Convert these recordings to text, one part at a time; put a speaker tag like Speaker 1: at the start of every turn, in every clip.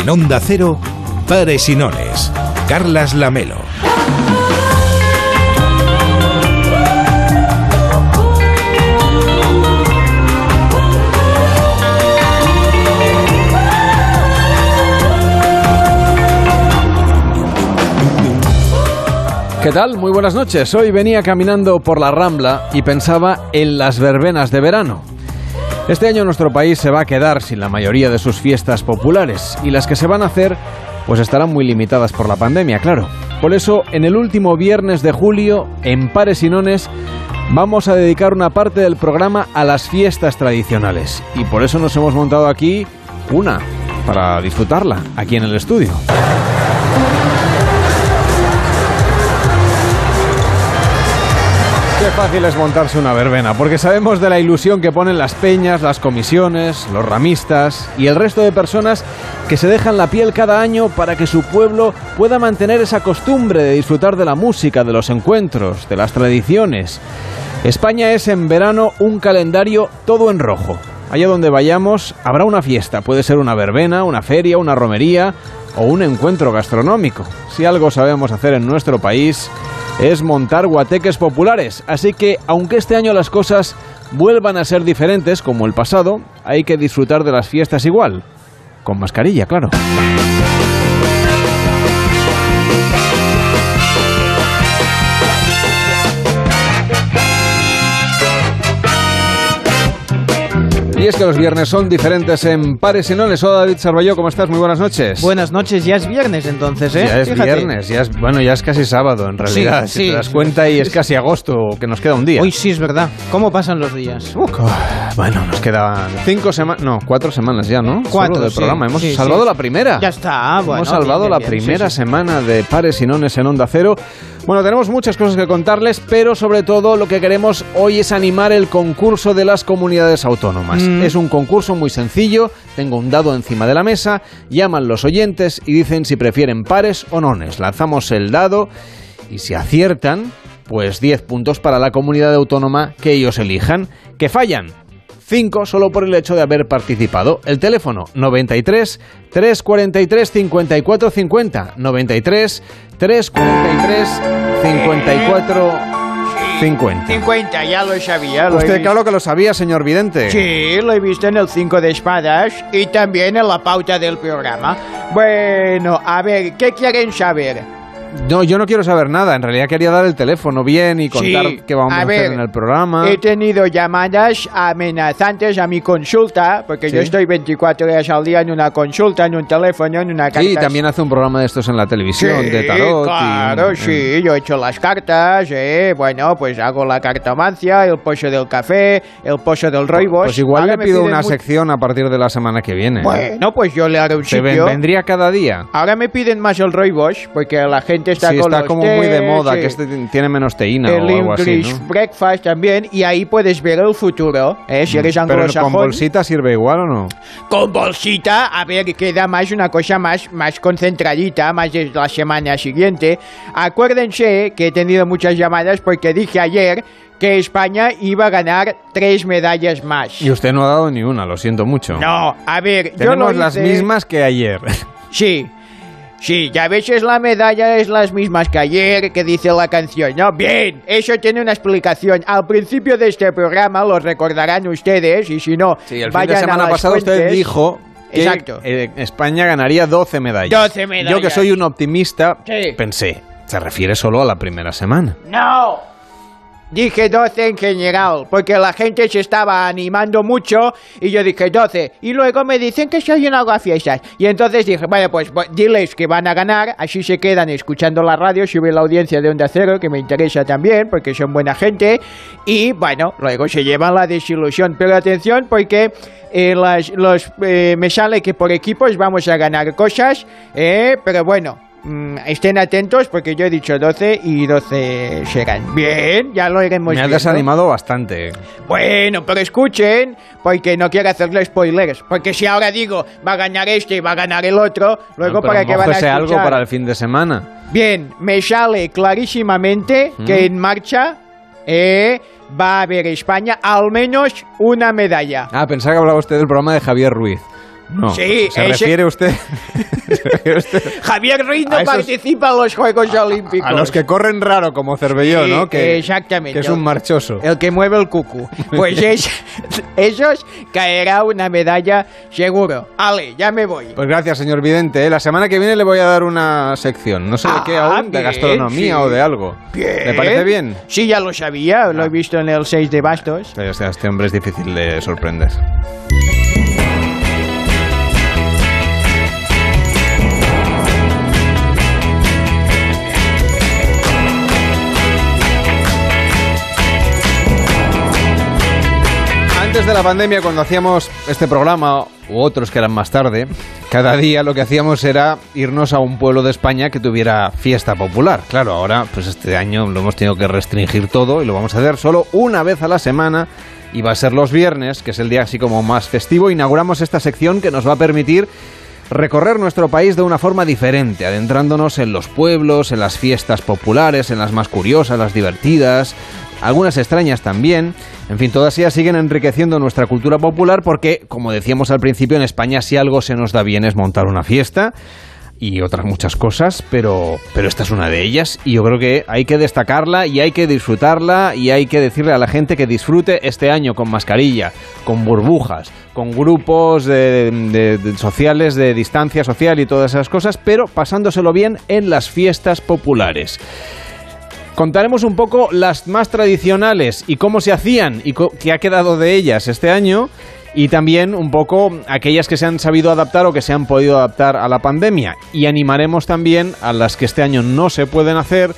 Speaker 1: En Onda Cero, Pares y Nones. Carlas Lamelo.
Speaker 2: ¿Qué tal? Muy buenas noches. Hoy venía caminando por la Rambla y pensaba en las verbenas de verano. Este año nuestro país se va a quedar sin la mayoría de sus fiestas populares y las que se van a hacer pues estarán muy limitadas por la pandemia, claro. Por eso, en el último viernes de julio, en Pares y Nones, vamos a dedicar una parte del programa a las fiestas tradicionales. Y por eso nos hemos montado aquí una, para disfrutarla, aquí en el estudio. Qué fácil es montarse una verbena, porque sabemos de la ilusión que ponen las peñas, las comisiones, los ramistas y el resto de personas que se dejan la piel cada año para que su pueblo pueda mantener esa costumbre de disfrutar de la música, de los encuentros, de las tradiciones. España es en verano un calendario todo en rojo. Allá donde vayamos habrá una fiesta, puede ser una verbena, una feria, una romería o un encuentro gastronómico. Si algo sabemos hacer en nuestro país es montar guateques populares. Así que, aunque este año las cosas vuelvan a ser diferentes como el pasado, hay que disfrutar de las fiestas igual. Con mascarilla, claro. Es que los viernes son diferentes en pares y no les Hola David Sarballó, ¿cómo estás? Muy buenas noches.
Speaker 3: Buenas noches, ya es viernes entonces, ¿eh?
Speaker 2: Ya es viernes, ya es, bueno, ya es casi sábado en realidad,
Speaker 3: Sí,
Speaker 2: si
Speaker 3: sí.
Speaker 2: te das cuenta y es casi agosto, que nos queda un día.
Speaker 3: Hoy sí es verdad. ¿Cómo pasan los días?
Speaker 2: Uh, Bueno, nos quedan cinco semanas, no, cuatro semanas ya, ¿no?
Speaker 3: Cuatro,
Speaker 2: Solo del
Speaker 3: sí,
Speaker 2: programa. Hemos salvado la primera.
Speaker 3: Ya está, bueno.
Speaker 2: Hemos salvado
Speaker 3: bien,
Speaker 2: la
Speaker 3: bien, bien,
Speaker 2: primera semana de pares y nones en Onda Cero. Bueno, tenemos muchas cosas que contarles, pero sobre todo lo que queremos hoy es animar el concurso de las comunidades autónomas.
Speaker 3: Mm.
Speaker 2: Es un concurso muy sencillo, tengo un dado encima de la mesa, llaman los oyentes y dicen si prefieren pares o nones. Lanzamos el dado y si aciertan, pues 10 puntos para la comunidad autónoma que ellos elijan. Que fallan, 5 solo por el hecho de haber participado. El teléfono 93 343 54 50. 93 343 54 50.
Speaker 3: 50, ya lo sabía. Lo
Speaker 2: Usted claro que lo sabía, señor Vidente.
Speaker 3: Sí, lo he visto en el 5 de espadas y también en la pauta del programa. Bueno, a ver, ¿qué quieren saber?
Speaker 2: No, yo no quiero saber nada. En realidad quería dar el teléfono bien y contar
Speaker 3: Sí,
Speaker 2: qué vamos a,
Speaker 3: a
Speaker 2: hacer
Speaker 3: ver,
Speaker 2: en el programa.
Speaker 3: He tenido llamadas amenazantes a mi consulta, porque
Speaker 2: Sí.
Speaker 3: yo estoy 24 horas al día en una consulta, en un teléfono, en una carta.
Speaker 2: Sí, también hace un programa de estos en la televisión,
Speaker 3: Sí,
Speaker 2: de tarot.
Speaker 3: claro, sí, yo he hecho las cartas, eh, bueno, pues hago la cartomancia, el pozo del café, el pozo del roibos.
Speaker 2: Pues igual
Speaker 3: Ahora
Speaker 2: le pido una sección a partir de la semana que viene.
Speaker 3: Bueno, pues yo le haré un
Speaker 2: ¿Se ven-
Speaker 3: sitio.
Speaker 2: vendría cada día?
Speaker 3: Ahora me piden más el roibos, porque la gente está
Speaker 2: sí,
Speaker 3: con
Speaker 2: está
Speaker 3: los
Speaker 2: como muy de
Speaker 3: tés,
Speaker 2: moda,
Speaker 3: sí.
Speaker 2: que este tiene menos teína
Speaker 3: el
Speaker 2: o algo así,
Speaker 3: English
Speaker 2: ¿no?
Speaker 3: Breakfast también, y ahí puedes ver el futuro, ¿eh? Si eres
Speaker 2: Pero
Speaker 3: anglosajón.
Speaker 2: con bolsita sirve igual o no?
Speaker 3: Con bolsita, a ver, queda más una cosa más, más concentradita, más de la semana siguiente. Acuérdense que he tenido muchas llamadas porque dije ayer que España iba a ganar tres medallas más.
Speaker 2: Y usted no ha dado ni una, lo siento mucho.
Speaker 3: No, a ver, yo
Speaker 2: Tenemos
Speaker 3: lo
Speaker 2: las
Speaker 3: hice-
Speaker 2: mismas que ayer.
Speaker 3: Sí. Sí, ya veces la medalla es las mismas que ayer, que dice la canción, ¿no? Bien, eso tiene una explicación. Al principio de este programa lo recordarán ustedes, y si no,
Speaker 2: Sí, el fin
Speaker 3: vayan
Speaker 2: de
Speaker 3: a
Speaker 2: semana
Speaker 3: las
Speaker 2: pasado usted
Speaker 3: fuentes.
Speaker 2: dijo que
Speaker 3: Exacto.
Speaker 2: eh, España ganaría 12 medallas.
Speaker 3: 12 medallas.
Speaker 2: Yo que soy un optimista,
Speaker 3: Sí.
Speaker 2: pensé, se refiere solo a la primera semana.
Speaker 3: No. Dije 12 en general, porque la gente se estaba animando mucho y yo dije 12. Y luego me dicen que soy un fiestas. Y entonces dije, bueno, pues bu- diles que van a ganar, así se quedan escuchando la radio, sube la audiencia de Onda Cero, que me interesa también, porque son buena gente. Y bueno, luego se llevan la desilusión. Pero atención, porque eh, las- los, eh, me sale que por equipos vamos a ganar cosas, eh, pero bueno. Mm, estén atentos porque yo he dicho 12 y 12 serán. Bien, ya lo iremos
Speaker 2: Me ha desanimado bastante.
Speaker 3: Bueno, pero escuchen, porque no quiero hacerle spoilers. Porque si ahora digo, va a ganar este y va a ganar el otro, luego
Speaker 2: No,
Speaker 3: para qué van a escuchar.
Speaker 2: algo para el fin de semana.
Speaker 3: Bien, me sale clarísimamente que en marcha eh, va a haber España al menos una medalla.
Speaker 2: Ah, pensaba que hablaba usted del programa de Javier Ruiz. No.
Speaker 4: Sí,
Speaker 2: ¿Se
Speaker 4: ese-
Speaker 2: refiere usted, se refiere usted
Speaker 4: Javier Ruiz no
Speaker 2: esos-
Speaker 4: participa en los Juegos Olímpicos.
Speaker 2: a los que corren raro como Cervelló,
Speaker 4: Sí,
Speaker 2: ¿no? Que,
Speaker 4: exactamente.
Speaker 2: que es un marchoso.
Speaker 4: El que mueve el cucu. Pues es, esos caerá una medalla seguro. Ale, ya me voy.
Speaker 2: Pues gracias, señor Vidente. ¿eh? La semana que viene le voy a dar una sección. No sé de qué
Speaker 4: Ah,
Speaker 2: aún, de
Speaker 4: bien,
Speaker 2: gastronomía
Speaker 4: sí.
Speaker 2: o de algo.
Speaker 4: Bien.
Speaker 2: ¿Le parece bien?
Speaker 4: Sí, ya lo sabía. Lo he visto en el 6 de bastos.
Speaker 2: Este hombre es difícil de sorprender. Antes de la pandemia, cuando hacíamos este programa u otros que eran más tarde, cada día lo que hacíamos era irnos a un pueblo de España que tuviera fiesta popular. Claro, ahora, pues este año lo hemos tenido que restringir todo y lo vamos a hacer solo una vez a la semana y va a ser los viernes, que es el día así como más festivo. Inauguramos esta sección que nos va a permitir recorrer nuestro país de una forma diferente, adentrándonos en los pueblos, en las fiestas populares, en las más curiosas, las divertidas, algunas extrañas también. En fin, todas ellas siguen enriqueciendo nuestra cultura popular porque, como decíamos al principio, en España si algo se nos da bien es montar una fiesta y otras muchas cosas, pero, pero esta es una de ellas y yo creo que hay que destacarla y hay que disfrutarla y hay que decirle a la gente que disfrute este año con mascarilla, con burbujas, con grupos de- de- sociales de distancia social y todas esas cosas, pero pasándoselo bien en las fiestas populares. Contaremos un poco las más tradicionales y cómo se hacían y qué ha quedado de ellas este año. Y también un poco aquellas que se han sabido adaptar o que se han podido adaptar a la pandemia. Y animaremos también a las que este año no se pueden hacer,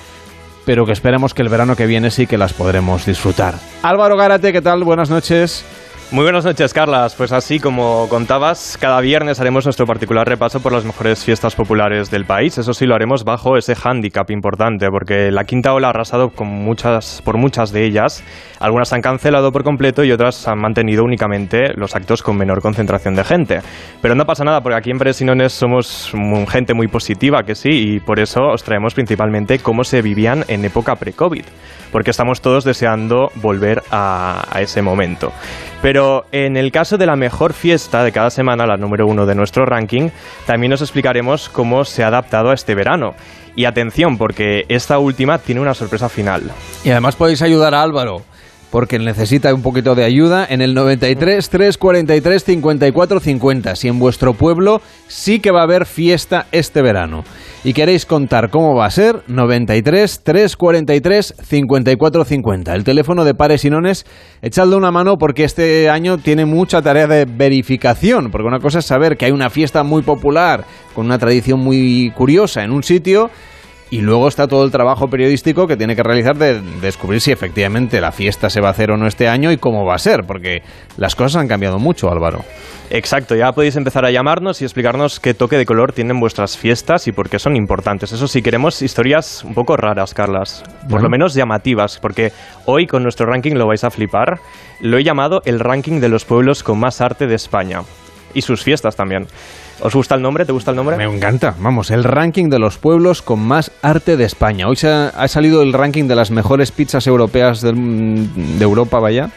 Speaker 2: pero que esperemos que el verano que viene sí que las podremos disfrutar. Álvaro Gárate, ¿qué tal? Buenas noches.
Speaker 5: Muy buenas noches, Carlas. Pues así como contabas, cada viernes haremos nuestro particular repaso por las mejores fiestas populares del país. Eso sí, lo haremos bajo ese hándicap importante, porque la quinta ola ha arrasado con muchas, por muchas de ellas. Algunas han cancelado por completo y otras han mantenido únicamente los actos con menor concentración de gente. Pero no pasa nada, porque aquí en Presinones somos gente muy positiva, que sí, y por eso os traemos principalmente cómo se vivían en época pre-COVID, porque estamos todos deseando volver a ese momento. Pero en el caso de la mejor fiesta de cada semana, la número uno de nuestro ranking, también os explicaremos cómo se ha adaptado a este verano. Y atención, porque esta última tiene una sorpresa final.
Speaker 2: Y además podéis ayudar a Álvaro, porque necesita un poquito de ayuda en el 93 343 54 50. Si en vuestro pueblo sí que va a haber fiesta este verano y queréis contar cómo va a ser, 93 343 54 50. El teléfono de Pares y echadle una mano porque este año tiene mucha tarea de verificación, porque una cosa es saber que hay una fiesta muy popular, con una tradición muy curiosa en un sitio, y luego está todo el trabajo periodístico que tiene que realizar de descubrir si efectivamente la fiesta se va a hacer o no este año y cómo va a ser, porque las cosas han cambiado mucho, Álvaro.
Speaker 5: Exacto, ya podéis empezar a llamarnos y explicarnos qué toque de color tienen vuestras fiestas y por qué son importantes. Eso sí, queremos historias un poco raras, Carlas, por
Speaker 2: Bueno.
Speaker 5: lo menos llamativas, porque hoy con nuestro ranking lo vais a flipar. Lo he llamado el ranking de los pueblos con más arte de España y sus fiestas también. ¿Os gusta el nombre? ¿Te gusta el nombre?
Speaker 2: Me encanta. Vamos, el ranking de los pueblos con más arte de España. Hoy se ha, ha salido el ranking de las mejores pizzas europeas del- de Europa, vaya.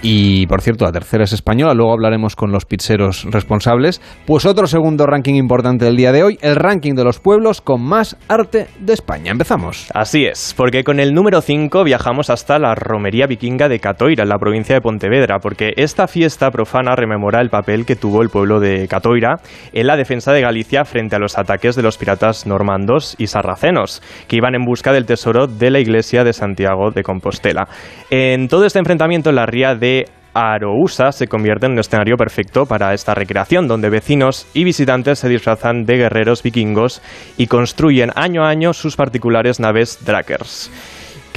Speaker 2: Y por cierto, la tercera es española, luego hablaremos con los pizzeros responsables. Pues otro segundo ranking importante del día de hoy, el ranking de los pueblos con más arte de España. Empezamos.
Speaker 5: Así es, porque con el número 5 viajamos hasta la romería vikinga de Catoira, en la provincia de Pontevedra, porque esta fiesta profana rememora el papel que tuvo el pueblo de Catoira en la defensa de Galicia frente a los ataques de los piratas normandos y sarracenos, que iban en busca del tesoro de la iglesia de Santiago de Compostela. En todo este enfrentamiento, la ría de Arousa se convierte en un escenario perfecto para esta recreación, donde vecinos y visitantes se disfrazan de guerreros vikingos y construyen año a año sus particulares naves Drakers.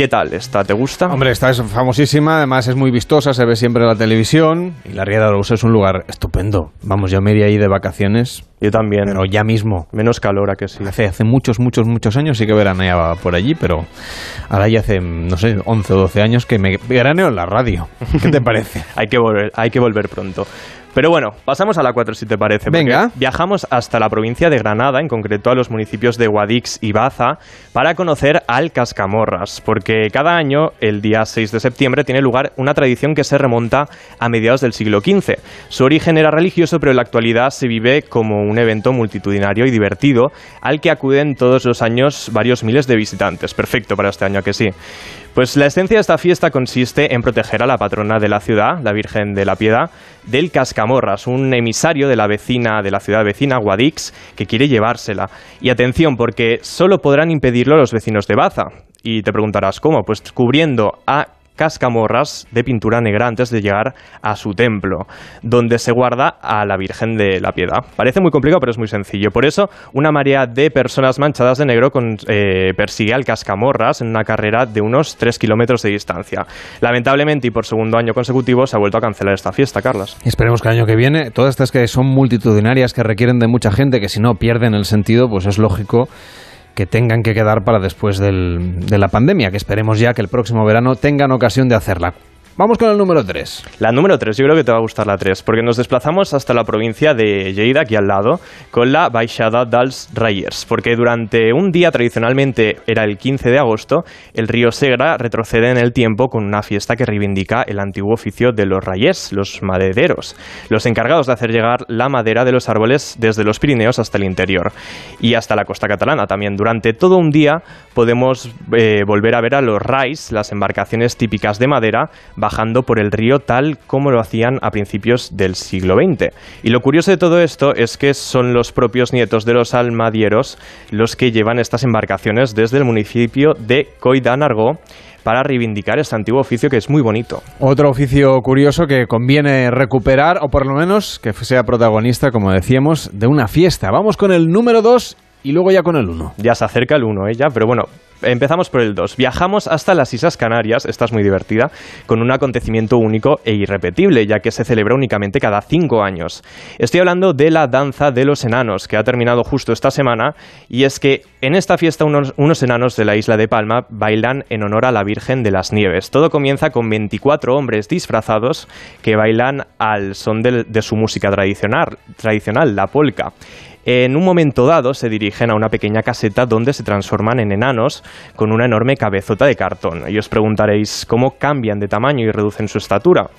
Speaker 5: ¿Qué tal esta? ¿Te gusta?
Speaker 2: Hombre, esta es famosísima, además es muy vistosa, se ve siempre en la televisión. Y la Ría de Arousa es un lugar estupendo. Vamos, yo me iría ahí de vacaciones
Speaker 5: Yo también.
Speaker 2: Pero ya mismo.
Speaker 5: Menos calor, ¿a que sí?
Speaker 2: Hace, hace muchos, muchos, muchos años sí que veraneaba por allí, pero ahora ya hace, no sé, 11 o 12 años que me veraneo en la radio. ¿Qué te parece?
Speaker 5: hay, que volver, hay que volver pronto. Pero bueno, pasamos a la 4 si te parece.
Speaker 2: Venga.
Speaker 5: Viajamos hasta la provincia de Granada, en concreto a los municipios de Guadix y Baza, para conocer al Cascamorras, porque cada año, el día 6 de septiembre, tiene lugar una tradición que se remonta a mediados del siglo XV. Su origen era religioso, pero en la actualidad se vive como un evento multitudinario y divertido, al que acuden todos los años varios miles de visitantes. Perfecto para este año que sí. Pues la esencia de esta fiesta consiste en proteger a la patrona de la ciudad, la Virgen de la Piedad, del Cascamorras, un emisario de la vecina de la ciudad vecina Guadix que quiere llevársela. Y atención, porque solo podrán impedirlo los vecinos de Baza. Y te preguntarás cómo, pues cubriendo a cascamorras de pintura negra antes de llegar a su templo, donde se guarda a la Virgen de la Piedad. Parece muy complicado, pero es muy sencillo. Por eso, una marea de personas manchadas de negro eh, persigue al cascamorras en una carrera de unos 3 kilómetros de distancia. Lamentablemente, y por segundo año consecutivo, se ha vuelto a cancelar esta fiesta, Carlos.
Speaker 2: Esperemos que el año que viene, todas estas que son multitudinarias, que requieren de mucha gente, que si no pierden el sentido, pues es lógico que tengan que quedar para después del, de la pandemia, que esperemos ya que el próximo verano tengan ocasión de hacerla. Vamos con el número 3.
Speaker 5: La número 3, yo creo que te va a gustar la 3, porque nos desplazamos hasta la provincia de Lleida, aquí al lado, con la Baixada dels Rayers, porque durante un día tradicionalmente era el 15 de agosto, el río Segra retrocede en el tiempo con una fiesta que reivindica el antiguo oficio de los rayers, los madereros, los encargados de hacer llegar la madera de los árboles desde los Pirineos hasta el interior y hasta la costa catalana también. Durante todo un día podemos eh, volver a ver a los rais, las embarcaciones típicas de madera, bajando por el río tal como lo hacían a principios del siglo XX. Y lo curioso de todo esto es que son los propios nietos de los almadieros los que llevan estas embarcaciones desde el municipio de Coidanargó para reivindicar este antiguo oficio que es muy bonito.
Speaker 2: Otro oficio curioso que conviene recuperar, o por lo menos que sea protagonista, como decíamos, de una fiesta. Vamos con el número 2 y luego ya con el 1.
Speaker 5: Ya se acerca el 1, ¿eh? Ya, pero bueno, empezamos por el 2. Viajamos hasta las Islas Canarias, esta es muy divertida, con un acontecimiento único e irrepetible, ya que se celebra únicamente cada 5 años. Estoy hablando de la Danza de los Enanos, que ha terminado justo esta semana, y es que en esta fiesta unos, unos enanos de la isla de Palma bailan en honor a la Virgen de las Nieves. Todo comienza con 24 hombres disfrazados que bailan al son de, de su música tradicional, tradicional, la polka. En un momento dado se dirigen a una pequeña caseta donde se transforman en enanos con una enorme cabezota de cartón. Y os preguntaréis cómo cambian de tamaño y reducen su estatura.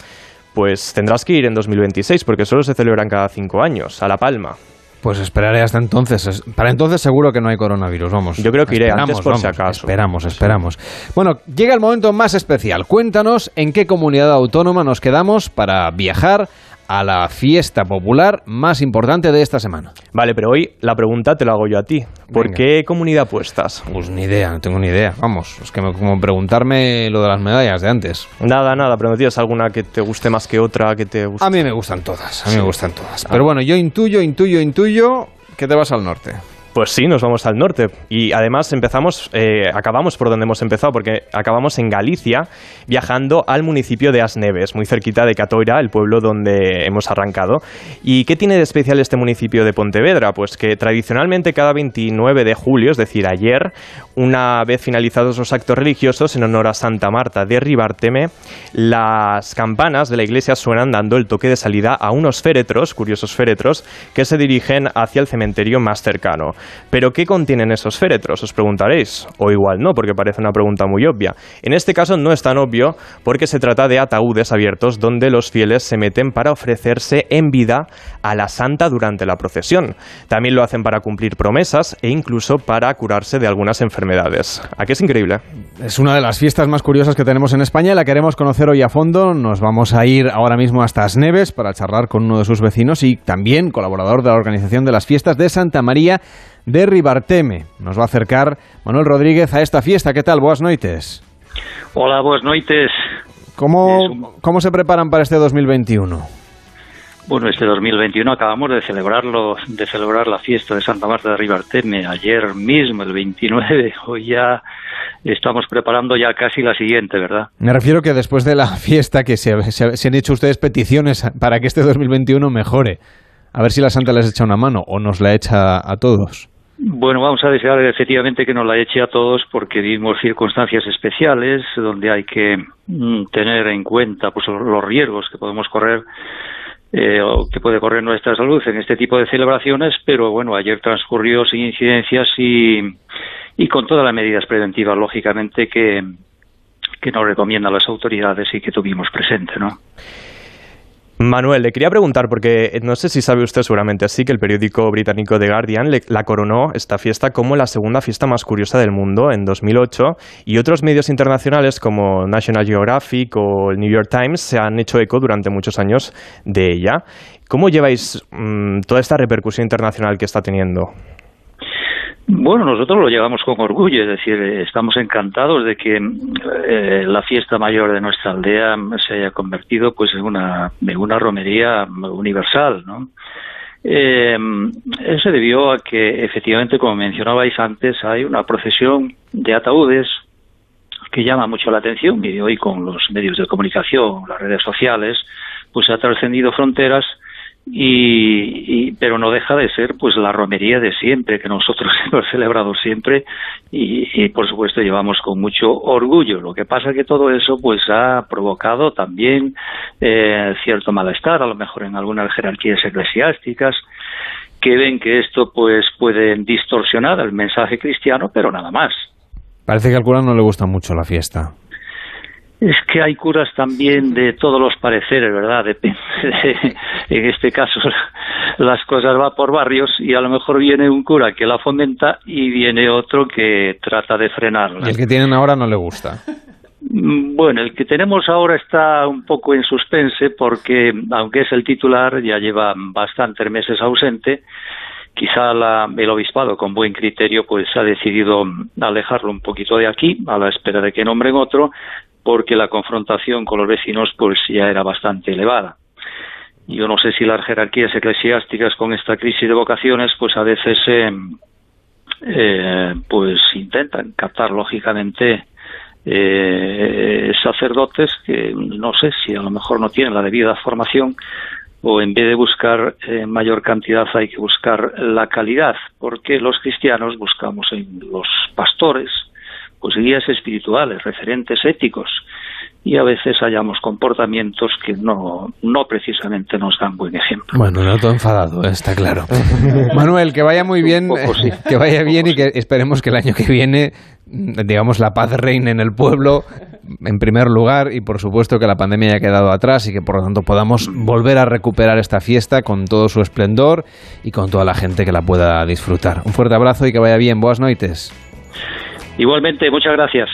Speaker 5: Pues tendrás que ir en 2026 porque solo se celebran cada cinco años, a La Palma.
Speaker 2: Pues esperaré hasta entonces. Para entonces seguro que no hay coronavirus, vamos.
Speaker 5: Yo creo que iré antes por si acaso.
Speaker 2: Esperamos, esperamos. Bueno, llega el momento más especial. Cuéntanos en qué comunidad autónoma nos quedamos para viajar a la fiesta popular más importante de esta semana.
Speaker 5: Vale, pero hoy la pregunta te la hago yo a ti. ¿Por
Speaker 2: Venga.
Speaker 5: qué comunidad apuestas?
Speaker 2: Pues ni idea, no tengo ni idea. Vamos, es que me- como preguntarme lo de las medallas de antes.
Speaker 5: Nada, nada, pero ¿no tienes alguna que te guste más que otra, que te guste?
Speaker 2: A mí me gustan todas, a mí me gustan todas. Pero bueno, yo intuyo, intuyo, intuyo que te vas al norte.
Speaker 5: Pues sí, nos vamos al norte. Y además empezamos, eh, acabamos por donde hemos empezado, porque acabamos en Galicia, viajando al municipio de Asneves, muy cerquita de Catoira, el pueblo donde hemos arrancado. ¿Y qué tiene de especial este municipio de Pontevedra? Pues que tradicionalmente cada 29 de julio, es decir, ayer, una vez finalizados los actos religiosos en honor a Santa Marta de Ribarteme, las campanas de la iglesia suenan dando el toque de salida a unos féretros, curiosos féretros, que se dirigen hacia el cementerio más cercano. ¿Pero qué contienen esos féretros? Os preguntaréis. O igual no, porque parece una pregunta muy obvia. En este caso no es tan obvio porque se trata de ataúdes abiertos donde los fieles se meten para ofrecerse en vida a la santa durante la procesión. También lo hacen para cumplir promesas e incluso para curarse de algunas enfermedades. ¿A qué es increíble?
Speaker 2: Es una de las fiestas más curiosas que tenemos en España, la queremos conocer hoy a fondo. Nos vamos a ir ahora mismo hasta Asneves para charlar con uno de sus vecinos y también colaborador de la organización de las fiestas de Santa María de Ribarteme. Nos va a acercar Manuel Rodríguez a esta fiesta. ¿Qué tal? Boas noites.
Speaker 6: Hola, buenas noites.
Speaker 2: ¿Cómo, ¿Cómo se preparan para este 2021?
Speaker 6: Bueno, este 2021 acabamos de celebrarlo, de celebrar la fiesta de Santa Marta de Ribarteme ayer mismo, el 29. Hoy ya estamos preparando ya casi la siguiente, ¿verdad?
Speaker 2: Me refiero que después de la fiesta que se, se- se han hecho ustedes peticiones para que este 2021 mejore. A ver si la Santa les echa una mano o nos la echa a todos.
Speaker 6: Bueno, vamos a desear efectivamente que nos la eche a todos porque vivimos circunstancias especiales donde hay que mm, tener en cuenta pues, los riesgos que podemos correr eh, o que puede correr nuestra salud en este tipo de celebraciones, pero bueno, ayer transcurrió sin incidencias y, y con todas las medidas preventivas, lógicamente, que, que nos recomiendan las autoridades y que tuvimos presente, ¿no?
Speaker 5: Manuel, le quería preguntar, porque eh, no sé si sabe usted seguramente así, que el periódico británico The Guardian la coronó esta fiesta como la segunda fiesta más curiosa del mundo en 2008 y otros medios internacionales como National Geographic o el New York Times se han hecho eco durante muchos años de ella. ¿Cómo lleváis mm, toda esta repercusión internacional que está teniendo?
Speaker 6: Bueno, nosotros lo llevamos con orgullo, es decir, estamos encantados de que eh, la fiesta mayor de nuestra aldea se haya convertido pues en una, en una romería universal, ¿no? Eh, eso se debió a que efectivamente, como mencionabais antes, hay una procesión de ataúdes que llama mucho la atención y hoy con los medios de comunicación, las redes sociales, pues ha trascendido fronteras y, pero no deja de ser pues la romería de siempre que nosotros hemos celebrado siempre. Y, por supuesto llevamos con mucho orgullo. Lo que pasa que todo eso pues ha provocado también eh, cierto malestar a lo mejor en algunas jerarquías eclesiásticas que ven que esto pues puede distorsionar el mensaje cristiano pero nada más.
Speaker 2: Parece que al cura no le gusta mucho la fiesta
Speaker 6: es que hay curas también de todos los pareceres, ¿verdad? Depende en este caso las cosas va por barrios y a lo mejor viene un cura que la fomenta y viene otro que trata de frenarla.
Speaker 2: ¿Y el que tienen ahora no le gusta?
Speaker 6: Mm, bueno, el que tenemos ahora está un poco en suspense porque, aunque es el titular, ya lleva bastantes meses ausente. Quizá la, el obispado, con buen criterio, pues ha decidido alejarlo un poquito de aquí, a la espera de que nombren otro, porque la confrontación con los vecinos pues ya era bastante elevada. Yo no sé si las jerarquías eclesiásticas con esta crisis de vocaciones pues a veces eh, eh, pues intentan captar lógicamente eh, sacerdotes que no sé si a lo mejor no tienen la debida formación o en vez de buscar en mayor cantidad hay que buscar la calidad, porque los cristianos buscamos en los pastores, pues guías espirituales, referentes éticos, y a veces hallamos comportamientos que no, no precisamente nos dan buen ejemplo.
Speaker 2: Bueno, no todo enfadado, está claro. Manuel, que vaya muy bien, que vaya bien y que esperemos que el año que viene, digamos, la paz reine en el pueblo, en primer lugar, y por supuesto que la pandemia haya quedado atrás y que por lo tanto podamos volver a recuperar esta fiesta con todo su esplendor y con toda la gente que la pueda disfrutar. Un fuerte abrazo y que vaya bien. Buenas noches.
Speaker 6: Igualmente, muchas gracias.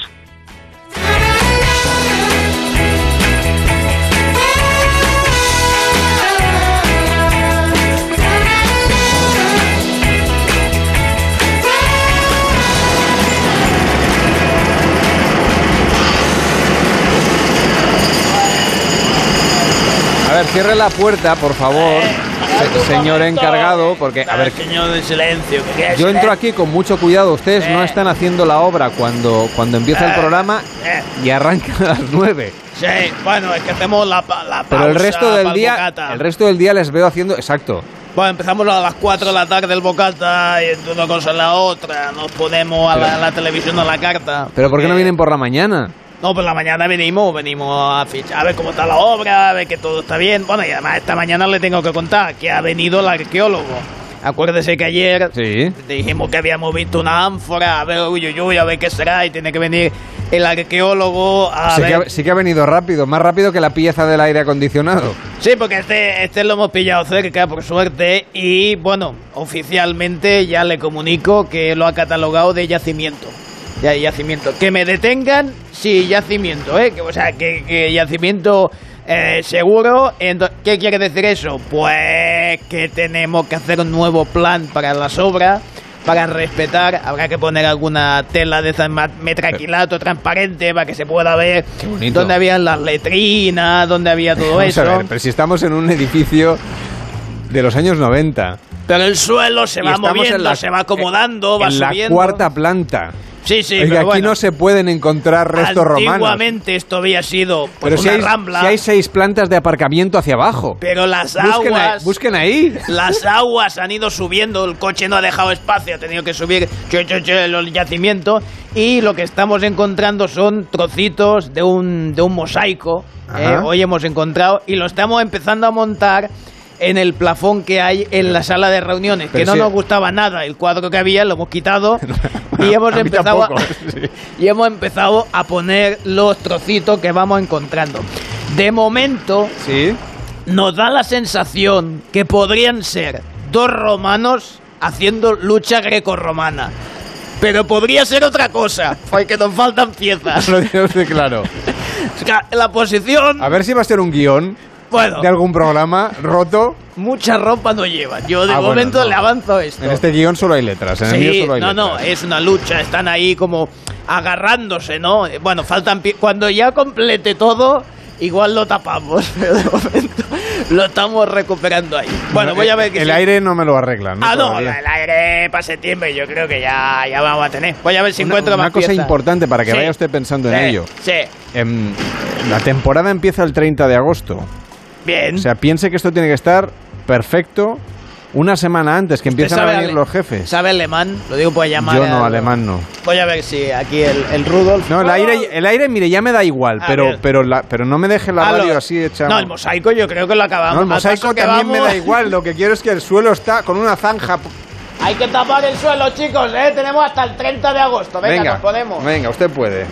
Speaker 2: A ver, cierre la puerta, por favor señor encargado, porque a ver,
Speaker 3: señor de silencio.
Speaker 2: yo entro aquí con mucho cuidado. Ustedes no están haciendo la obra cuando cuando empieza el eh, programa eh. y arranca a las nueve.
Speaker 3: Sí, bueno, es que hacemos la, la
Speaker 2: Pero el resto del día, el resto del día les veo haciendo, exacto.
Speaker 3: Bueno, empezamos a las 4 de la tarde el bocata y entre una cosa en la otra. Nos ponemos a la, televisión a la carta.
Speaker 2: ¿Pero por qué no vienen por la mañana?
Speaker 3: No, por la mañana venimos, venimos a fichar, a ver cómo está la obra, a ver que todo está bien. Bueno, y además esta mañana le tengo que contar que ha venido el arqueólogo. Acuérdese que ayer dijimos que habíamos visto una ánfora, a ver, uy, uy, uy, a ver qué será, y tiene que venir el arqueólogo a
Speaker 2: sí
Speaker 3: ver...
Speaker 2: Que sí que ha venido rápido, más rápido que la pieza del aire acondicionado.
Speaker 3: Sí, porque este, este lo hemos pillado cerca, por suerte, y bueno, oficialmente ya le comunico que lo ha catalogado de yacimiento ya yacimiento. Que me detengan, sí, yacimiento, ¿eh? Que, o sea, que, yacimiento eh, seguro. ¿Qué quiere decir eso? Pues que tenemos que hacer un nuevo plan para las obras. Para respetar, habrá que poner alguna tela de metraquilato transparente para que se pueda ver dónde había las letrinas, dónde había todo eso.
Speaker 2: pero si estamos en un edificio de los años 90.
Speaker 3: Pero el suelo se va moviendo, se va acomodando, va
Speaker 2: en
Speaker 3: subiendo.
Speaker 2: la cuarta planta.
Speaker 3: Sí, sí,
Speaker 2: que
Speaker 3: pero
Speaker 2: aquí
Speaker 3: bueno.
Speaker 2: no se pueden encontrar restos romanos.
Speaker 3: Antiguamente esto había sido pues,
Speaker 2: Pero si
Speaker 3: una
Speaker 2: hay,
Speaker 3: rambla,
Speaker 2: si hay seis plantas de aparcamiento hacia abajo.
Speaker 3: pero las
Speaker 2: Busquen ahí,
Speaker 3: aguas...
Speaker 2: busquen ahí.
Speaker 3: Las aguas han ido subiendo, el coche no ha dejado espacio, ha tenido que subir che, che, che, el yacimiento y lo que estamos encontrando son trocitos de un, de un mosaico, eh, hoy hemos encontrado, y lo estamos empezando a montar en el plafón que hay en la sala de reuniones,
Speaker 2: Pero
Speaker 3: que no nos gustaba nada, el cuadro que había lo hemos quitado y hemos
Speaker 2: A
Speaker 3: empezado a,
Speaker 2: sí.
Speaker 3: y hemos empezado a poner los trocitos que vamos encontrando. De momento,
Speaker 2: Sí.
Speaker 3: nos da la sensación que podrían ser dos romanos haciendo lucha grecorromana. Pero podría ser otra cosa, porque nos faltan piezas.
Speaker 2: Lo tiene usted claro.
Speaker 3: La posición,
Speaker 2: A ver si va a ser un guion
Speaker 3: bueno,
Speaker 2: de algún programa roto.
Speaker 3: mucha ropa no llevan. Yo de
Speaker 2: Ah, bueno,
Speaker 3: momento
Speaker 2: no.
Speaker 3: le avanzo esto.
Speaker 2: En este guion solo hay letras. En el mío
Speaker 3: Sí,
Speaker 2: solo hay
Speaker 3: no, no,
Speaker 2: letras.
Speaker 3: es una lucha, están ahí como agarrándose, ¿no? Bueno, faltan Cuando ya complete todo, igual lo tapamos, pero de momento lo estamos recuperando ahí. Bueno, voy a ver que
Speaker 2: El aire no me lo arreglan.
Speaker 3: Ah, no,
Speaker 2: Todavía.
Speaker 3: el aire para septiembre yo creo que ya, ya vamos a tener. Voy a ver si
Speaker 2: Una,
Speaker 3: encuentro
Speaker 2: una
Speaker 3: más
Speaker 2: cosa
Speaker 3: piezas.
Speaker 2: importante para que
Speaker 3: Sí.
Speaker 2: vaya usted pensando en
Speaker 3: Sí,
Speaker 2: ello.
Speaker 3: Sí,
Speaker 2: Em, la temporada empieza el 30 de agosto.
Speaker 3: Bien.
Speaker 2: O sea, piense que esto tiene que estar perfecto una semana antes que
Speaker 3: ¿Usted
Speaker 2: empiezan a venir los jefes.
Speaker 3: ¿Sabe alemán? Lo digo por llamar.
Speaker 2: Yo no,
Speaker 3: a-
Speaker 2: alemán no.
Speaker 3: Voy a ver si aquí el, el Rudolf.
Speaker 2: No, el aire, el aire, mire, ya me da igual,
Speaker 3: A
Speaker 2: pero,
Speaker 3: ver.
Speaker 2: pero, la, pero no me deje la
Speaker 3: Ah, lo-
Speaker 2: radio así hecha.
Speaker 3: No, el mosaico yo creo que lo acabamos.
Speaker 2: No, el
Speaker 3: Al
Speaker 2: mosaico también me
Speaker 3: vamos-
Speaker 2: da igual. Lo que quiero es que el suelo está con una zanja.
Speaker 3: Hay que tapar el suelo, chicos, ¿eh? Tenemos hasta el 30 de agosto. Venga,
Speaker 2: Venga,
Speaker 3: nos podemos.
Speaker 2: venga, usted puede.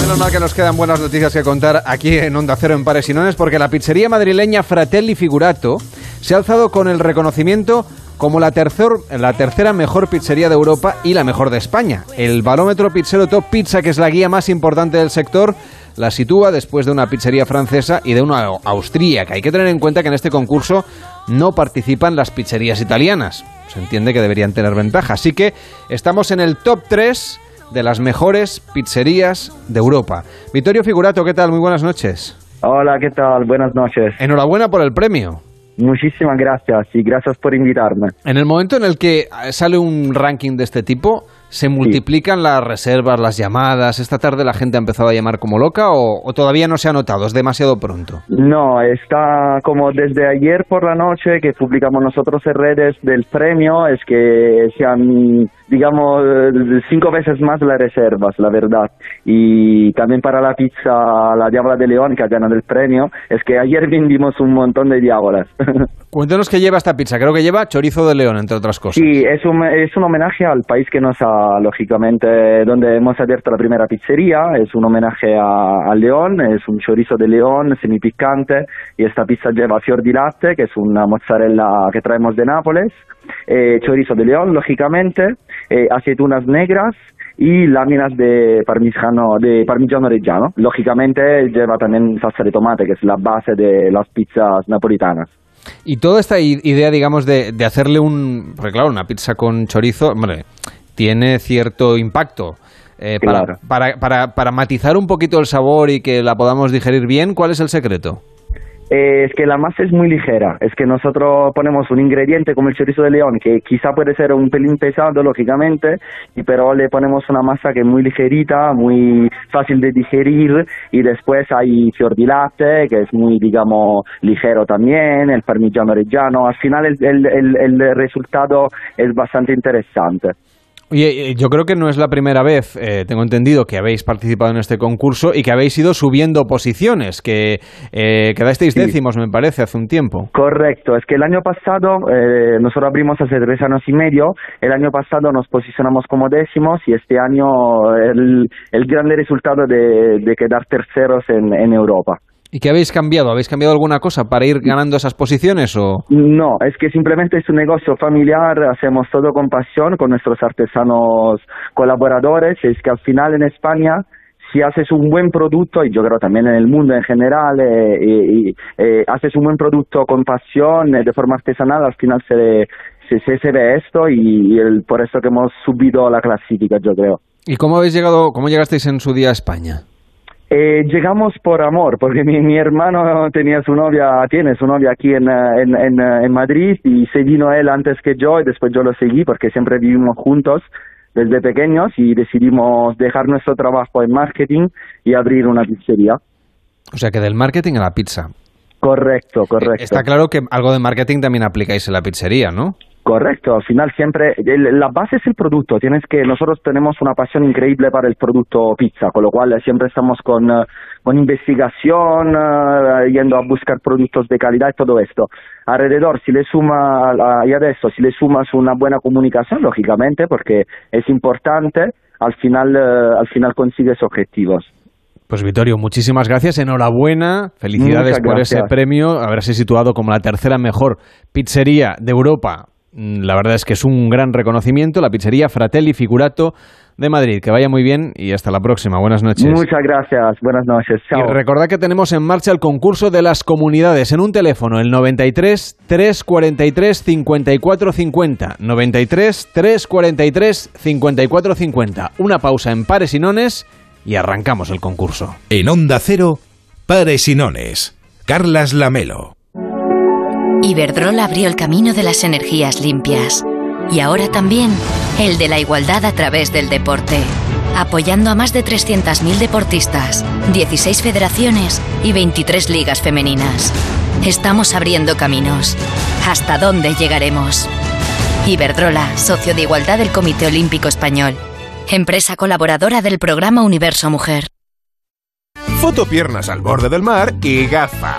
Speaker 2: Menos mal que nos quedan buenas noticias que contar aquí en Onda Cero en Pares y Nones, porque la pizzería madrileña Fratelli Figurato se ha alzado con el reconocimiento como la, tercer- la tercera mejor pizzería de Europa y la mejor de España. El barómetro pizzero Top Pizza, que es la guía más importante del sector, la sitúa después de una pizzería francesa y de una austríaca. Hay que tener en cuenta que en este concurso no participan las pizzerías italianas. Se entiende que deberían tener ventaja. Así que estamos en el top 3 de las mejores pizzerías de Europa. Vittorio Figurato, ¿qué tal? Muy buenas noches.
Speaker 7: Hola, ¿qué tal? Buenas noches.
Speaker 2: Enhorabuena por el premio.
Speaker 7: Muchísimas gracias y gracias por invitarme.
Speaker 2: En el momento en el que eh, sale un ranking de este tipo, ¿se multiplican las reservas, las llamadas? ¿Esta tarde la gente ha empezado a llamar como loca o, o todavía no se ha notado? ¿Es demasiado pronto?
Speaker 7: No, está como desde ayer por la noche que publicamos nosotros en redes del premio, es que se han, digamos, eh, cinco veces más las reservas, la verdad. Y también para la pizza La Diabla de León, que ha ganado el premio, es que ayer vendimos un montón de diábolas.
Speaker 2: Cuéntanos qué lleva esta pizza. Creo que lleva chorizo de león, entre otras cosas.
Speaker 7: Sí, es un, es un homenaje al país que nos ha, lógicamente, donde hemos abierto la primera pizzería. Es un homenaje a, a León, es un chorizo de León semipicante y esta pizza lleva fior di latte, que es una mozzarella que traemos de Nápoles, eh, chorizo de León, lógicamente, eh, aceitunas negras y láminas de parmigiano, de parmigiano reggiano. Lógicamente lleva también salsa de tomate, que es la base de las pizzas napolitanas.
Speaker 2: Y toda esta idea, digamos, de, de hacerle un... Claro, una pizza con chorizo, hombre, tiene cierto impacto. Eh, para,
Speaker 7: Claro.
Speaker 2: para, para, para matizar un poquito el sabor y que la podamos digerir bien, ¿cuál es el secreto?
Speaker 7: Eh, es que la masa es muy ligera, es que nosotros ponemos un ingrediente como el chorizo de león, que quizá puede ser un pelín pesado, lógicamente, y pero le ponemos una masa que es muy ligerita, muy fácil de digerir, y después hay fior di latte, que es muy, digamos, ligero también, el parmigiano reggiano, al final el, el, el, el resultado es bastante interesante.
Speaker 2: Oye, eh, yo creo que no es la primera vez, eh, tengo entendido, que habéis participado en este concurso y que habéis ido subiendo posiciones, que eh, quedasteis
Speaker 7: Sí.
Speaker 2: décimos, me parece, hace un tiempo.
Speaker 7: Correcto, es que el año pasado, eh, nosotros abrimos hace tres años y medio, el año pasado nos posicionamos como décimos y este año el, el grande resultado de, de quedar terceros en, en Europa.
Speaker 2: ¿Y qué habéis cambiado? ¿Habéis cambiado alguna cosa para ir ganando esas posiciones o...?
Speaker 7: No, es que simplemente es un negocio familiar, hacemos todo con pasión, con nuestros artesanos colaboradores, es que al final en España si haces un buen producto, y yo creo también en el mundo en general, eh, y, y, eh, haces un buen producto con pasión, eh, de forma artesanal, al final se, se, se, se ve esto y, y el, por eso que hemos subido la clasifica, yo creo.
Speaker 2: ¿Y cómo habéis llegado, cómo llegasteis en su día a España?
Speaker 7: Eh, llegamos por amor, porque mi, mi, hermano tenía su novia, tiene su novia aquí en, eh, en, en, eh, en, Madrid y se vino él antes que yo y después yo lo seguí porque siempre vivimos juntos desde pequeños y decidimos dejar nuestro trabajo en marketing y abrir una pizzería.
Speaker 2: O sea que del marketing a la pizza.
Speaker 7: Correcto, correcto.
Speaker 2: Está claro que algo de marketing también aplicáis en la pizzería, ¿no?
Speaker 7: Correcto, al final siempre la base es el producto. Tienes que nosotros tenemos una pasión increíble para el producto pizza, con lo cual siempre estamos con, eh, con investigación, uh, yendo a buscar productos de calidad y todo esto. Alrededor, si le suma y adesso si le sumas una buena comunicación, lógicamente, porque es importante, al final al final consigues objetivos.
Speaker 2: Pues Vittorio, muchísimas gracias, enhorabuena, felicidades por ese premio, haberse situado como la tercera mejor pizzería de Europa la verdad es que es un gran reconocimiento. La pizzería Fratelli Figurato de Madrid. Que vaya muy bien y hasta la próxima. Buenas noches.
Speaker 7: Muchas gracias. Buenas noches.
Speaker 2: Chao. Y recordad que tenemos en marcha el concurso de las comunidades en un teléfono, el 93 343 54 50. 93 343 54 50. Una pausa en pares y nones y arrancamos el concurso.
Speaker 8: En Onda Cero, pares y nones. Carlas Lamelo.
Speaker 9: Iberdrola abrió el camino de las energías limpias y ahora también el de la igualdad a través del deporte, apoyando a más de 300.000 deportistas, 16 federaciones y 23 ligas femeninas. Estamos abriendo caminos. ¿Hasta dónde llegaremos? Iberdrola, socio de igualdad del Comité Olímpico Español, empresa colaboradora del programa Universo Mujer.
Speaker 1: Fotopiernas al borde del mar y gafa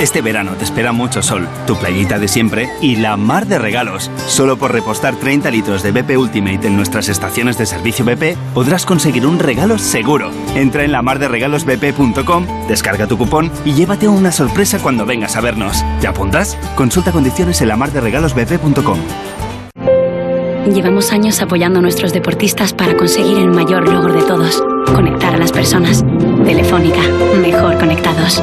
Speaker 10: Este verano te espera mucho sol, tu playita de siempre y la mar de regalos. Solo por repostar 30 litros de BP Ultimate en nuestras estaciones de servicio BP podrás conseguir un regalo seguro. Entra en la bp.com, descarga tu cupón y llévate una sorpresa cuando vengas a vernos. ¿Te apuntas? Consulta condiciones en la bp.com.
Speaker 11: Llevamos años apoyando a nuestros deportistas para conseguir el mayor logro de todos, conectar a las personas. Telefónica, mejor conectados.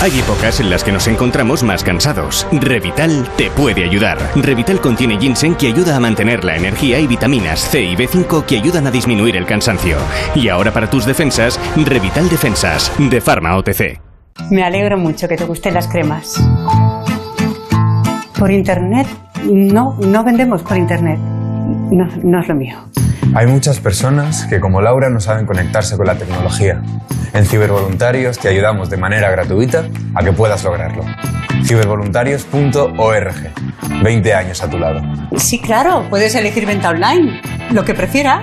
Speaker 12: Hay épocas en las que nos encontramos más cansados. Revital te puede ayudar. Revital contiene ginseng que ayuda a mantener la energía y vitaminas C y B5 que ayudan a disminuir el cansancio. Y ahora para tus defensas, Revital Defensas, de Pharma OTC.
Speaker 13: Me alegro mucho que te gusten las cremas. Por internet, no, no vendemos por internet. No, no es lo mío.
Speaker 14: Hay muchas personas que como Laura no saben conectarse con la tecnología. En Cibervoluntarios te ayudamos de manera gratuita a que puedas lograrlo. Cibervoluntarios.org. 20 años a tu lado.
Speaker 13: Sí, claro, puedes elegir venta online, lo que prefieras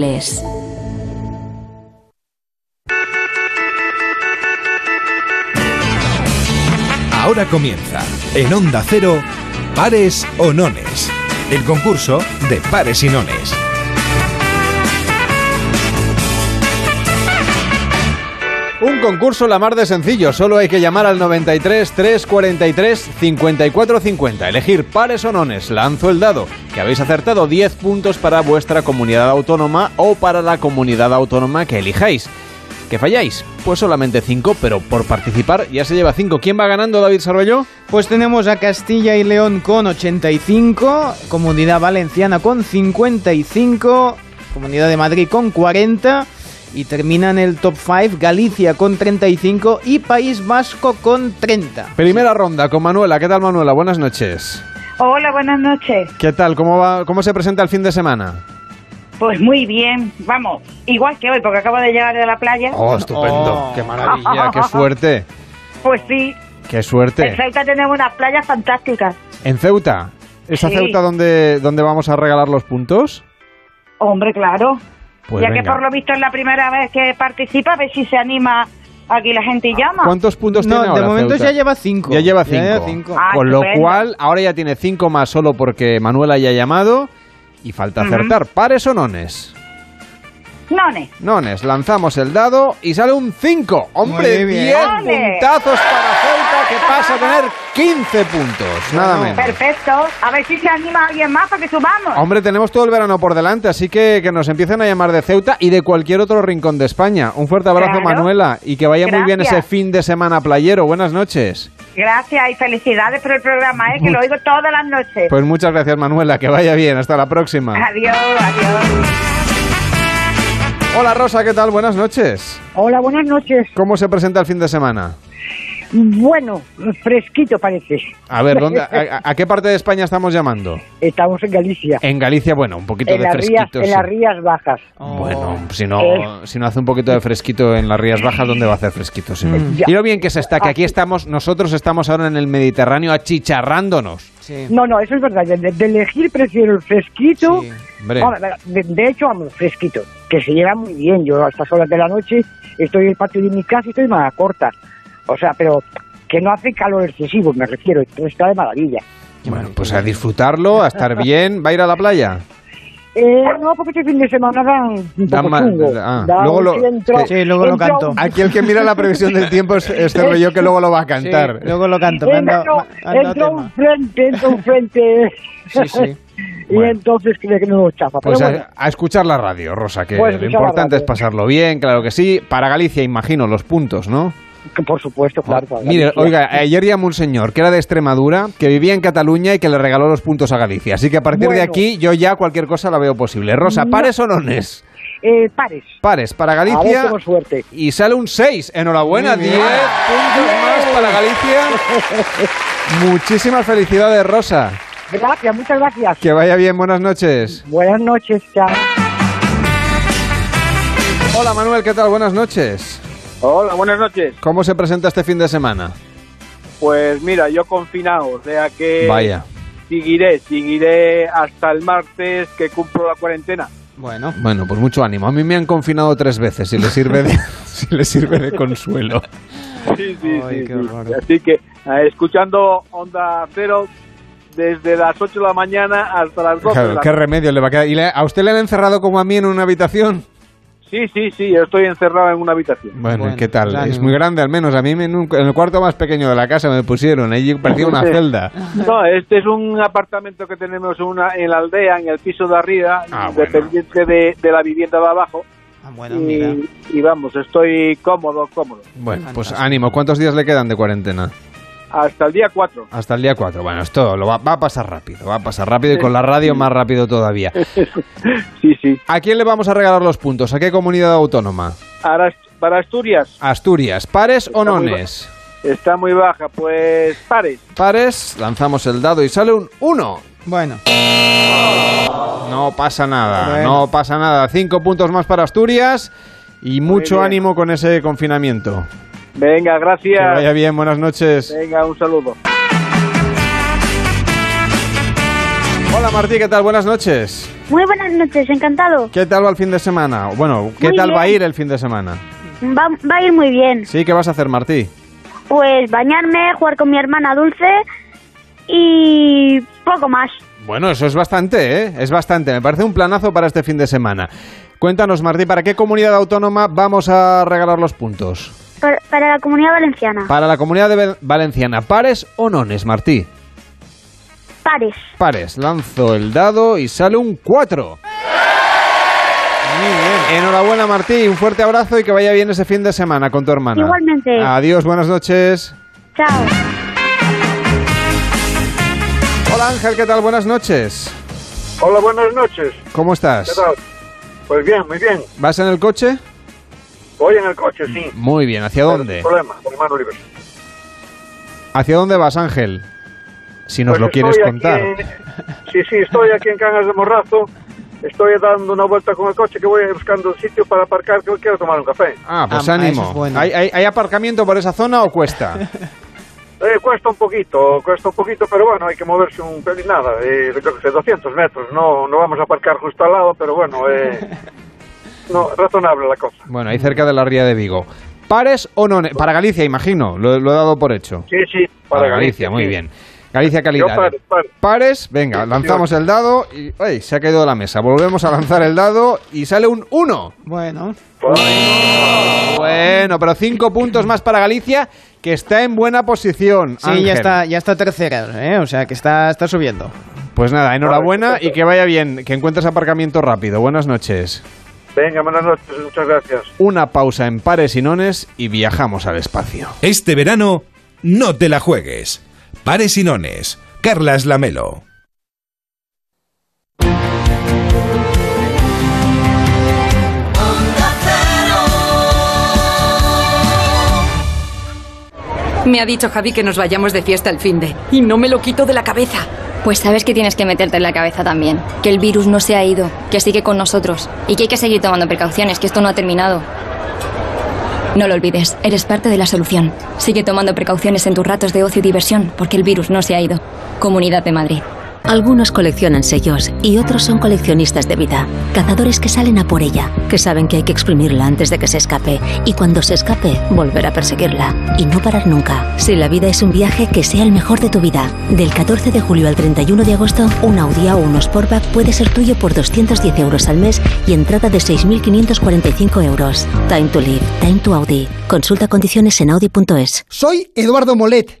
Speaker 8: Ahora comienza, en Onda Cero, Pares o Nones, el concurso de pares y nones.
Speaker 2: Un concurso la mar de sencillo, solo hay que llamar al 93 343 54 50, elegir pares o nones, lanzo el dado, que habéis acertado 10 puntos para vuestra comunidad autónoma o para la comunidad autónoma que elijáis. que falláis. Pues solamente 5, pero por participar ya se lleva 5. ¿Quién va ganando, David Sarbelló?
Speaker 3: Pues tenemos a Castilla y León con 85, Comunidad Valenciana con 55, Comunidad de Madrid con 40 y termina en el top 5 Galicia con 35 y País Vasco con 30.
Speaker 2: Primera ronda con Manuela. ¿Qué tal, Manuela? Buenas noches.
Speaker 15: Hola, buenas noches.
Speaker 2: ¿Qué tal? ¿Cómo, va, cómo se presenta el fin de semana?
Speaker 15: Pues muy bien, vamos, igual que hoy, porque acabo de llegar de la playa.
Speaker 2: Oh, estupendo. ¡Qué maravilla! ¡Qué suerte!
Speaker 15: Pues sí.
Speaker 2: ¡Qué suerte!
Speaker 15: En Ceuta tenemos unas playas fantásticas.
Speaker 2: ¿En Ceuta? ¿Esa
Speaker 15: Sí.
Speaker 2: Ceuta donde, donde vamos a regalar los puntos?
Speaker 15: Hombre, claro.
Speaker 2: Pues
Speaker 15: ya que por lo visto es la primera vez que participa, a ver si se anima aquí la gente y llama.
Speaker 2: ¿Cuántos puntos
Speaker 3: No,
Speaker 2: tiene ahora
Speaker 3: de momento
Speaker 2: Ceuta?
Speaker 3: ya lleva 5.
Speaker 2: Ya lleva 5.
Speaker 15: Ah,
Speaker 2: Con lo cual, ahora ya tiene 5 más solo porque Manuela ya ha llamado y falta acertar. ¿Pares o nones?
Speaker 15: None.
Speaker 2: Nones, lanzamos el dado y sale un 5. ¡Hombre,
Speaker 15: Muy bien.
Speaker 2: 10
Speaker 15: ¡Ole!
Speaker 2: puntazos para Ceuta que pasa a tener 15 puntos! Nada menos.
Speaker 15: Perfecto. A ver si se anima alguien más para que subamos.
Speaker 2: Hombre, tenemos todo el verano por delante, así que que nos empiecen a llamar de Ceuta y de cualquier otro rincón de España. Un fuerte abrazo,
Speaker 15: Claro.
Speaker 2: Manuela, y que vaya muy bien ese fin de semana playero. Buenas noches.
Speaker 15: Gracias y felicidades por el programa, ¿eh? que lo oigo todas las noches.
Speaker 2: Pues muchas gracias, Manuela, que vaya bien. Hasta la próxima.
Speaker 15: Adiós, adiós.
Speaker 2: Hola, Rosa, ¿qué tal? Buenas noches.
Speaker 16: Hola, buenas noches.
Speaker 2: ¿Cómo se presenta el fin de semana?
Speaker 16: Bueno, fresquito parece.
Speaker 2: A ver, ¿dónde, a, a- qué parte de España estamos llamando?
Speaker 16: Estamos en Galicia.
Speaker 2: En Galicia, bueno, un poquito
Speaker 16: En
Speaker 2: de
Speaker 16: rías,
Speaker 2: fresquito.
Speaker 16: en
Speaker 2: sí.
Speaker 16: las rías bajas.
Speaker 2: Bueno, si no,
Speaker 16: Eh.
Speaker 2: si no hace un poquito de fresquito en las Rías Bajas, ¿dónde va a hacer fresquito? Sí.
Speaker 16: Ya.
Speaker 2: Y lo bien que se está, que aquí estamos, nosotros estamos ahora en el Mediterráneo achicharrándonos.
Speaker 16: No, no, eso es verdad. De, de elegir prefiero el fresquito. De hecho, vamos, fresquito. Que se lleva muy bien. Yo a estas horas de la noche estoy en el patio de mi casa y estoy más corta. O sea, pero que no hace calor excesivo, me refiero. Entonces está de maravilla.
Speaker 2: Bueno, pues a disfrutarlo, a estar bien. ¿Va a ir a la playa?
Speaker 16: Eh, no, porque este fin de semana dan un
Speaker 2: Da
Speaker 16: poco chungo.
Speaker 2: ah,
Speaker 16: Da
Speaker 2: luego lo-
Speaker 16: entra un-
Speaker 2: Aquí el que mira la previsión del tiempo es, es Cervelló, que luego lo va a cantar.
Speaker 3: luego lo canto.
Speaker 16: entra
Speaker 3: tema.
Speaker 16: un frente, entra un frente.
Speaker 2: Sí, sí.
Speaker 16: y entonces cree que no nos chafa.
Speaker 2: Pues
Speaker 16: Pero
Speaker 2: a,
Speaker 16: bueno,
Speaker 2: a escuchar la radio, Rosa, que
Speaker 16: Pues
Speaker 2: lo importante es pasarlo bien, claro que sí. Para Galicia, imagino, los puntos, ¿no?
Speaker 16: Por supuesto, claro.
Speaker 2: Mire, oiga, ayer llamó un señor que era de Extremadura, que vivía en Cataluña y que le regaló los puntos a Galicia. Así que a partir de aquí, yo ya cualquier cosa la veo posible. Rosa,
Speaker 16: No.
Speaker 2: ¿pares o nones?
Speaker 16: Eh, pares.
Speaker 2: Pares para
Speaker 16: A ver,
Speaker 2: Galicia.
Speaker 16: suerte.
Speaker 2: Y sale un 6. Enhorabuena,
Speaker 16: Muy
Speaker 2: 10
Speaker 16: bien.
Speaker 2: puntos más para Galicia. Muchísimas felicidades, Rosa.
Speaker 16: Gracias, muchas gracias.
Speaker 2: Que vaya bien, buenas noches.
Speaker 16: Buenas noches, chao.
Speaker 2: Hola Manuel, ¿qué tal? Buenas noches.
Speaker 17: Hola, buenas noches.
Speaker 2: ¿Cómo se presenta este fin de semana?
Speaker 17: Pues mira, yo confinado, o sea que
Speaker 2: Vaya.
Speaker 17: seguiré, seguiré hasta el martes que cumplo la cuarentena.
Speaker 3: Bueno.
Speaker 2: Bueno, pues mucho ánimo. A mí me han confinado tres veces, si le sirve de, si le sirve de consuelo.
Speaker 17: Sí, sí, sí, sí. Así que eh, escuchando Onda Cero desde las 8 de la mañana hasta las 12 de
Speaker 2: Claro,
Speaker 17: la
Speaker 2: ¿Qué remedio le va a quedar? ¿Y le- a usted le han encerrado como a mí en una habitación?
Speaker 17: Sí, sí, sí, yo estoy encerrado en una habitación.
Speaker 2: Bueno, ¿y ¿qué tal? Es muy grande al menos. A mí me- en, un- en el cuarto más pequeño de la casa me pusieron. Allí parecía una celda.
Speaker 17: No, este es un apartamento que tenemos una, en la aldea, en el piso de arriba,
Speaker 2: Ah,
Speaker 17: dependiente de, de la vivienda de abajo.
Speaker 3: bueno,
Speaker 17: y,
Speaker 3: mira.
Speaker 17: y vamos, estoy cómodo, cómodo.
Speaker 2: Bueno, pues ánimo. ¿Cuántos días le quedan de cuarentena?
Speaker 17: Hasta el día 4.
Speaker 2: Hasta el día 4. Bueno, esto lo va, va a pasar rápido. Va a pasar rápido y con la radio más rápido todavía.
Speaker 17: Sí, sí.
Speaker 2: ¿A quién le vamos a regalar los puntos? ¿A qué comunidad autónoma?
Speaker 17: Para Asturias
Speaker 2: Asturias. ¿Pares o
Speaker 17: Está muy
Speaker 2: nones?
Speaker 17: está muy baja, pues pares.
Speaker 2: Pares, lanzamos el dado y sale un 1.
Speaker 3: Bueno.
Speaker 2: No pasa nada,
Speaker 3: Bueno.
Speaker 2: no pasa nada. Cinco puntos más para Asturias y mucho ánimo con ese confinamiento.
Speaker 17: Venga, gracias.
Speaker 2: Que vaya bien, buenas noches.
Speaker 17: Venga, un saludo.
Speaker 2: Hola Martí, ¿qué tal? Buenas noches.
Speaker 18: Muy buenas noches, encantado.
Speaker 2: ¿Qué tal va el fin de semana? Bueno, ¿qué
Speaker 18: Muy
Speaker 2: tal va a ir el fin de semana?
Speaker 18: Va, va a ir muy bien.
Speaker 2: Sí, ¿qué vas a hacer, Martí?
Speaker 18: Pues bañarme, jugar con mi hermana Dulce y poco más.
Speaker 2: Bueno, eso es bastante, ¿eh? Es bastante. Me parece un planazo para este fin de semana. Cuéntanos, Martí, ¿para qué comunidad autónoma vamos a regalar los puntos?
Speaker 18: Para, para la comunidad valenciana.
Speaker 2: Para la comunidad de Val- valenciana, ¿pares o nones, Martí?
Speaker 18: Pares.
Speaker 2: Pares. Lanzo el dado y sale un 4. Enhorabuena, Martí. Un fuerte abrazo y que vaya bien ese fin de semana con tu hermana.
Speaker 18: Igualmente.
Speaker 2: Adiós, buenas noches.
Speaker 18: Chao.
Speaker 2: Hola Ángel, ¿qué tal? Buenas noches.
Speaker 19: Hola, buenas noches.
Speaker 2: ¿Cómo estás?
Speaker 19: ¿Qué tal? Pues bien, muy bien.
Speaker 2: ¿Vas en el coche?
Speaker 19: Voy en el coche, sí.
Speaker 2: Muy bien, ¿hacia dónde?
Speaker 19: Sin problema.
Speaker 2: ¿Hacia dónde vas, Ángel? Si nos
Speaker 19: Pues
Speaker 2: lo quieres contar.
Speaker 19: en- Sí, sí, estoy aquí en Cangas de Morrazo. Estoy dando una vuelta con el coche que voy buscando un sitio para aparcar que quiero tomar un café.
Speaker 2: Ah, pues
Speaker 19: Ah,
Speaker 2: ánimo.
Speaker 19: es bueno.
Speaker 2: ¿Hay, hay, hay aparcamiento por esa zona o cuesta?
Speaker 19: Eh, cuesta un poquito, cuesta un poquito, pero bueno, hay que moverse un pelín nada, eh, yo qué sé, 200 metros. No, no vamos a aparcar justo al lado, pero bueno, eh, no, razonable la cosa.
Speaker 2: bueno, ahí cerca de la ría de Vigo. ¿Pares o no? Para Galicia, imagino. Lo, lo he dado por hecho.
Speaker 19: Sí, sí, para,
Speaker 2: Galicia, muy
Speaker 19: sí.
Speaker 2: bien. Galicia calidad.
Speaker 19: Pares, pares.
Speaker 2: Pares, venga, lanzamos el dado y ¡ay! se ha caído de la mesa. Volvemos a lanzar el dado y sale un 1.
Speaker 3: Bueno.
Speaker 2: Bueno, pero 5 puntos más para Galicia, que está en buena posición.
Speaker 3: Sí,
Speaker 2: Ángel.
Speaker 3: ya está, ya está tercera, ¿eh? O sea que está, está subiendo.
Speaker 2: Pues nada, enhorabuena y que vaya bien, que encuentres aparcamiento rápido. Buenas noches.
Speaker 19: Venga, buenas noches, muchas gracias.
Speaker 2: Una pausa en pares y nones y viajamos al espacio.
Speaker 1: Este verano, no te la juegues. Pares y nones. Carlas Lamelo.
Speaker 20: Me ha dicho Javi que nos vayamos de fiesta el fin de. Y no me lo quito de la cabeza.
Speaker 21: Pues sabes que tienes que meterte en la cabeza también. Que el virus no se ha ido, que sigue con nosotros. Y que hay que seguir tomando precauciones, que esto no ha terminado. No lo olvides, eres parte de la solución. Sigue tomando precauciones en tus ratos de ocio y diversión, porque el virus no se ha ido. Comunidad de Madrid.
Speaker 22: Algunos coleccionan sellos y otros son coleccionistas de vida. Cazadores que salen a por ella, que saben que hay que exprimirla antes de que se escape y cuando se escape, volver a perseguirla y no parar nunca. Si la vida es un viaje, que sea el mejor de tu vida. Del 14 de julio al 31 de agosto, un Audi A1 o Sportback puede ser tuyo por 210 euros al mes y entrada de 6.545 euros. Time to live, time to Audi. Consulta condiciones en audi.es.
Speaker 23: Soy Eduardo Molet.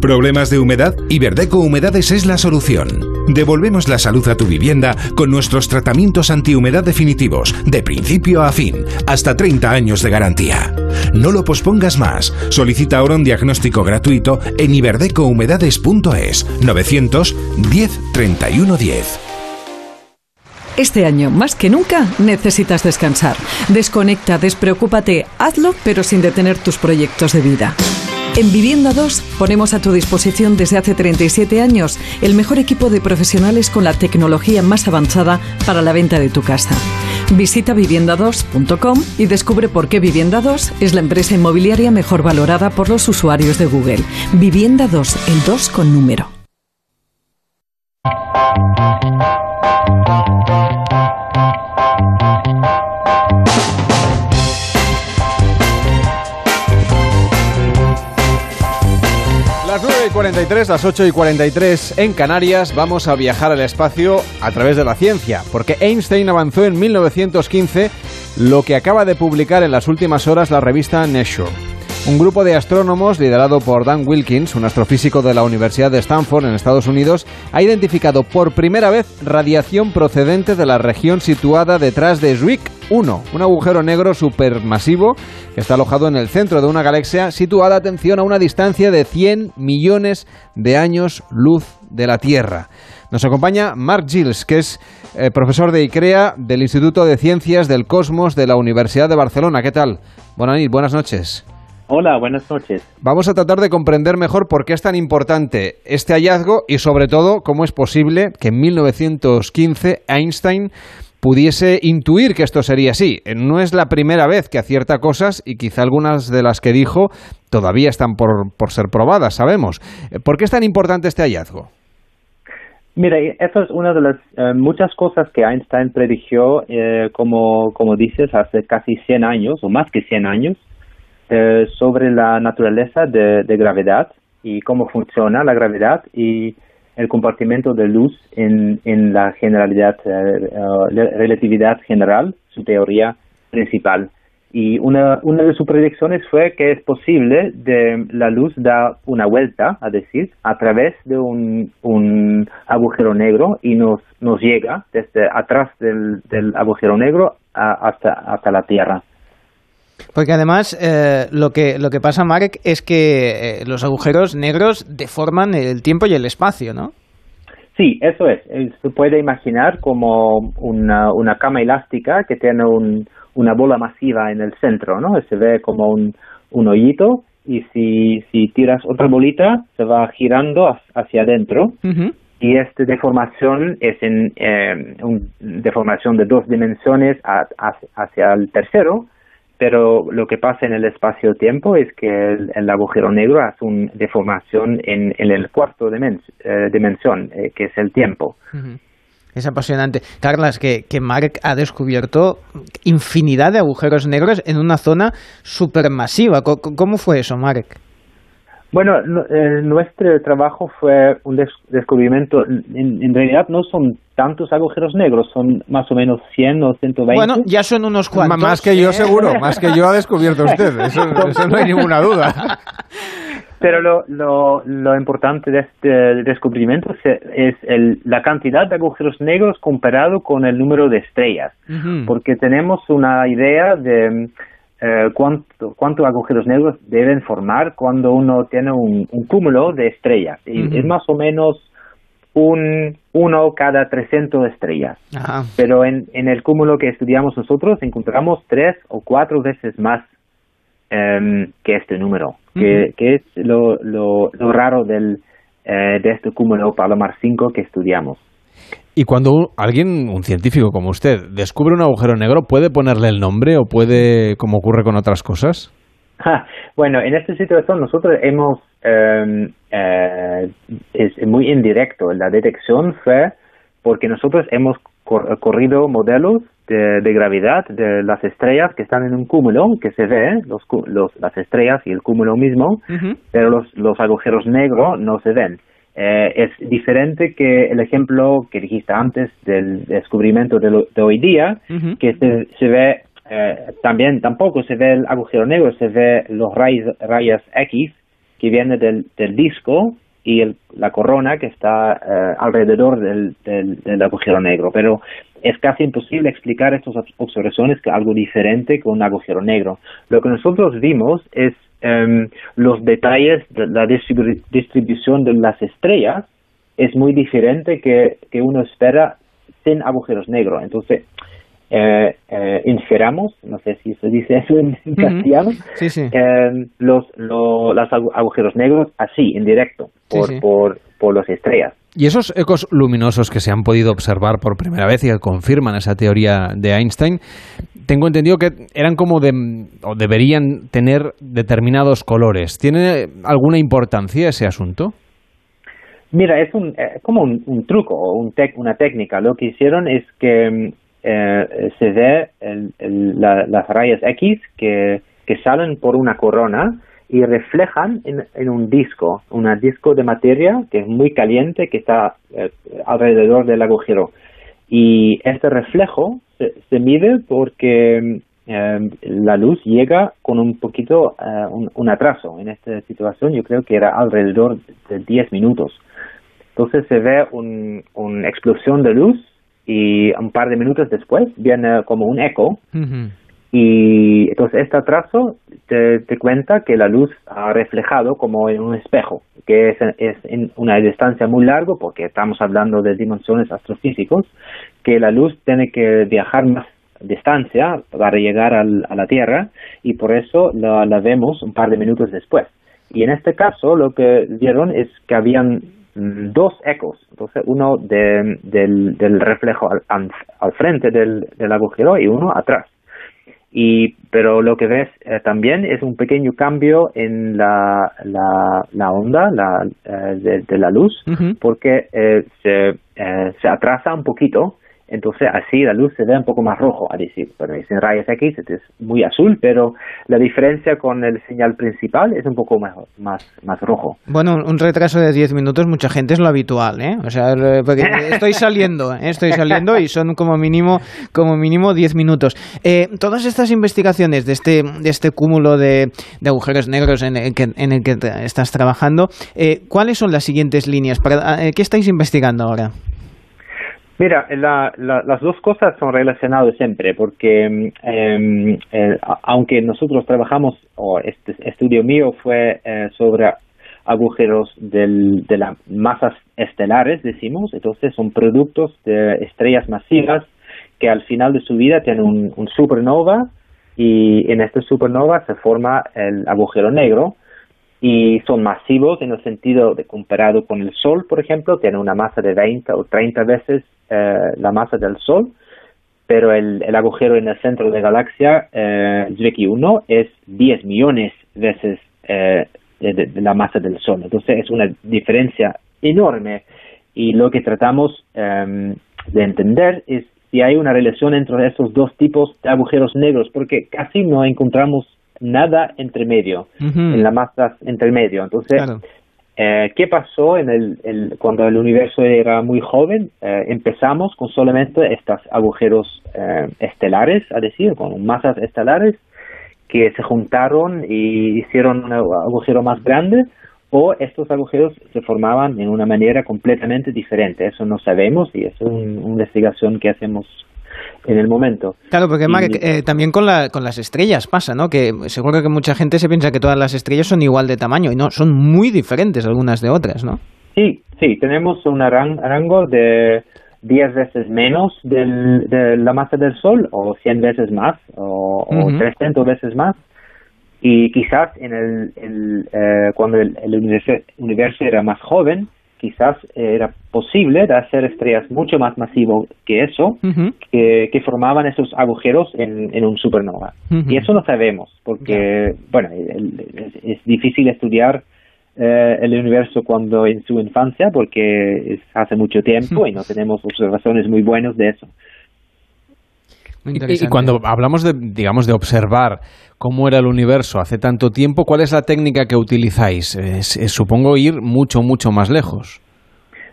Speaker 1: ¿Problemas de humedad? Iberdeco Humedades es la solución. Devolvemos la salud a tu vivienda con nuestros tratamientos antihumedad definitivos, de principio a fin, hasta 30 años de garantía. No lo pospongas más. Solicita ahora un diagnóstico gratuito en iberdecohumedades.es 910 31 10.
Speaker 24: Este año, más que nunca, necesitas descansar. Desconecta, despreocúpate, hazlo, pero sin detener tus proyectos de vida. En Vivienda 2 ponemos a tu disposición desde hace 37 años el mejor equipo de profesionales con la tecnología más avanzada para la venta de tu casa. Visita vivienda2.com y descubre por qué Vivienda 2 es la empresa inmobiliaria mejor valorada por los usuarios de Google. Vivienda 2, el 2 con número.
Speaker 2: 43, las 8 y 43 en Canarias, vamos a viajar al espacio a través de la ciencia, porque Einstein avanzó en 1915 lo que acaba de publicar en las últimas horas la revista Nature. Un grupo de astrónomos liderado por Dan Wilkins, un astrofísico de la Universidad de Stanford en Estados Unidos, ha identificado por primera vez radiación procedente de la región situada detrás de Zwick 1, un agujero negro supermasivo que está alojado en el centro de una galaxia situada, atención, a una distancia de 100 millones de años luz de la Tierra. Nos acompaña Mark Gilles, que es eh, profesor de ICREA del Instituto de Ciencias del Cosmos de la Universidad de Barcelona. ¿Qué tal? Buenas, buenas noches.
Speaker 25: Hola, buenas noches.
Speaker 2: Vamos a tratar de comprender mejor por qué es tan importante este hallazgo y sobre todo cómo es posible que en 1915 Einstein pudiese intuir que esto sería así. Eh, No es la primera vez que acierta cosas y quizá algunas de las que dijo todavía están por, por ser probadas, sabemos. Eh, ¿Por qué es tan importante este hallazgo?
Speaker 25: Mira, eso es una de las eh, muchas cosas que Einstein predijo, eh, como, como dices, hace casi 100 años, o más que 100 años, sobre la naturaleza de, de gravedad y cómo funciona la gravedad y el compartimento de luz en, en la generalidad, relatividad general, su teoría principal. Y una, una de sus predicciones fue que es posible de la luz da una vuelta, a decir, a través de un, un agujero negro y nos, nos llega desde atrás del, del agujero negro hasta, hasta la Tierra.
Speaker 3: Porque además eh, lo, que, lo que pasa, Marek, es que eh, los agujeros negros deforman el tiempo y el espacio, ¿no?
Speaker 25: Sí, eso es. Se puede imaginar como una, una cama elástica que tiene un, una bola masiva en el centro, ¿no? Se ve como un, un hoyito y si, si tiras otra bolita se va girando hacia adentro y esta deformación es en eh, una deformación de dos dimensiones hacia el tercero pero lo que pasa en el espacio-tiempo es que el, agujero negro hace una deformación en, el cuarto eh, dimensión, eh, que es el tiempo.
Speaker 3: Es apasionante. Carlas, que, que Mark ha descubierto infinidad de agujeros negros en una zona supermasiva. ¿Cómo fue eso, Mark?
Speaker 25: Bueno, eh, nuestro trabajo fue un descubrimiento. En, realidad no son tantos agujeros negros, son más o menos 100 o 120.
Speaker 3: Bueno, ya son unos cuantos.
Speaker 2: más que yo seguro, más que yo ha descubierto usted, eso, no hay ninguna duda.
Speaker 25: Pero lo, lo, lo importante de este descubrimiento es, el, la cantidad de agujeros negros comparado con el número de estrellas, porque tenemos una idea de eh, cuánto, cuántos agujeros negros deben formar cuando uno tiene un, cúmulo de estrellas. Y es más o menos un uno cada 300 estrellas. Pero en, en el cúmulo que estudiamos nosotros encontramos tres o cuatro veces más em, que este número, que, que, es lo, lo, lo raro del, eh, de este cúmulo Palomar 5 que estudiamos.
Speaker 2: Y cuando alguien, un científico como usted, descubre un agujero negro, ¿puede ponerle el nombre o puede, como ocurre con otras cosas?
Speaker 25: bueno, en esta situación nosotros hemos, em, eh, es muy indirecto, la detección fue porque nosotros hemos corrido modelos de, gravedad de las estrellas que están en un cúmulo, que se ve, los, las estrellas y el cúmulo mismo, pero los, los agujeros negros no se ven. Eh, es diferente que el ejemplo que dijiste antes del descubrimiento de, hoy día, que se, ve eh, también, tampoco se ve el agujero negro, se ve los rayas, X que vienen del, del disco y la corona que está eh, alrededor del, del, agujero negro. Pero es casi imposible explicar estas observaciones que algo diferente con un agujero negro. Lo que nosotros vimos es Em, los detalles de la distribución de las estrellas es muy diferente que, que uno espera sin agujeros negros. Entonces, eh, eh, inferamos, no sé si se dice eso en, castellano, em, los, agujeros negros así, en directo, por, por, por las estrellas.
Speaker 2: Y esos ecos luminosos que se han podido observar por primera vez y que confirman esa teoría de Einstein, tengo entendido que eran como de, o deberían tener determinados colores. ¿Tiene alguna importancia ese asunto?
Speaker 25: Mira, es un, eh, como un, truco o un una técnica. Lo que hicieron es que eh, se ve las rayas X que, que salen por una corona y reflejan en, un disco, un disco de materia que es muy caliente que está eh, alrededor del agujero. Y este reflejo se, mide porque em, la luz llega con un poquito, eh, un, atraso. En esta situación yo creo que era alrededor de 10 minutos. Entonces se ve una explosión de luz y un par de minutos después viene como un eco. Y entonces este atraso te, cuenta que la luz ha reflejado como en un espejo, que es, es en una distancia muy larga, porque estamos hablando de dimensiones astrofísicas, que la luz tiene que viajar más distancia para llegar al, a la Tierra y por eso la, vemos un par de minutos después. Y en este caso lo que vieron es que habían dos ecos, entonces uno de, del, del, reflejo al, al frente del, del agujero y uno atrás y pero lo que ves eh, también es un pequeño cambio en la, la, la onda la, eh, de, la luz porque eh, se, se atrasa un poquito Entonces así la luz se ve un poco más rojo, a decir, bueno, es en rayos X es muy azul, pero la diferencia con el señal principal es un poco más, más, más rojo.
Speaker 3: Bueno, un retraso de 10 minutos mucha gente es lo habitual, ¿eh? O sea, porque estoy saliendo, ¿eh? estoy saliendo y son como mínimo como mínimo 10 minutos. Eh, todas estas investigaciones de este de este cúmulo de, agujeros negros en el que, en el que estás trabajando, eh, ¿cuáles son las siguientes líneas? Para, eh, ¿Qué estáis investigando ahora?
Speaker 25: Mira, las dos cosas son relacionadas siempre, porque em, eh, aunque nosotros trabajamos, o este estudio mío fue eh, sobre agujeros del, de las masas estelares, decimos, entonces son productos de estrellas masivas que al final de su vida tienen un, un supernova y en este supernova se forma el agujero negro y son masivos en el sentido de comparado con el Sol, por ejemplo, tiene una masa de 20 o 30 veces eh, la masa del Sol, pero el, el, agujero en el centro de la galaxia, eh, Zwicky 1, es 10 millones veces eh, de, la masa del Sol. Entonces es una diferencia enorme y lo que tratamos em, de entender es si hay una relación entre estos dos tipos de agujeros negros, porque casi no encontramos nada entre medio, en la masa entre medio. Entonces, eh, ¿qué pasó en el, cuando el universo era muy joven? Eh, empezamos con solamente estos agujeros eh, estelares, a decir, con masas estelares que se juntaron y hicieron un agujero más grande o estos agujeros se formaban en una manera completamente diferente. Eso no sabemos y es una investigación que hacemos en el momento.
Speaker 3: Claro, porque eh, también con, la, con las estrellas pasa, ¿no? Que seguro que mucha gente se piensa que todas las estrellas son igual de tamaño y no, son muy diferentes algunas de otras, ¿no?
Speaker 25: Sí, sí, tenemos un rango de 10 veces menos de la masa del Sol o 100 veces más o, 300 veces más y quizás en el, eh, cuando el, universo, era más joven quizás era posible de hacer estrellas mucho más masivas que eso, que, formaban esos agujeros en, un supernova. Y eso no sabemos, porque, bueno, es, difícil estudiar eh, el universo cuando en su infancia, porque es hace mucho tiempo y no tenemos observaciones muy buenas de eso.
Speaker 2: Y, cuando hablamos de, digamos, de observar cómo era el universo hace tanto tiempo, ¿cuál es la técnica que utilizáis? supongo ir mucho, mucho más lejos.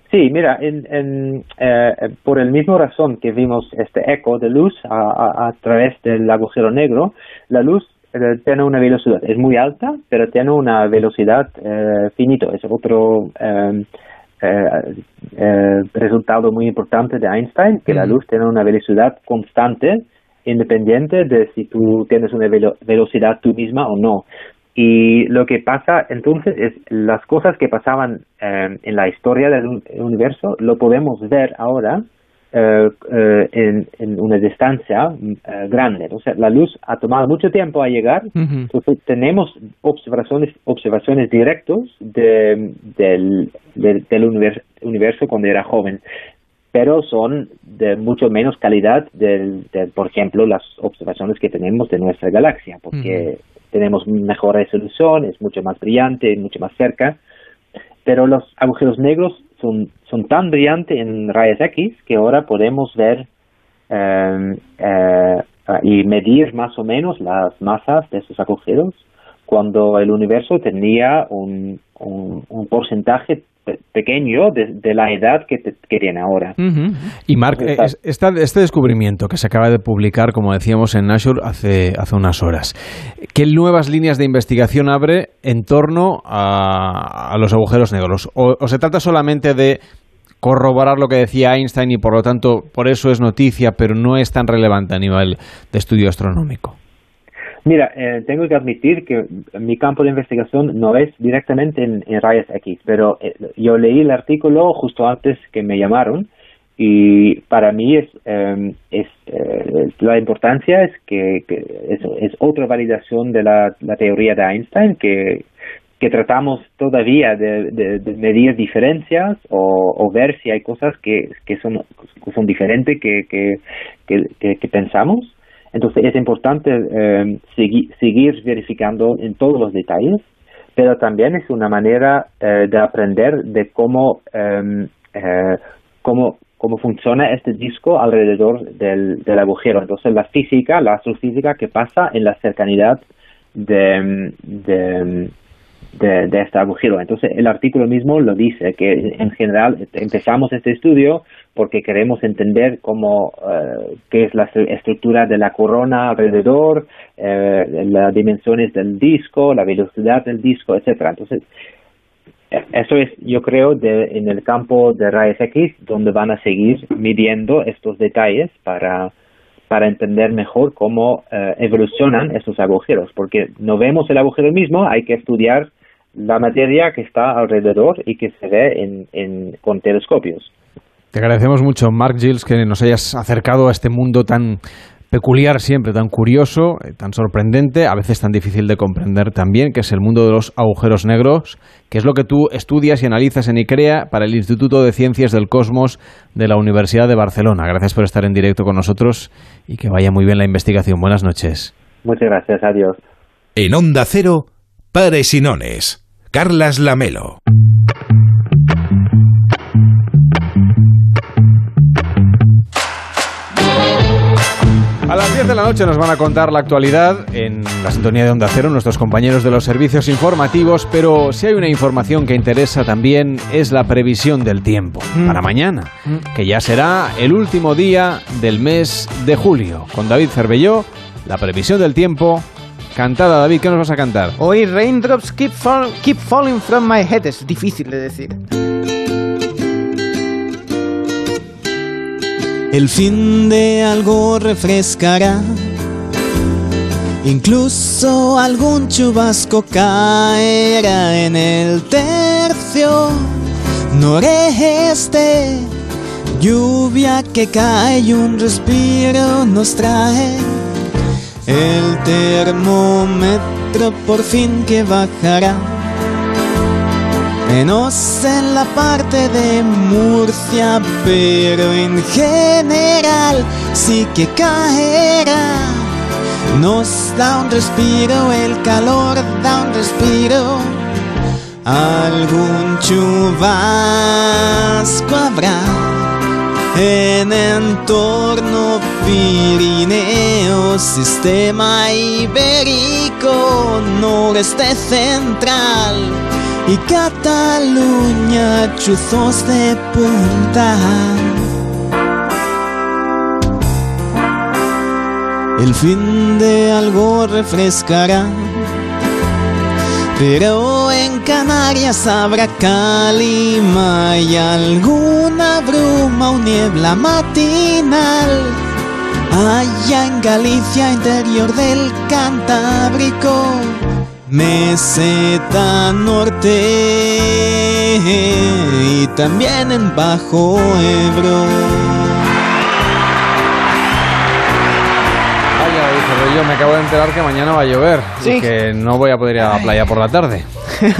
Speaker 25: Sí, mira, en, eh, por el mismo razón que vimos este eco de luz a, través del agujero negro, la luz eh, tiene una velocidad, es muy alta, pero tiene una velocidad eh, finito, es otro eh, eh, resultado muy importante de Einstein, que la luz tiene una velocidad constante, independiente de si tú tienes una velocidad tú misma o no. Y lo que pasa entonces es las cosas que pasaban eh, en la historia del universo, lo podemos ver ahora eh, eh, en, una distancia eh, grande. O sea, la luz ha tomado mucho tiempo a llegar, entonces tenemos observaciones, observaciones directas de, del, del universo, cuando era joven, pero son de mucho menos calidad de, por ejemplo, las observaciones que tenemos de nuestra galaxia, porque tenemos mejor resolución, es mucho más brillante, mucho más cerca, pero los agujeros negros son, son tan brillantes en rayos X que ahora podemos ver em, eh, y medir más o menos las masas de esos agujeros. Cuando el universo tenía un, un porcentaje pequeño de, la edad que, tiene ahora.
Speaker 2: Y Mark, este descubrimiento que se acaba de publicar, como decíamos en Nature hace, hace unas horas, ¿qué nuevas líneas de investigación abre en torno a, los agujeros negros? ¿O se trata solamente de corroborar lo que decía Einstein y por lo tanto por eso es noticia, pero no es tan relevante a nivel de estudio astronómico?
Speaker 25: Mira, eh, tengo que admitir que mi campo de investigación no es directamente en, rayos X, pero eh, yo leí el artículo justo antes que me llamaron y para mí es, em, es eh, la importancia es que, es, otra validación de la, teoría de Einstein que, que tratamos todavía de, medir diferencias o, ver si hay cosas que, que son, son diferentes que, que pensamos entonces es importante eh, seguir, verificando en todos los detalles, pero también es una manera eh, de aprender de cómo, em, eh, cómo cómo funciona este disco alrededor del, del agujero. Entonces la física, la astrofísica que pasa en la cercanidad de, de, de, este agujero. Entonces el artículo mismo lo dice, que en general empezamos este estudio porque queremos entender cómo, eh, qué es la estructura de la corona alrededor, eh, las dimensiones del disco, la velocidad del disco, etcétera. Entonces, e, eso es, yo creo, de, en el campo de rayos X, donde van a seguir midiendo estos detalles para, para entender mejor cómo eh, evolucionan estos agujeros, porque no vemos el agujero mismo, hay que estudiar la materia que está alrededor y que se ve en, en, con telescopios.
Speaker 2: Te agradecemos mucho, Mark Gilles, que nos hayas acercado a este mundo tan peculiar siempre, tan curioso, eh, tan sorprendente, a veces tan difícil de comprender también, que es el mundo de los agujeros negros, que es lo que tú estudias y analizas en ICREA para el Instituto de Ciencias del Cosmos de la Universidad de Barcelona. Gracias por estar en directo con nosotros y que vaya muy bien la investigación. Buenas noches.
Speaker 25: Muchas gracias, adiós.
Speaker 1: En Onda Cero, Pares y Nones, Carlas Lamelo.
Speaker 2: A las 10 de la noche nos van a contar la actualidad en la sintonía de Onda Cero nuestros compañeros de los servicios informativos, pero si hay una información que interesa también es la previsión del tiempo
Speaker 26: Mm.
Speaker 2: para mañana, que ya será el último día del mes de julio. Con David Cervelló, la previsión del tiempo. Cantada, David, ¿qué nos vas a cantar?
Speaker 26: Hoy Raindrops keep, fall- keep falling from my head. Es difícil de decir.
Speaker 3: El fin de algo refrescará. Incluso algún chubasco caerá en el tercio noreste. Lluvia que cae y un respiro nos trae. El termómetro por fin que bajará. Menos en la parte de Murcia, pero en general sí que caerá. Nos da un respiro, el calor da un respiro. Algún chubasco habrá en entorno Pirineo, sistema ibérico, noreste central y Cataluña, chuzos de punta. El fin de algo refrescará, pero en Canarias habrá calima y alguna bruma o niebla matinal. Allá en Galicia, interior del Cantábrico, meseta norte y también en Bajo Ebro.
Speaker 2: Vaya, David Cervelló, me acabo de enterar que mañana va a llover y
Speaker 26: Sí.
Speaker 2: que no voy a poder ir a la playa por la tarde.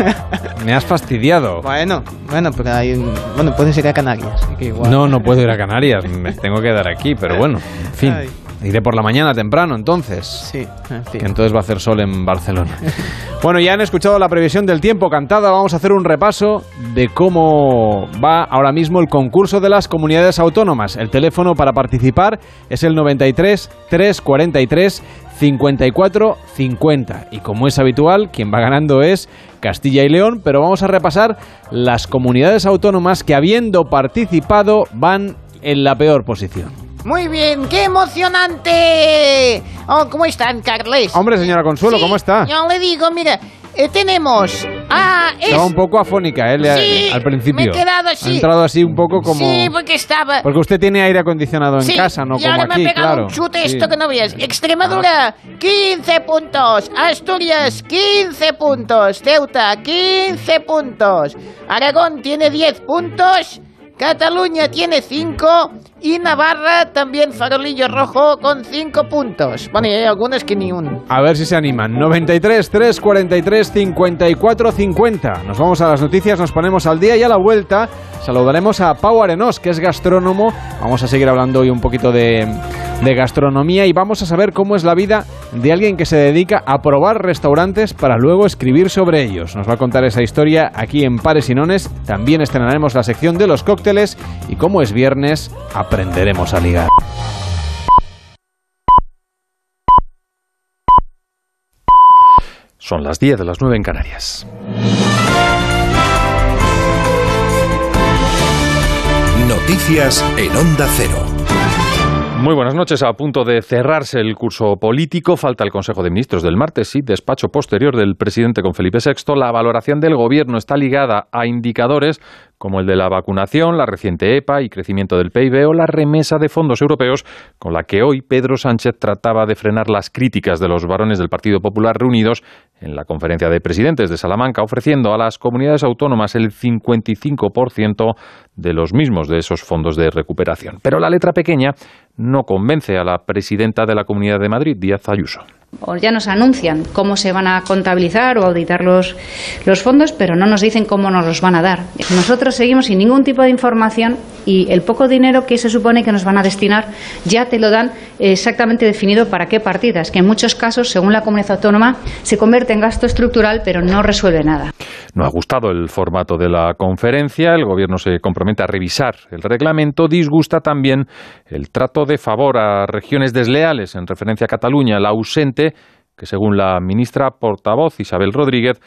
Speaker 2: me has fastidiado.
Speaker 26: Bueno, bueno, pero hay un... Bueno, puedes ir a Canarias. así que igual.
Speaker 2: No, no puedo ir a Canarias, me tengo que quedar aquí, pero bueno, en fin.
Speaker 26: Ay.
Speaker 2: Iré por la mañana temprano, entonces.
Speaker 26: Sí, en fin.
Speaker 2: Que entonces va a hacer sol en Barcelona. bueno, ya han escuchado la previsión del tiempo cantada. Vamos a hacer un repaso de cómo va ahora mismo el concurso de las comunidades autónomas. El teléfono para participar es el 93 343 54 50. Y como es habitual, quien va ganando es Castilla y León, pero vamos a repasar las comunidades autónomas que habiendo participado van en la peor posición.
Speaker 26: Muy bien, qué emocionante. Oh, ¿Cómo están, Carles?
Speaker 2: Hombre, señora Consuelo,
Speaker 26: Sí,
Speaker 2: ¿cómo está?
Speaker 26: Yo le digo, mira, eh, tenemos a... es-
Speaker 2: Estaba un poco afónica, ¿eh?
Speaker 26: Sí,
Speaker 2: al principio.
Speaker 26: me he quedado así.
Speaker 2: Ha entrado así un poco como...
Speaker 26: Sí, porque estaba...
Speaker 2: Porque usted tiene aire acondicionado en
Speaker 26: Sí,
Speaker 2: casa, no
Speaker 26: y
Speaker 2: como
Speaker 26: ahora
Speaker 2: aquí,
Speaker 26: me ha pegado
Speaker 2: claro.
Speaker 26: un chute
Speaker 2: Sí.
Speaker 26: esto que no veas. Extremadura, 15 puntos. Asturias, 15 puntos. Ceuta, 15 puntos. Aragón tiene 10 puntos. Cataluña tiene 5. Y Navarra también farolillo rojo con 5 puntos. Bueno, y hay algunas que ni un.
Speaker 2: A ver si se animan. 93 343 54 50. Nos vamos a las noticias, nos ponemos al día y a la vuelta saludaremos a Pau Arenós, que es gastrónomo. Vamos a seguir hablando hoy un poquito de de gastronomía y vamos a saber cómo es la vida de alguien que se dedica a probar restaurantes para luego escribir sobre ellos. Nos va a contar esa historia aquí en Pares y Nones. También estrenaremos la sección de los cócteles y como es viernes, aprenderemos a ligar.
Speaker 27: Son las 10 de las 9 en Canarias.
Speaker 1: Noticias en Onda Cero.
Speaker 27: Muy buenas noches. A punto de cerrarse el curso político, falta el Consejo de Ministros del martes y despacho posterior del presidente con Felipe VI. La valoración del gobierno está ligada a indicadores como el de la vacunación, la reciente EPA y crecimiento del PIB o la remesa de fondos europeos con la que hoy Pedro Sánchez trataba de frenar las críticas de los varones del Partido Popular reunidos en la conferencia de presidentes de Salamanca, ofreciendo a las comunidades autónomas el 55% de los mismos de esos fondos de recuperación. Pero la letra pequeña no convence a la presidenta de la Comunidad de Madrid, Díaz Ayuso
Speaker 13: o ya nos anuncian cómo se van a contabilizar o auditar los, los fondos, pero no nos dicen cómo nos los van a dar. Nosotros seguimos sin ningún tipo de información y el poco dinero que se supone que nos van a destinar ya te lo dan exactamente definido para qué partidas, que en muchos casos, según la comunidad autónoma, se convierte en gasto estructural, pero no resuelve nada.
Speaker 27: No ha gustado el formato de la conferencia, el Gobierno se compromete a revisar el reglamento, disgusta también el trato de favor a regiones desleales en referencia a Cataluña, la ausente, que según la ministra portavoz Isabel Rodríguez,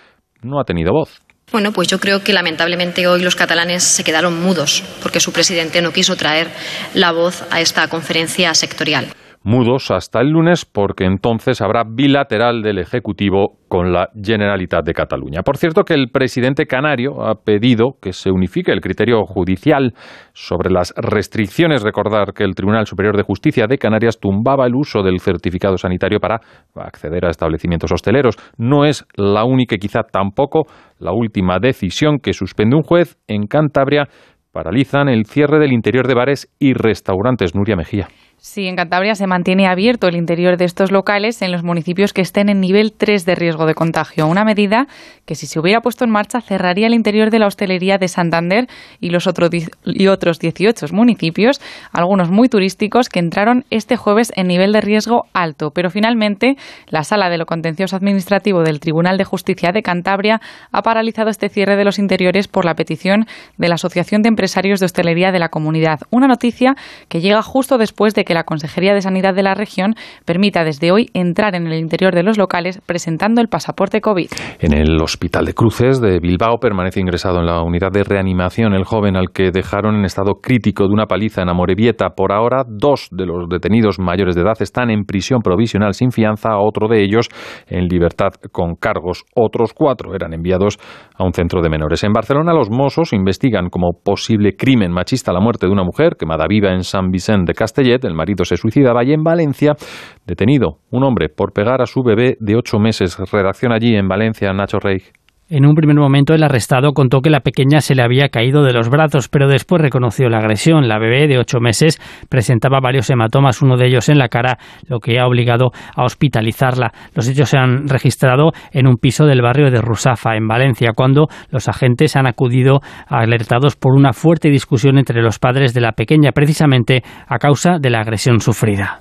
Speaker 27: no ha tenido voz.
Speaker 28: Bueno, pues yo creo que lamentablemente hoy los catalanes se quedaron mudos porque su presidente no quiso traer la voz a esta conferencia sectorial
Speaker 27: mudos hasta el lunes porque entonces habrá bilateral del Ejecutivo con la Generalitat de Cataluña. Por cierto que el presidente canario ha pedido que se unifique el criterio judicial sobre las restricciones. Recordar que el Tribunal Superior de Justicia de Canarias tumbaba el uso del certificado sanitario para acceder a establecimientos hosteleros. No es la única y quizá tampoco la última decisión que suspende un juez en Cantabria paralizan el cierre del interior de bares y restaurantes. Nuria Mejía.
Speaker 29: Sí, en Cantabria se mantiene abierto el interior de estos locales en los municipios que estén en nivel 3 de riesgo de contagio. Una medida que, si se hubiera puesto en marcha, cerraría el interior de la hostelería de Santander y los otros y otros 18 municipios, algunos muy turísticos, que entraron este jueves en nivel de riesgo alto. Pero finalmente, la Sala de lo Contencioso Administrativo del Tribunal de Justicia de Cantabria ha paralizado este cierre de los interiores por la petición de la Asociación de Empresarios de Hostelería de la Comunidad. Una noticia que llega justo después de que la Consejería de Sanidad de la región permita desde hoy entrar en el interior de los locales presentando el pasaporte COVID.
Speaker 27: En el Hospital de Cruces de Bilbao permanece ingresado en la unidad de reanimación el joven al que dejaron en estado crítico de una paliza en Amorebieta. Por ahora, dos de los detenidos mayores de edad están en prisión provisional sin fianza, otro de ellos en libertad con cargos. Otros cuatro eran enviados a un centro de menores. En Barcelona, los Mossos investigan como posible crimen machista la muerte de una mujer quemada viva en San Vicente de Castellet, el marido se suicidaba y en Valencia, detenido un hombre por pegar a su bebé de ocho meses. Redacción allí en Valencia, Nacho Rey.
Speaker 30: En un primer momento el arrestado contó que la pequeña se le había caído de los brazos, pero después reconoció la agresión. La bebé de ocho meses presentaba varios hematomas, uno de ellos en la cara, lo que ha obligado a hospitalizarla. Los hechos se han registrado en un piso del barrio de Rusafa, en Valencia, cuando los agentes han acudido alertados por una fuerte discusión entre los padres de la pequeña, precisamente a causa de la agresión sufrida.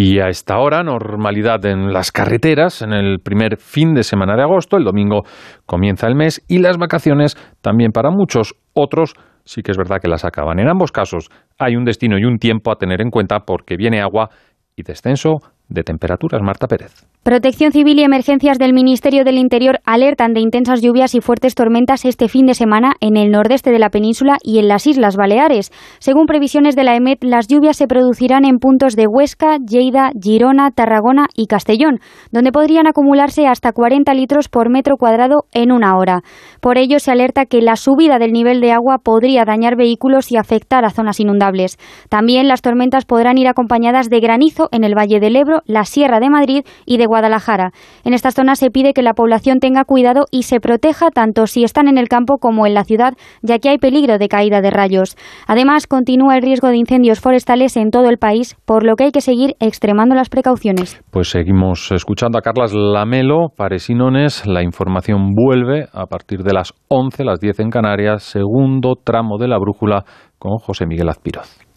Speaker 27: Y a esta hora, normalidad en las carreteras en el primer fin de semana de agosto. El domingo comienza el mes y las vacaciones también para muchos. Otros sí que es verdad que las acaban. En ambos casos hay un destino y un tiempo a tener en cuenta porque viene agua y descenso de temperaturas. Marta Pérez.
Speaker 31: Protección Civil y Emergencias del Ministerio del Interior alertan de intensas lluvias y fuertes tormentas este fin de semana en el nordeste de la península y en las Islas Baleares. Según previsiones de la EMET, las lluvias se producirán en puntos de Huesca, Lleida, Girona, Tarragona y Castellón, donde podrían acumularse hasta 40 litros por metro cuadrado en una hora. Por ello, se alerta que la subida del nivel de agua podría dañar vehículos y afectar a zonas inundables. También las tormentas podrán ir acompañadas de granizo en el Valle del Ebro, la Sierra de Madrid y de Guadalajara. En estas zonas se pide que la población tenga cuidado y se proteja tanto si están en el campo como en la ciudad, ya que hay peligro de caída de rayos. Además, continúa el riesgo de incendios forestales en todo el país, por lo que hay que seguir extremando las precauciones.
Speaker 27: Pues seguimos escuchando a Carlas Lamelo, Paresinones. La información vuelve a partir de las 11, las 10 en Canarias, segundo tramo de la brújula con José Miguel Azpiroz.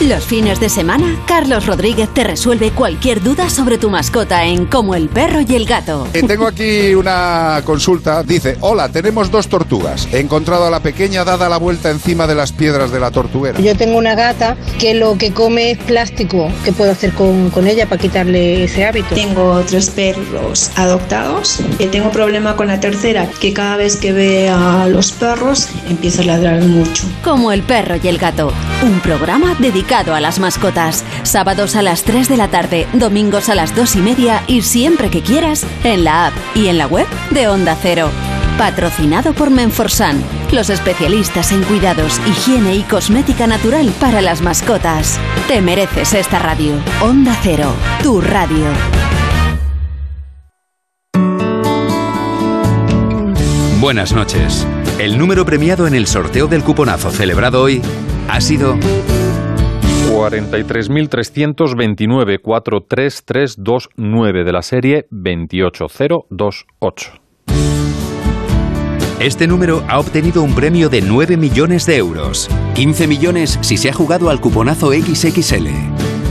Speaker 22: Los fines de semana, Carlos Rodríguez te resuelve cualquier duda sobre tu mascota en Como el perro y el gato.
Speaker 32: Eh, tengo aquí una consulta. Dice, hola, tenemos dos tortugas. He encontrado a la pequeña dada la vuelta encima de las piedras de la tortuguera.
Speaker 33: Yo tengo una gata que lo que come es plástico. ¿Qué puedo hacer con, con ella para quitarle ese hábito?
Speaker 34: Tengo tres perros adoptados. Y tengo problema con la tercera, que cada vez que ve a los perros empieza a ladrar mucho.
Speaker 22: Como el perro y el gato. Un programa dedicado a las mascotas. Sábados a las 3 de la tarde, domingos a las 2 y media y siempre que quieras en la app y en la web de Onda Cero. Patrocinado por Menforsan, los especialistas en cuidados, higiene y cosmética natural para las mascotas. Te mereces esta radio. Onda Cero, tu radio.
Speaker 35: Buenas noches. El número premiado en el sorteo del cuponazo celebrado hoy ha sido
Speaker 27: 43.329 43329 de la serie 28028.
Speaker 35: Este número ha obtenido un premio de 9 millones de euros. 15 millones si se ha jugado al cuponazo XXL.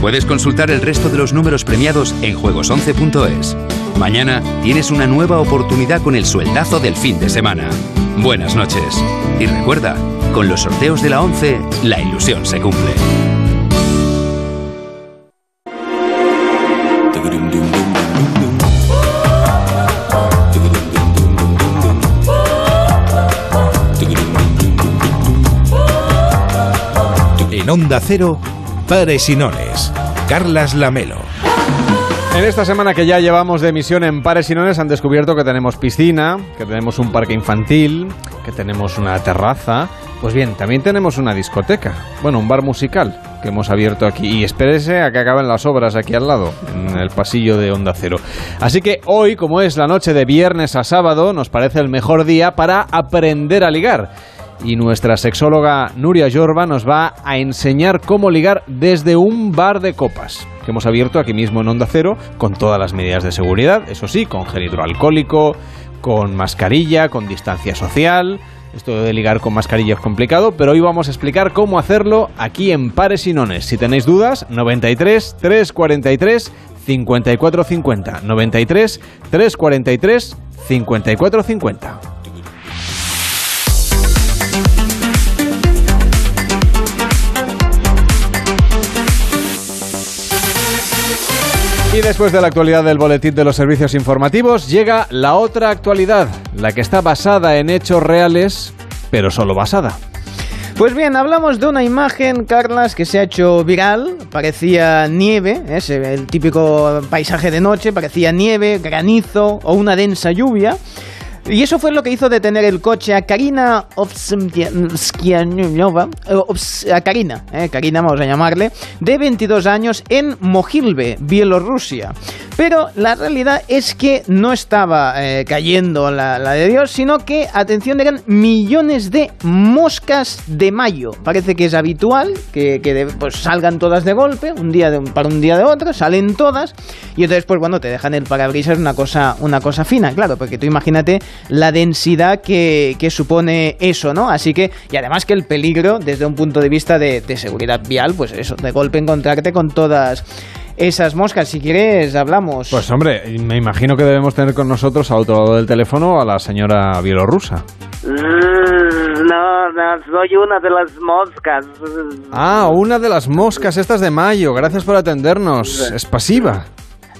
Speaker 35: Puedes consultar el resto de los números premiados en juegos11.es. Mañana tienes una nueva oportunidad con el sueldazo del fin de semana. Buenas noches. Y recuerda, con los sorteos de la 11, la ilusión se cumple.
Speaker 1: En Onda Cero, Pares y Nones. Carlas Lamelo.
Speaker 2: En esta semana que ya llevamos de emisión en Pares y Nones han descubierto que tenemos piscina, que tenemos un parque infantil, que tenemos una terraza. Pues bien, también tenemos una discoteca, bueno, un bar musical que hemos abierto aquí. Y espérese a que acaben las obras aquí al lado, en el pasillo de Onda Cero. Así que hoy, como es la noche de viernes a sábado, nos parece el mejor día para aprender a ligar y nuestra sexóloga Nuria Yorba nos va a enseñar cómo ligar desde un bar de copas que hemos abierto aquí mismo en Onda Cero con todas las medidas de seguridad, eso sí, con gel hidroalcohólico, con mascarilla, con distancia social. Esto de ligar con mascarilla es complicado, pero hoy vamos a explicar cómo hacerlo aquí en Pares y Nones. Si tenéis dudas, 93 343 5450. 93 343 5450. Y después de la actualidad del boletín de los servicios informativos, llega la otra actualidad, la que está basada en hechos reales, pero solo basada.
Speaker 3: Pues bien, hablamos de una imagen, Carlas, que se ha hecho viral. Parecía nieve, es el típico paisaje de noche, parecía nieve, granizo o una densa lluvia. Y eso fue lo que hizo detener el coche a Karina Ovskianova, a Karina, eh, Karina vamos a llamarle, de 22 años en Mojilve, Bielorrusia. Pero la realidad es que no estaba eh, cayendo la, de Dios, sino que, atención, eran millones de moscas de mayo. Parece que es habitual que, pues, salgan todas de golpe, un día de, para un día de otro, salen todas, y entonces, pues bueno, te dejan el parabrisas una cosa, una cosa fina, claro, porque tú imagínate la densidad que, supone eso, ¿no? Así que, y además que el peligro desde un punto de vista de, de seguridad vial, pues eso, de golpe encontrarte con todas esas moscas. Si quieres, hablamos.
Speaker 2: Pues hombre, me imagino que debemos tener con nosotros al otro lado del teléfono a la señora bielorrusa.
Speaker 36: Mm, no, no, soy una de las moscas.
Speaker 2: Ah, una de las moscas, estas de mayo. Gracias por atendernos. Es pasiva.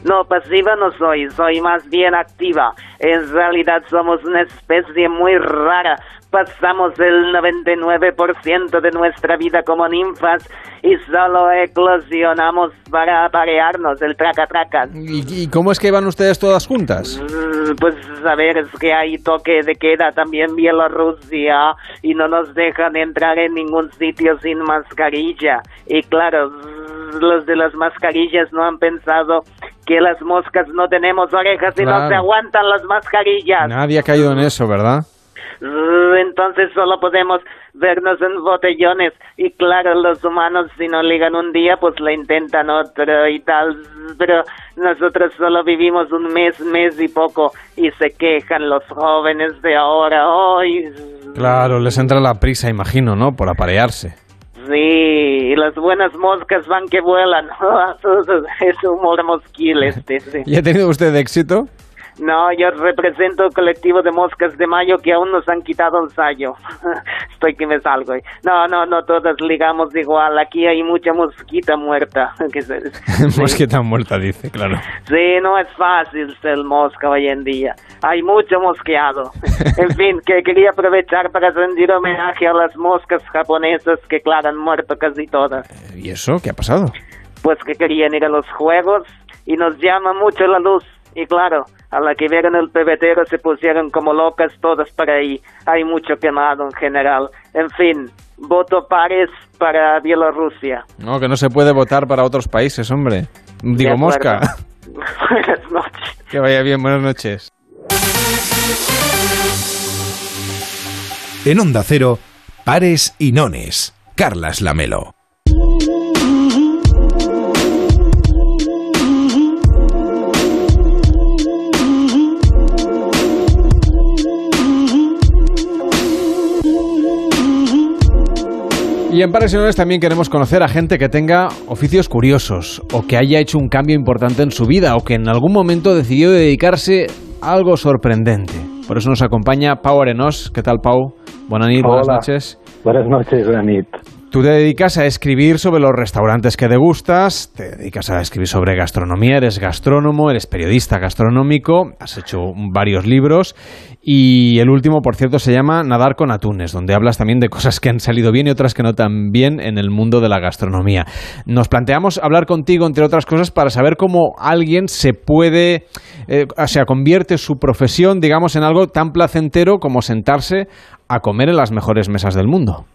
Speaker 36: No, pasiva no soy, soy más bien activa. En realidad somos una especie muy rara. Pasamos el 99% de nuestra vida como ninfas y solo eclosionamos para aparearnos, el traca-traca.
Speaker 2: ¿Y, cómo es que van ustedes todas juntas?
Speaker 36: Mm, pues a ver, es que hay toque de queda también Bielorrusia y no nos dejan entrar en ningún sitio sin mascarilla. Y claro, los de las mascarillas no han pensado que las moscas no tenemos orejas y no se aguantan las mascarillas.
Speaker 2: Nadie ha caído en eso, ¿verdad?
Speaker 36: Entonces solo podemos vernos en botellones y claro, los humanos si no ligan un día pues lo intentan otro y tal, pero nosotros solo vivimos un mes, mes y poco y se quejan los jóvenes de ahora hoy.
Speaker 2: Claro, les entra la prisa, imagino, ¿no? Por aparearse.
Speaker 36: Sí, y las buenas moscas van que vuelan. es humor mosquil este. sí.
Speaker 2: ¿Y ha tenido usted éxito?
Speaker 36: No, yo represento el colectivo de moscas de mayo que aún nos han quitado el sallo. Estoy que me salgo. No, no, no todas ligamos igual. Aquí hay mucha mosquita muerta.
Speaker 2: Mosqueta muerta, dice, claro.
Speaker 36: Sí, no es fácil ser mosca hoy en día. Hay mucho mosqueado. En fin, que quería aprovechar para rendir homenaje a las moscas japonesas que, claro, han muerto casi todas.
Speaker 2: ¿Y eso? ¿Qué ha pasado?
Speaker 36: Pues que querían ir a los juegos y nos llama mucho la luz. Y claro, a la que vieron el pebetero se pusieron como locas todas para ahí. Hay mucho quemado en general. En fin, voto pares para Bielorrusia.
Speaker 2: No, que no se puede votar para otros países, hombre. Digo, mosca.
Speaker 36: Buenas noches.
Speaker 2: Que vaya bien, buenas noches.
Speaker 1: En Onda Cero, pares y nones. Carlas Lamelo.
Speaker 2: Y en Pares y Nones también queremos conocer a gente que tenga oficios curiosos o que haya hecho un cambio importante en su vida o que en algún momento decidió dedicarse a algo sorprendente. Por eso nos acompaña Pau Arenos. ¿Qué tal, Pau? Buenas noches, buenas noches.
Speaker 37: Buenas noches, Granit.
Speaker 2: Tú te dedicas a escribir sobre los restaurantes que degustas, te dedicas a escribir sobre gastronomía, eres gastrónomo, eres periodista gastronómico, has hecho varios libros y el último, por cierto, se llama Nadar con atunes, donde hablas también de cosas que han salido bien y otras que no tan bien en el mundo de la gastronomía. Nos planteamos hablar contigo, entre otras cosas, para saber cómo alguien se puede, eh, o sea, convierte su profesión, digamos, en algo tan placentero como sentarse a comer en las mejores mesas del mundo.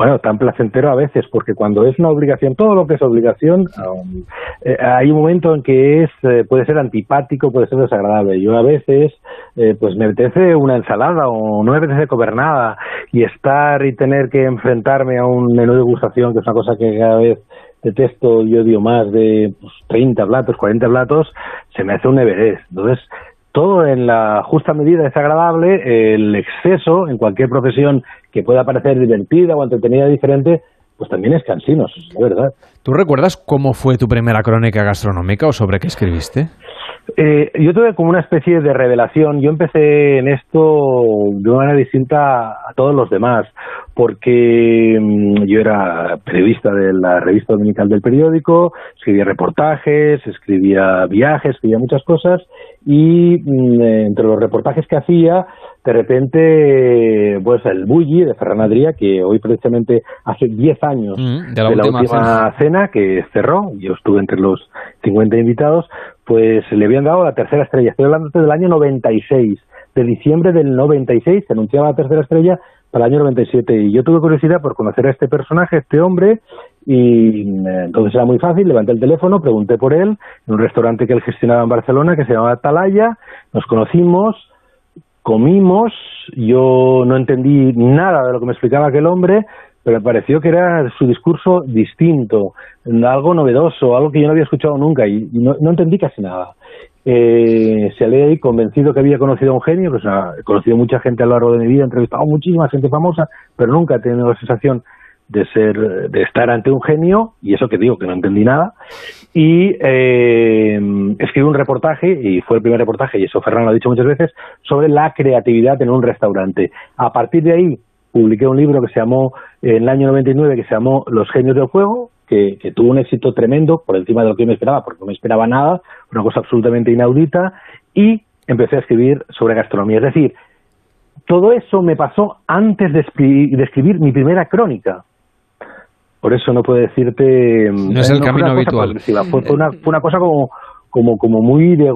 Speaker 37: Bueno, tan placentero a veces, porque cuando es una obligación, todo lo que es obligación, um, eh, hay un momento en que es eh, puede ser antipático, puede ser desagradable. Yo a veces, eh, pues me apetece una ensalada o no me apetece comer nada y estar y tener que enfrentarme a un menú de gustación, que es una cosa que cada vez detesto y odio más de pues, 30 platos, 40 platos, se me hace un Everest. Entonces, todo en la justa medida es agradable, el exceso en cualquier profesión que pueda parecer divertida o entretenida diferente, pues también es cansino, la verdad.
Speaker 2: ¿Tú recuerdas cómo fue tu primera crónica gastronómica o sobre qué escribiste?
Speaker 37: Eh, yo tuve como una especie de revelación. Yo empecé en esto de una manera distinta a todos los demás, porque mm, yo era periodista de la revista dominical del periódico, escribía reportajes, escribía viajes, escribía muchas cosas, y mm, eh, entre los reportajes que hacía, de repente, pues el Bulli de Ferran Adrià, que hoy precisamente hace 10 años
Speaker 2: Mm, de la última cena.
Speaker 37: cena que cerró, yo estuve entre los 50 invitados, pues le habían dado la tercera estrella. Estoy hablando del año 96, de diciembre del 96, se anunciaba la tercera estrella para el año 97. Y yo tuve curiosidad por conocer a este personaje, este hombre, y eh, entonces era muy fácil, levanté el teléfono, pregunté por él, en un restaurante que él gestionaba en Barcelona, que se llamaba Atalaya, nos conocimos, comimos, yo no entendí nada de lo que me explicaba aquel hombre, pero me pareció que era su discurso distinto, algo novedoso, algo que yo no había escuchado nunca y no, entendí casi nada. Eh, salí de ahí convencido que había conocido a un genio, pues ah, he conocido mucha gente a lo largo de mi vida, he entrevistado a muchísima gente famosa, pero nunca he tenido la sensación de ser, de estar ante un genio, y eso que digo, que no entendí nada, y eh, escribí un reportaje, y fue el primer reportaje, y eso Ferran lo ha dicho muchas veces, sobre la creatividad en un restaurante. A partir de ahí, publiqué un libro que se llamó, en el año 99, que se llamó Los genios del juego, que, que tuvo un éxito tremendo, por encima de lo que yo me esperaba, porque no me esperaba nada, una cosa absolutamente inaudita, y empecé a escribir sobre gastronomía. Es decir, todo eso me pasó antes de, escri- de escribir mi primera crónica. Por eso no puedo decirte...
Speaker 2: No es el
Speaker 37: fue
Speaker 2: camino
Speaker 37: una cosa
Speaker 2: habitual.
Speaker 37: Fue, fue una, fue una cosa como, como, como muy de...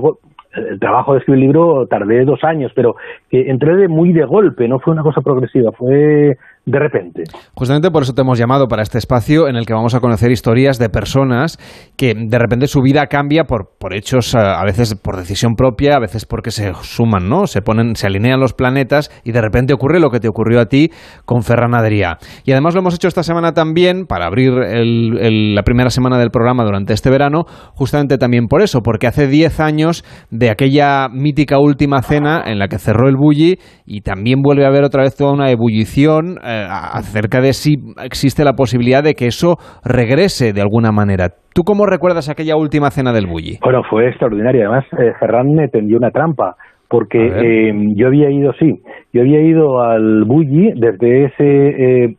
Speaker 37: El trabajo de escribir el libro tardé dos años, pero que entré de muy de golpe, no fue una cosa progresiva, fue de repente.
Speaker 2: Justamente por eso te hemos llamado para este espacio en el que vamos a conocer historias de personas que de repente su vida cambia por, por hechos, eh, a veces por decisión propia, a veces porque se suman, ¿no? Se ponen, se alinean los planetas y de repente ocurre lo que te ocurrió a ti con Ferran Adrià. Y además lo hemos hecho esta semana también para abrir el- el- la primera semana del programa durante este verano, justamente también por eso, porque hace 10 años de aquella mítica última cena en la que cerró el Bulli y también vuelve a haber otra vez toda una ebullición eh, acerca de si existe la posibilidad de que eso regrese de alguna manera. ¿Tú cómo recuerdas aquella última cena del Bulli?
Speaker 37: Bueno, fue extraordinario. Además, eh, Ferran me tendió una trampa porque eh, yo había ido, sí, yo había ido al Bulli desde ese, eh,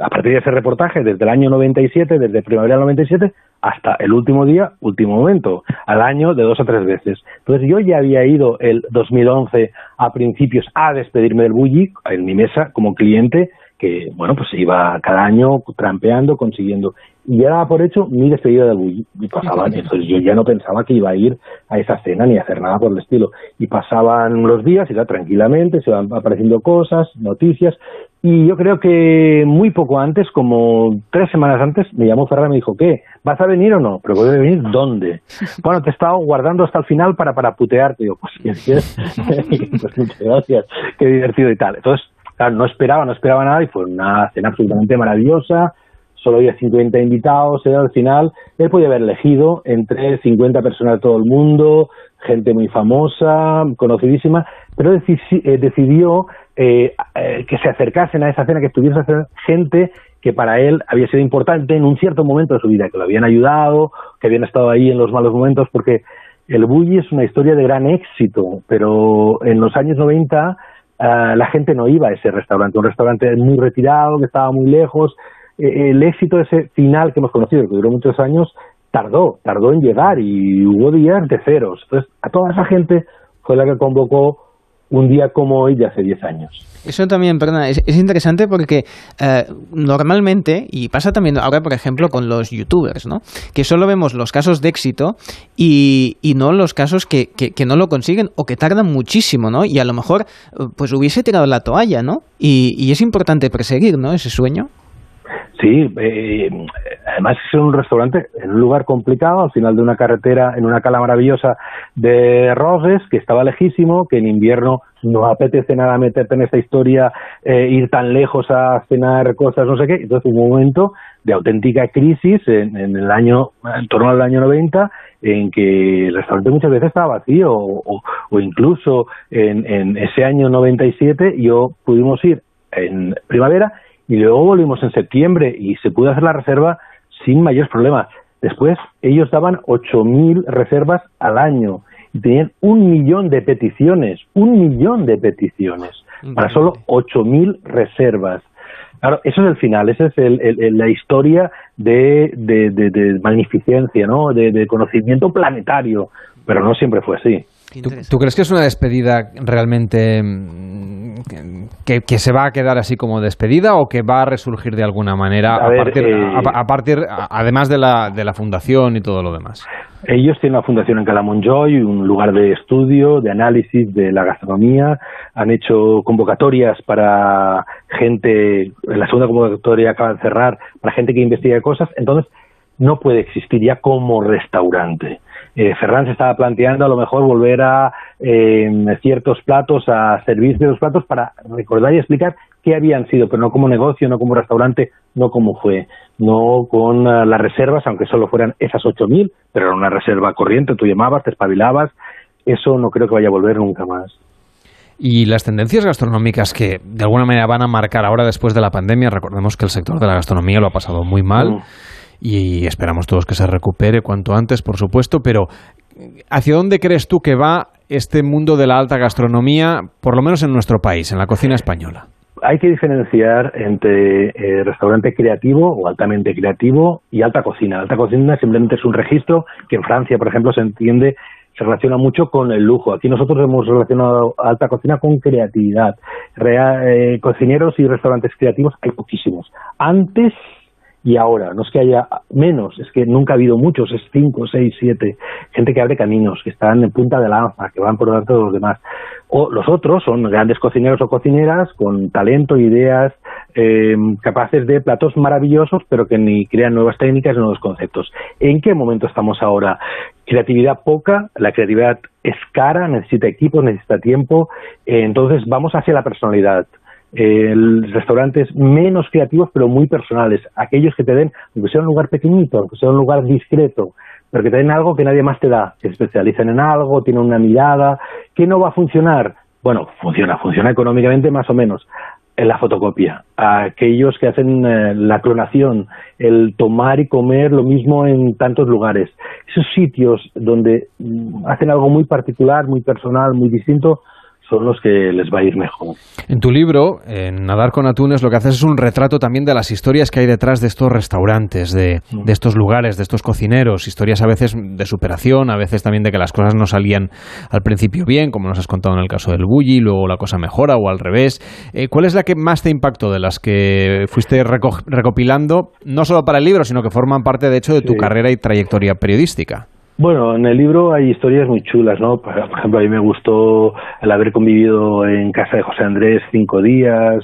Speaker 37: a partir de ese reportaje, desde el año 97, desde primavera del 97, hasta el último día, último momento, al año de dos o tres veces. Entonces yo ya había ido el 2011 a principios a despedirme del Bulli en mi mesa como cliente que, bueno, pues iba cada año trampeando, consiguiendo. Y ya daba por hecho mi despedida del Bulli. Y pasaban, entonces yo ya no pensaba que iba a ir a esa cena ni a hacer nada por el estilo. Y pasaban los días, y ya tranquilamente, se van apareciendo cosas, noticias. Y yo creo que muy poco antes, como tres semanas antes, me llamó Ferran y me dijo, ¿qué? ¿Vas a venir o no? ¿Pero puede venir dónde? Bueno, te he estado guardando hasta el final para, para putearte. Y yo, pues, pues muchas gracias, qué divertido y tal. Entonces, No esperaba, no esperaba nada y fue una cena absolutamente maravillosa. Solo había 50 invitados, era al final. Él podía haber elegido entre 50 personas de todo el mundo, gente muy famosa, conocidísima, pero eh, decidió eh, eh, que se acercasen a esa cena, que estuviese gente que para él había sido importante en un cierto momento de su vida, que lo habían ayudado, que habían estado ahí en los malos momentos, porque el Bulli es una historia de gran éxito, pero en los años 90 Ah, la gente no iba a ese restaurante, un restaurante muy retirado, que estaba muy lejos. Eh, el éxito de ese final que hemos conocido, que duró muchos años, tardó, tardó en llegar y hubo días de ceros. Entonces, a toda esa gente fue la que convocó un día como hoy de hace 10 años.
Speaker 38: Eso también, perdona, es, interesante porque eh, normalmente, y pasa también ahora, por ejemplo, con los youtubers, ¿no? Que solo vemos los casos de éxito y, y no los casos que, que, no lo consiguen o que tardan muchísimo, ¿no? Y a lo mejor, pues hubiese tirado la toalla, ¿no? Y, y es importante perseguir, ¿no? Ese sueño.
Speaker 37: Sí, eh, además es un restaurante en un lugar complicado, al final de una carretera, en una cala maravillosa de Roses, que estaba lejísimo, que en invierno no apetece nada meterte en esta historia, eh, ir tan lejos a cenar cosas, no sé qué. Entonces, un momento de auténtica crisis en, el año, en torno al año 90, en que el restaurante muchas veces estaba vacío, o, o incluso en, en ese año 97 yo pudimos ir en primavera y luego volvimos en septiembre y se pudo hacer la reserva sin mayores problemas. Después ellos daban 8.000 reservas al año y tenían un millón de peticiones, un millón de peticiones para solo 8.000 reservas. Claro, eso es el final, esa es la historia de, de, magnificencia, ¿no? de conocimiento planetario, pero no siempre fue así.
Speaker 2: ¿Tú, crees que es una despedida realmente mm, que, se va a quedar así como despedida o que va a resurgir de alguna manera a, partir, eh, a, partir, además de la, de la fundación y todo lo demás?
Speaker 37: Ellos tienen una fundación en Calamonjoy, un lugar de estudio, de análisis de la gastronomía. Han hecho convocatorias para gente, la segunda convocatoria acaba de cerrar, para gente que investiga cosas. Entonces, no puede existir ya como restaurante eh, Ferran se estaba planteando a lo mejor volver a eh, ciertos platos, a servir ciertos platos para recordar y explicar qué habían sido, pero no como negocio, no como restaurante, no como fue, no con uh, las reservas, aunque solo fueran esas 8.000, pero era una reserva corriente, tú llamabas, te espabilabas, eso no creo que vaya a volver nunca más.
Speaker 2: Y las tendencias gastronómicas que de alguna manera van a marcar ahora después de la pandemia, recordemos que el sector de la gastronomía lo ha pasado muy mal. Mm y esperamos todos que se recupere cuanto antes, por supuesto, pero ¿hacia dónde crees tú que va este mundo de la alta gastronomía, por lo menos en nuestro país, en la cocina española?
Speaker 37: Hay que diferenciar entre eh, restaurante creativo o altamente creativo y alta cocina. Alta cocina simplemente es un registro que en Francia, por ejemplo, se entiende se relaciona mucho con el lujo. Aquí nosotros hemos relacionado alta cocina con creatividad. Eh, cocineros y restaurantes creativos hay poquísimos. Antes y ahora. No es que haya menos, es que nunca ha habido muchos, es cinco, seis, siete. Gente que abre caminos, que están en punta de lanza, que van por delante de los demás. O los otros son grandes cocineros o cocineras con talento, ideas, eh, capaces de platos maravillosos, pero que ni crean nuevas técnicas ni nuevos conceptos. ¿En qué momento estamos ahora? Creatividad poca, la creatividad es cara, necesita equipos, necesita tiempo, eh, entonces vamos hacia la personalidad restaurantes menos creativos pero muy personales, aquellos que te den, aunque sea un lugar pequeñito, aunque sea un lugar discreto, pero que te den algo que nadie más te da, que se especialicen en algo, tienen una mirada, que no va a funcionar. Bueno, funciona, funciona económicamente más o menos. en la fotocopia, aquellos que hacen eh, la clonación, el tomar y comer lo mismo en tantos lugares. Esos sitios donde mm, hacen algo muy particular, muy personal, muy distinto, son los que les va a ir mejor.
Speaker 2: En tu libro, en Nadar con Atunes, lo que haces es un retrato también de las historias que hay detrás de estos restaurantes, de, de, estos lugares, de estos cocineros, historias a veces de superación, a veces también de que las cosas no salían al principio bien, como nos has contado en el caso del Bulli, luego la cosa mejora o al revés. Eh, ¿Cuál es la que más te impactó de las que fuiste recopilando, no solo para el libro, sino que forman parte, de hecho, de tu sí. carrera y trayectoria periodística?
Speaker 37: Bueno, en el libro hay historias muy chulas, ¿no? Por ejemplo, a mí me gustó el haber convivido en casa de José Andrés cinco días,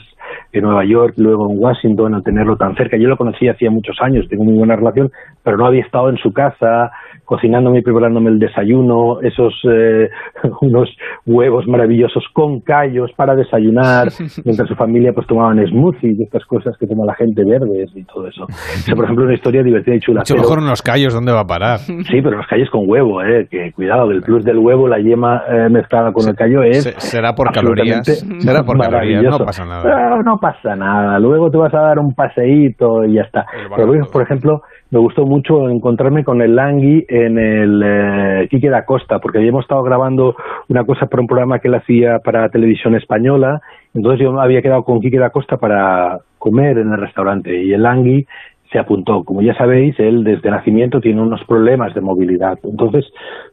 Speaker 37: en Nueva York, luego en Washington, al tenerlo tan cerca. Yo lo conocí hacía muchos años, tengo muy buena relación, pero no había estado en su casa, cocinándome y preparándome el desayuno, esos eh, unos huevos maravillosos con callos para desayunar, mientras su familia pues tomaban smoothies y estas cosas que toma la gente verdes y todo eso. Eso, por ejemplo, es una historia divertida y chula.
Speaker 2: Mucho pero, mejor unos callos, ¿dónde va a parar?
Speaker 37: Sí, pero los callos con huevo, eh, que cuidado, el plus del huevo, la yema eh, mezclada con el callo es...
Speaker 2: Será por calorías, será por calorías, no pasa nada.
Speaker 37: No, no pasa nada, luego te vas a dar un paseíto y ya está. Pero, por ejemplo, me gustó mucho encontrarme con el Langui en el eh, Quique da Costa, porque habíamos estado grabando una cosa para un programa que él hacía para televisión española, entonces yo había quedado con Quique da Costa para comer en el restaurante y el Langui se apuntó. Como ya sabéis, él desde nacimiento tiene unos problemas de movilidad. Entonces,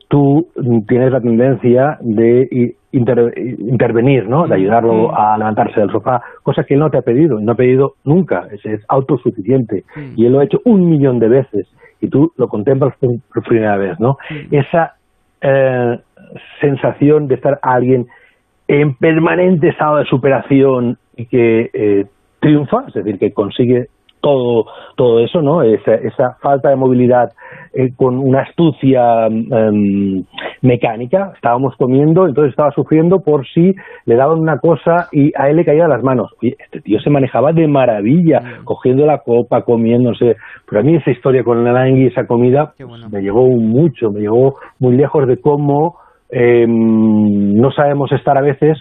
Speaker 37: tú tienes la tendencia de inter intervenir, ¿no? De ayudarlo a levantarse del sofá, cosa que él no te ha pedido, no ha pedido nunca, es, es autosuficiente. Y él lo ha hecho un millón de veces y tú lo contemplas por primera vez, ¿no? Esa eh, sensación de estar alguien en permanente estado de superación y que eh, triunfa, es decir, que consigue todo, todo eso, ¿no? Esa, esa falta de movilidad eh, con una astucia um, mecánica. Estábamos comiendo, entonces estaba sufriendo por si le daban una cosa y a él le caía las manos. Oye, este tío se manejaba de maravilla, mm. cogiendo la copa, comiéndose. Pero a mí esa historia con el Langui, esa comida, bueno. me llegó mucho, me llegó muy lejos de cómo eh, no sabemos estar a veces.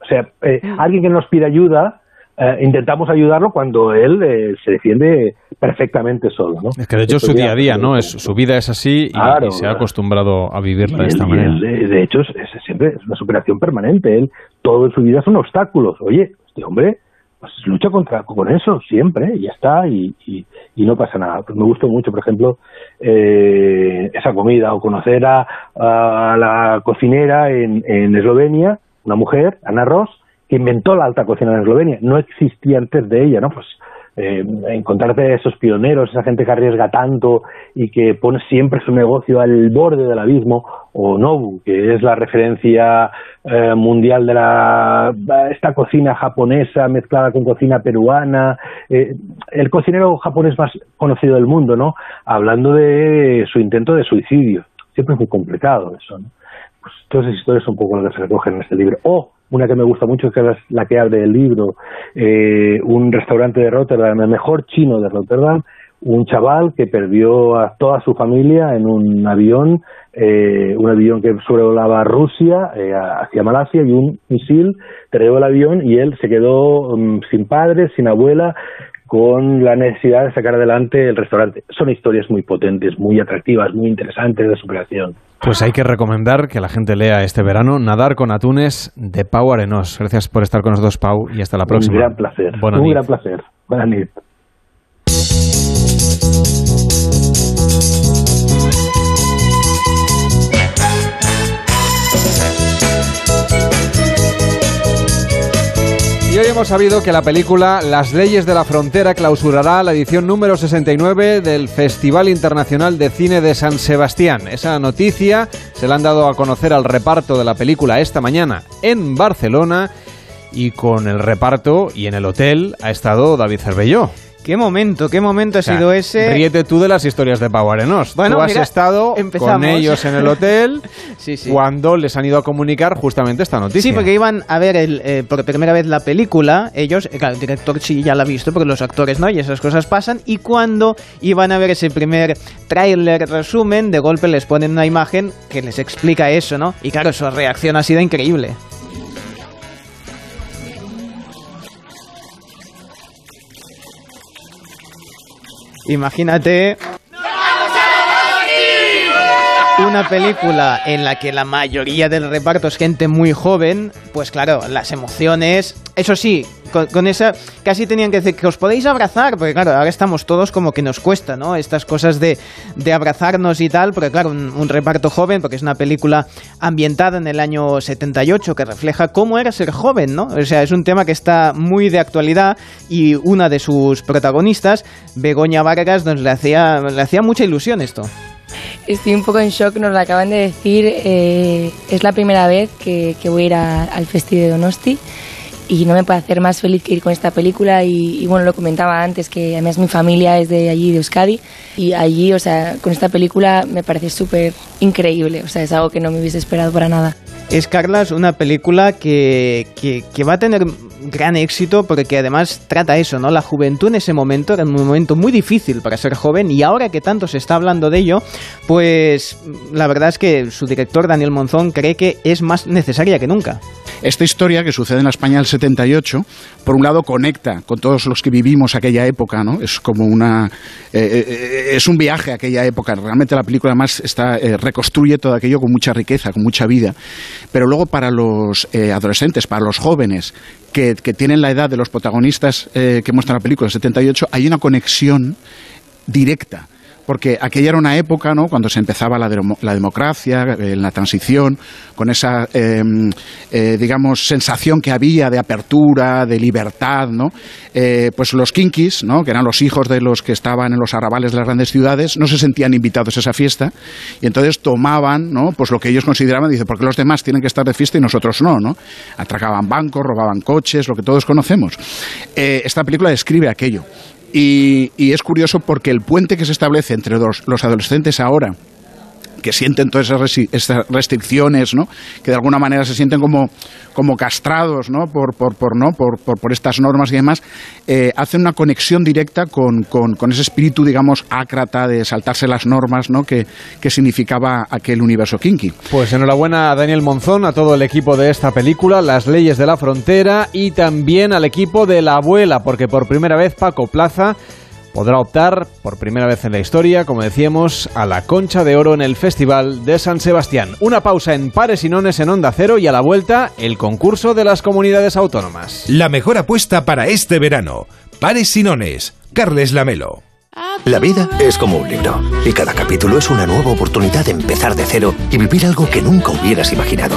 Speaker 37: O sea, eh, mm. alguien que nos pide ayuda, eh, intentamos ayudarlo cuando él eh, se defiende perfectamente solo. ¿no?
Speaker 2: Es que de hecho su día a día, ¿no? Es, su vida es así y, claro, y se ha acostumbrado a vivirla de esta manera.
Speaker 37: Él, de hecho, es, es, siempre es una superación permanente. Él, todo en su vida son obstáculos. Oye, este hombre pues lucha contra con eso siempre, y ya está, y, y, y, no pasa nada. Pues me gustó mucho, por ejemplo, eh, esa comida, o conocer a, a la cocinera en, en Eslovenia, una mujer, Ana Ross, inventó la alta cocina en Eslovenia. No existía antes de ella, ¿no? Pues eh, encontrarte a esos pioneros, esa gente que arriesga tanto y que pone siempre su negocio al borde del abismo, o Nobu, que es la referencia eh, mundial de la esta cocina japonesa mezclada con cocina peruana, eh, el cocinero japonés más conocido del mundo, ¿no? Hablando de su intento de suicidio. Siempre es muy complicado eso, ¿no? Pues todas esas historias son un poco las que se recogen en este libro. O una que me gusta mucho, que es la que abre el libro, eh, un restaurante de Rotterdam, el mejor chino de Rotterdam, un chaval que perdió a toda su familia en un avión, eh, un avión que sobrevolaba Rusia eh, hacia Malasia y un misil llevó el avión y él se quedó um, sin padre, sin abuela, con la necesidad de sacar adelante el restaurante. Son historias muy potentes, muy atractivas, muy interesantes de superación.
Speaker 2: Pues hay que recomendar que la gente lea este verano Nadar con atunes de Pau Arenós. Gracias por estar con nosotros, Pau, y hasta la próxima.
Speaker 37: Un gran placer.
Speaker 2: Buena
Speaker 37: Un
Speaker 2: nit.
Speaker 37: gran placer. Buenas noches.
Speaker 2: Hoy hemos sabido que la película Las leyes de la frontera clausurará la edición número 69 del Festival Internacional de Cine de San Sebastián. Esa noticia se la han dado a conocer al reparto de la película esta mañana en Barcelona y con el reparto y en el hotel ha estado David Cervelló.
Speaker 38: ¿Qué momento, qué momento ha
Speaker 2: O sea,
Speaker 38: sido ese?
Speaker 2: Ríete tú de las historias de Pau Arenós.
Speaker 38: Bueno,
Speaker 2: tú has
Speaker 38: mira,
Speaker 2: estado
Speaker 38: empezamos.
Speaker 2: con ellos en el hotel
Speaker 38: Sí, sí.
Speaker 2: cuando les han ido a comunicar justamente esta noticia.
Speaker 38: Sí, porque iban a ver el, eh, por primera vez la película, ellos, eh, claro, el director sí ya la ha visto, porque los actores no, y esas cosas pasan, y cuando iban a ver ese primer tráiler resumen, de golpe les ponen una imagen que les explica eso, ¿no? Y claro, su reacción ha sido increíble.
Speaker 3: Imagínate una película en la que la mayoría del reparto es gente muy joven, pues claro, las emociones, eso sí, con, esa casi tenían que decir que os podéis abrazar, porque claro, ahora estamos todos como que nos cuesta, ¿no? Estas cosas de, de abrazarnos y tal, porque claro, un, reparto joven, porque es una película ambientada en el año 78 que refleja cómo era ser joven, ¿no? O sea, es un tema que está muy de actualidad y una de sus protagonistas, Begoña Vargas, nos le hacía, le hacía mucha ilusión esto.
Speaker 39: Estoy un poco en shock, nos lo acaban de decir. Eh, es la primera vez que, voy a ir al Festival de Donosti y no me puede hacer más feliz que ir con esta película y, bueno, lo comentaba antes que además mi familia es de allí, de Euskadi y allí, o sea, con esta película me parece súper increíble, o sea, es algo que no me hubiese esperado para nada.
Speaker 3: Es Carlas una película que, que, va a tener gran éxito porque además trata eso, ¿no? La juventud en ese momento era un momento muy difícil para ser joven y ahora que tanto se está hablando de ello, pues la verdad es que su director Daniel Monzón cree que es más necesaria que nunca.
Speaker 40: Esta historia que sucede en la España del 78, por un lado conecta con todos los que vivimos aquella época, ¿no? Es como una eh, eh, eh, es un viaje a aquella época. Realmente la película además está reconstruye todo aquello con mucha riqueza, con mucha vida. Pero luego para los adolescentes, para los jóvenes que, tienen la edad de los protagonistas que muestra la película del 78, hay una conexión directa porque aquella era una época, ¿no? Cuando se empezaba la, la democracia, eh, la transición, con esa, em, eh, digamos, sensación que había de apertura, de libertad, ¿no? Eh, pues los kinkis, ¿no? Que eran los hijos de los que estaban en los arrabales de las grandes ciudades, no se sentían invitados a esa fiesta y entonces tomaban, ¿no? Pues lo que ellos consideraban, dice, porque los demás tienen que estar de fiesta y nosotros no, ¿no? Atracaban bancos, robaban coches, lo que todos conocemos. esta película describe aquello. Y, es curioso porque el puente que se establece entre los adolescentes ahora que sienten todas esas restricciones, ¿no? que de alguna manera se sienten como, como castrados ¿no? Por, por, por, ¿no? Por, por, estas normas y demás, eh, hacen una conexión directa con, con, con, ese espíritu, digamos, ácrata de saltarse las normas ¿no? que, que significaba aquel universo kinky.
Speaker 2: Pues enhorabuena a Daniel Monzón, a todo el equipo de esta película, Las leyes de la frontera, y también al equipo de La abuela, porque por primera vez Paco Plaza podrá optar por primera vez en la historia, como decíamos, a la Concha de Oro en el Festival de San Sebastián. Una pausa en Pares y Nones en Onda Cero y a la vuelta el concurso de las comunidades autónomas.
Speaker 1: La mejor apuesta para este verano. Pares y Nones. Carles Lamelo.
Speaker 12: La vida es como un libro y cada capítulo es una nueva oportunidad de empezar de cero y vivir algo que nunca hubieras imaginado.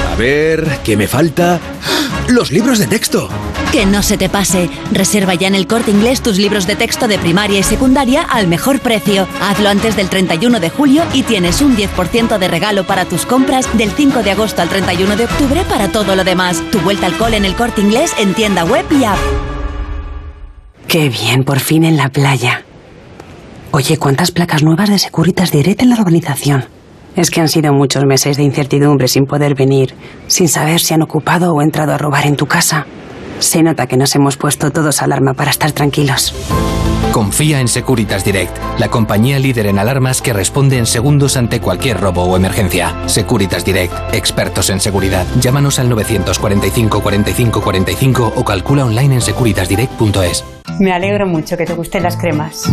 Speaker 41: A ver, ¿qué me falta? Los libros de texto.
Speaker 22: Que no se te pase. Reserva ya en el corte inglés tus libros de texto de primaria y secundaria al mejor precio. Hazlo antes del 31 de julio y tienes un 10% de regalo para tus compras del 5 de agosto al 31 de octubre para todo lo demás. Tu vuelta al cole en el corte inglés en tienda web y app.
Speaker 42: Qué bien, por fin en la playa. Oye, ¿cuántas placas nuevas de Securitas Direct en la organización? Es que han sido muchos meses de incertidumbre sin poder venir, sin saber si han ocupado o entrado a robar en tu casa. Se nota que nos hemos puesto todos alarma para estar tranquilos.
Speaker 43: Confía en Securitas Direct, la compañía líder en alarmas que responde en segundos ante cualquier robo o emergencia. Securitas Direct, expertos en seguridad. Llámanos al 945 45 45 o calcula online en securitasdirect.es.
Speaker 42: Me alegro mucho que te gusten las cremas.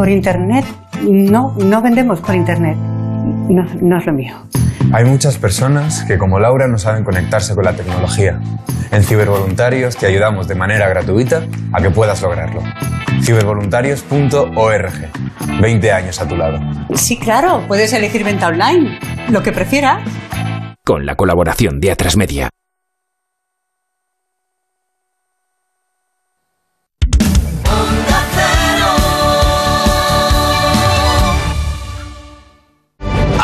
Speaker 42: Por internet no, no vendemos por Internet. No, no es lo mío.
Speaker 14: Hay muchas personas que, como Laura, no saben conectarse con la tecnología. En Cibervoluntarios te ayudamos de manera gratuita a que puedas lograrlo. Cibervoluntarios.org. 20 años a tu lado.
Speaker 42: Sí, claro, puedes elegir venta online, lo que prefieras.
Speaker 43: Con la colaboración de Atrasmedia.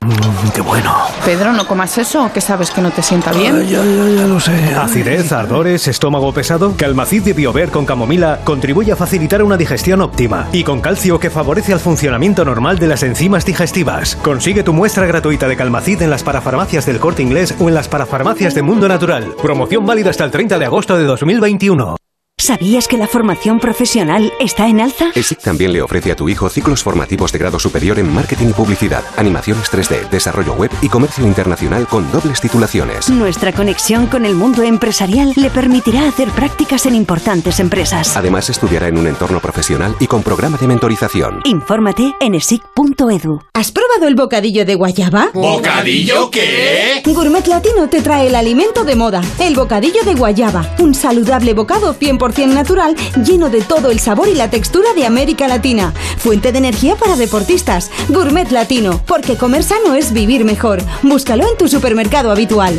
Speaker 44: Mm, qué bueno.
Speaker 45: Pedro, no comas eso, que sabes que no te sienta bien.
Speaker 44: ya, ya, ya lo sé.
Speaker 46: Acidez, ardores, estómago pesado. Calmacid de Biover con camomila contribuye a facilitar una digestión óptima y con calcio que favorece el funcionamiento normal de las enzimas digestivas. Consigue tu muestra gratuita de Calmacid en las parafarmacias del Corte Inglés o en las parafarmacias de Mundo Natural. Promoción válida hasta el 30 de agosto de 2021.
Speaker 47: ¿Sabías que la formación profesional está en alza?
Speaker 48: ESIC también le ofrece a tu hijo ciclos formativos de grado superior en marketing y publicidad, animaciones 3D, desarrollo web y comercio internacional con dobles titulaciones.
Speaker 47: Nuestra conexión con el mundo empresarial le permitirá hacer prácticas en importantes empresas.
Speaker 48: Además, estudiará en un entorno profesional y con programa de mentorización.
Speaker 47: Infórmate en esic.edu.
Speaker 49: ¿Has probado el bocadillo de guayaba?
Speaker 50: ¿Bocadillo qué?
Speaker 49: Gourmet Latino te trae el alimento de moda, el bocadillo de guayaba, un saludable bocado 100% natural lleno de todo el sabor y la textura de América Latina. Fuente de energía para deportistas. Gourmet Latino, porque comer sano es vivir mejor. Búscalo en tu supermercado habitual.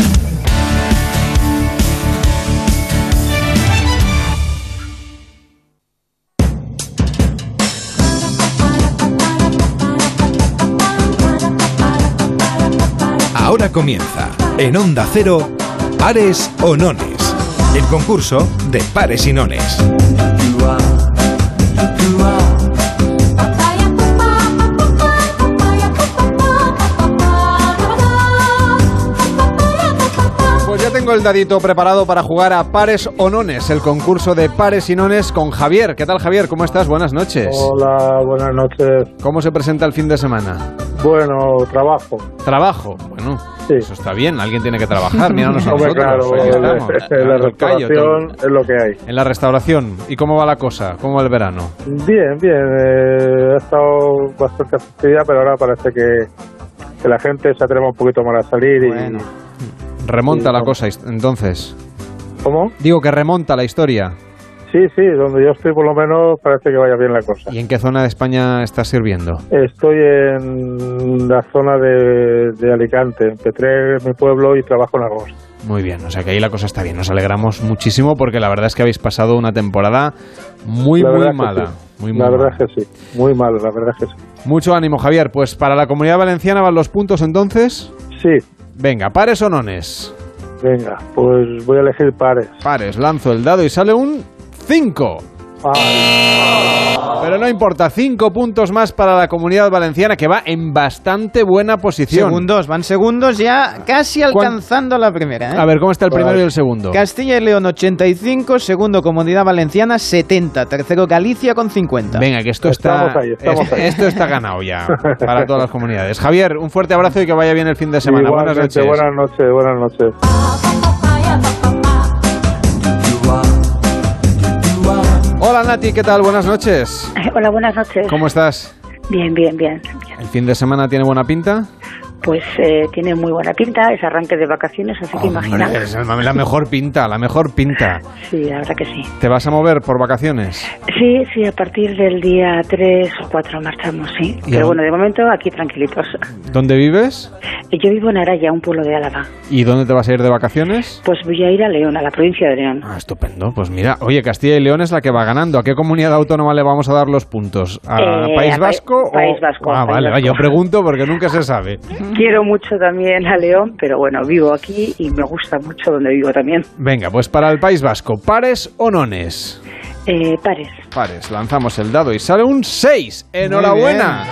Speaker 46: Comienza, en Onda Cero, Pares o Nones. El concurso de pares y nones.
Speaker 2: Ya tengo el dadito preparado para jugar a pares o nones, el concurso de pares y nones con Javier. ¿Qué tal, Javier? ¿Cómo estás? Buenas noches.
Speaker 51: Hola, buenas noches.
Speaker 2: ¿Cómo se presenta el fin de semana?
Speaker 51: Bueno, trabajo.
Speaker 2: ¿Trabajo? Bueno, eso está bien. Alguien tiene que trabajar. Míranos a nosotros.
Speaker 51: claro, en la restauración es lo que hay.
Speaker 2: En la restauración. ¿Y cómo va la cosa? ¿Cómo va el verano?
Speaker 51: Bien, bien. eh, ha estado bastante festividad, pero ahora parece que, que la gente se atreva un poquito más a salir y...
Speaker 2: Remonta
Speaker 51: Sí,
Speaker 2: la
Speaker 51: no.
Speaker 2: cosa, entonces.
Speaker 51: ¿Cómo?
Speaker 2: Digo que remonta la historia.
Speaker 51: Sí, sí, donde yo estoy por lo menos parece que vaya bien la cosa.
Speaker 2: ¿Y en qué zona de España está sirviendo?
Speaker 51: Estoy en la zona de, de Alicante, en Petré, mi pueblo, y trabajo en Argos.
Speaker 2: Muy bien, o sea que ahí la cosa está bien. Nos alegramos muchísimo porque la verdad es que habéis pasado una temporada muy, muy mala.
Speaker 51: sí.
Speaker 2: Muy, muy
Speaker 51: la verdad
Speaker 2: mala.
Speaker 51: es que sí, muy mal, la verdad es que sí.
Speaker 2: Mucho ánimo, Javier. Pues para la comunidad valenciana van los puntos entonces.
Speaker 51: Sí.
Speaker 2: Venga, pares o nones.
Speaker 51: Venga, pues voy a elegir pares.
Speaker 2: Pares, lanzo el dado y sale un 5. Pero no importa, 5 puntos más para la comunidad valenciana que va en bastante buena posición.
Speaker 38: Segundos, van segundos ya casi alcanzando la primera. ¿eh?
Speaker 2: A ver, ¿cómo está el primero y el segundo?
Speaker 38: Castilla y León 85, segundo Comunidad Valenciana 70, tercero Galicia con 50.
Speaker 2: Venga, que esto está,
Speaker 51: Estamos ahí, estamos
Speaker 2: es-
Speaker 51: ahí.
Speaker 2: esto está ganado ya para todas las comunidades. Javier, un fuerte abrazo y que vaya bien el fin de semana. Buenas
Speaker 51: Igualmente,
Speaker 2: noches.
Speaker 51: buenas noches, buenas noches.
Speaker 2: Hola Nati, ¿qué tal? Buenas noches.
Speaker 52: Hola, buenas noches.
Speaker 2: ¿Cómo estás?
Speaker 52: Bien, bien, bien.
Speaker 2: ¿El fin de semana tiene buena pinta?
Speaker 52: Pues eh, tiene muy buena pinta, es arranque de vacaciones, así que imagina.
Speaker 2: Es la mejor pinta, la mejor pinta.
Speaker 52: Sí, la verdad que sí.
Speaker 2: ¿Te vas a mover por vacaciones?
Speaker 52: Sí, sí, a partir del día 3 o 4 marchamos, sí.
Speaker 2: ¿Y
Speaker 52: Pero bueno, de momento aquí tranquilitos.
Speaker 2: ¿Dónde vives?
Speaker 52: Yo vivo en Araya, un pueblo de Álava.
Speaker 2: ¿Y dónde te vas a ir de vacaciones?
Speaker 52: Pues voy a ir a León, a la provincia de León.
Speaker 2: Ah, estupendo. Pues mira, oye, Castilla y León es la que va ganando. ¿A qué comunidad autónoma le vamos a dar los puntos? ¿A
Speaker 52: Eh,
Speaker 2: País
Speaker 52: a Pa-
Speaker 2: Vasco? o-
Speaker 52: País Vasco,
Speaker 2: Ah,
Speaker 52: País
Speaker 2: vale,
Speaker 52: Vasco.
Speaker 2: yo pregunto porque nunca se sabe.
Speaker 52: Quiero mucho también a León, pero bueno, vivo aquí y me gusta mucho donde vivo también.
Speaker 2: Venga, pues para el País Vasco, ¿pares o nones?
Speaker 52: Eh, pares.
Speaker 2: Pares, lanzamos el dado y sale un 6. ¡Enhorabuena!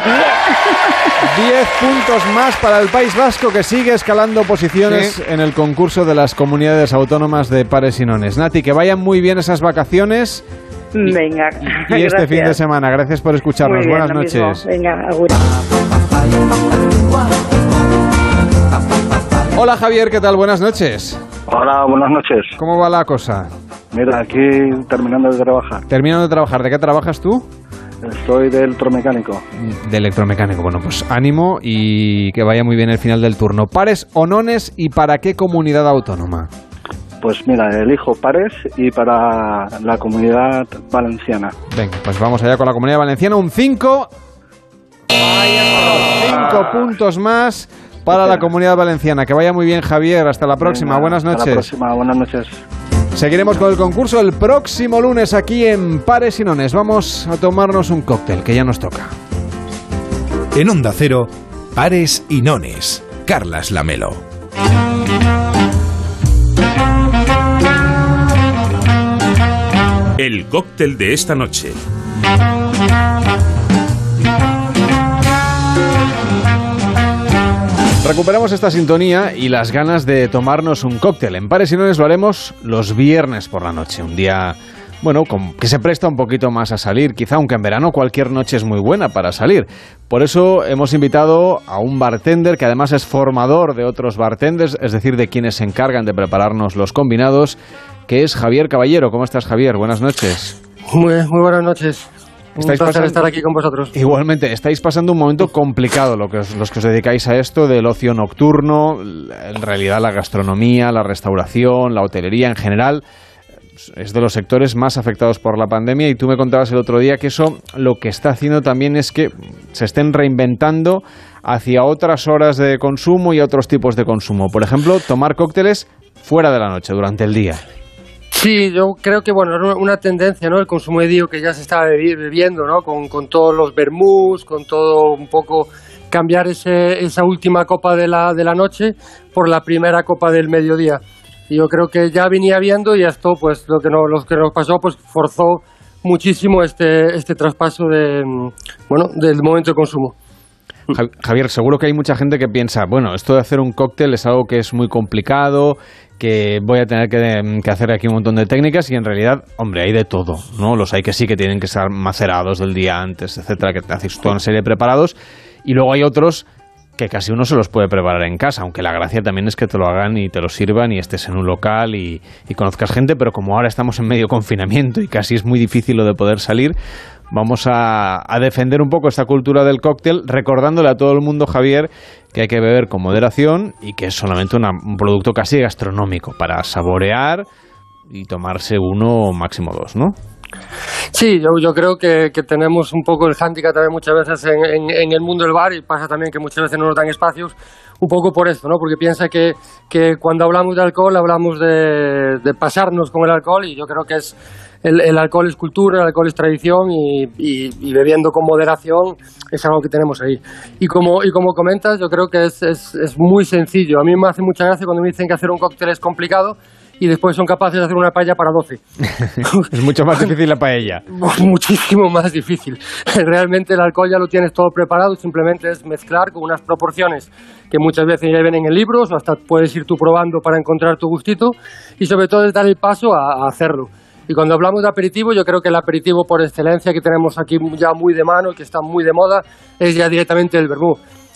Speaker 2: 10 puntos más para el País Vasco que sigue escalando posiciones
Speaker 38: Sí.
Speaker 2: en el concurso de las comunidades autónomas de pares y nones. Nati, que vayan muy bien esas vacaciones
Speaker 52: Venga.
Speaker 2: y este fin de semana. Gracias por escucharnos.
Speaker 52: Muy bien,
Speaker 2: Buenas
Speaker 52: lo mismo.
Speaker 2: noches.
Speaker 52: Venga, agur.
Speaker 2: Hola Javier, ¿qué tal? Buenas noches.
Speaker 53: Hola, buenas noches.
Speaker 2: ¿Cómo va la cosa?
Speaker 53: Mira, aquí terminando de trabajar.
Speaker 2: Terminando de trabajar, ¿de qué trabajas tú?
Speaker 53: Estoy de electromecánico.
Speaker 2: De electromecánico. Bueno, pues ánimo y que vaya muy bien el final del turno. Pares o nones y para qué comunidad autónoma.
Speaker 53: Pues mira, elijo pares y para la comunidad valenciana.
Speaker 2: Venga, pues vamos allá con la comunidad valenciana. Un 5. 5 puntos más para la comunidad valenciana. Que vaya muy bien, Javier. Hasta la próxima.
Speaker 53: Venga,
Speaker 2: Buenas
Speaker 53: hasta
Speaker 2: noches.
Speaker 53: la próxima, buenas noches.
Speaker 2: Seguiremos con el concurso el próximo lunes aquí en Pares y Nones. Vamos a tomarnos un cóctel que ya nos toca.
Speaker 1: En Onda Cero, Pares y Nones. Carlas Lamelo.
Speaker 54: El cóctel de esta noche.
Speaker 2: Recuperamos esta sintonía y las ganas de tomarnos un cóctel. En Pares y Nones lo haremos los viernes por la noche, un día, bueno, que se presta un poquito más a salir, quizá, aunque en verano cualquier noche es muy buena para salir. Por eso hemos invitado a un bartender que además es formador de otros bartenders, es decir, de quienes se encargan de prepararnos los combinados, que es Javier Caballero. ¿Cómo estás, Javier? Buenas noches.
Speaker 55: Muy buenas noches. Un
Speaker 2: Estáis
Speaker 55: placer
Speaker 2: pasando-
Speaker 55: estar aquí con vosotros.
Speaker 2: Igualmente, estáis pasando un momento complicado lo que os- los que os dedicáis a esto del ocio nocturno, en realidad la gastronomía, la restauración, la hotelería en general. Es de los sectores más afectados por la pandemia y tú me contabas el otro día que eso lo que está haciendo también es que se estén reinventando hacia otras horas de consumo y otros tipos de consumo. Por ejemplo, tomar cócteles fuera de la noche, durante el día.
Speaker 55: Sí, yo creo que bueno, era una tendencia, ¿no? El consumo de dio que ya se está bebi- bebiendo, ¿no? Con, con todos los vermús, con todo un poco cambiar ese, esa última copa de la, de la noche por la primera copa del mediodía. Y yo creo que ya venía viendo y esto, pues lo que, no, lo que nos pasó, pues forzó muchísimo este, este traspaso de, mm, bueno, del momento de consumo.
Speaker 2: Ja- Javier, seguro que hay mucha gente que piensa, bueno, esto de hacer un cóctel es algo que es muy complicado, que voy a tener que, que hacer aquí un montón de técnicas y en realidad, hombre, hay de todo, ¿no? Los hay que sí que tienen que estar macerados del día antes, etcétera, que hacéis toda una serie de preparados y luego hay otros que casi uno se los puede preparar en casa, aunque la gracia también es que te lo hagan y te lo sirvan y estés en un local y, y conozcas gente, pero como ahora estamos en medio confinamiento y casi es muy difícil lo de poder salir, vamos a, defender un poco esta cultura del cóctel, recordándole a todo el mundo, Javier, que hay que beber con moderación y que es solamente una- un producto casi gastronómico para saborear y tomarse uno, máximo dos, ¿no?
Speaker 55: Sí, yo, creo que, tenemos un poco el hándicap también muchas veces en el mundo del bar y pasa también que muchas veces no nos dan espacios un poco por esto, ¿no? Porque piensa que, que cuando hablamos de alcohol hablamos de, de pasarnos con el alcohol y yo creo que es el, el alcohol es cultura, el alcohol es tradición y, y- y bebiendo con moderación es algo que tenemos ahí. Y como, y como comentas, yo creo que es, es, es muy sencillo. A mí me hace mucha gracia cuando me dicen que hacer un cóctel es complicado y después son capaces de hacer una paella para 12.
Speaker 2: es mucho más difícil la paella.
Speaker 55: muchísimo más difícil. Realmente el alcohol ya lo tienes todo preparado, simplemente es mezclar con unas proporciones que muchas veces ya vienen en libros o hasta puedes ir tú probando para encontrar tu gustito y sobre todo es dar el paso a, a hacerlo. Y cuando hablamos de aperitivo, yo creo que el aperitivo por excelencia que tenemos aquí ya muy de mano, que está muy de moda, es ya directamente el vermú.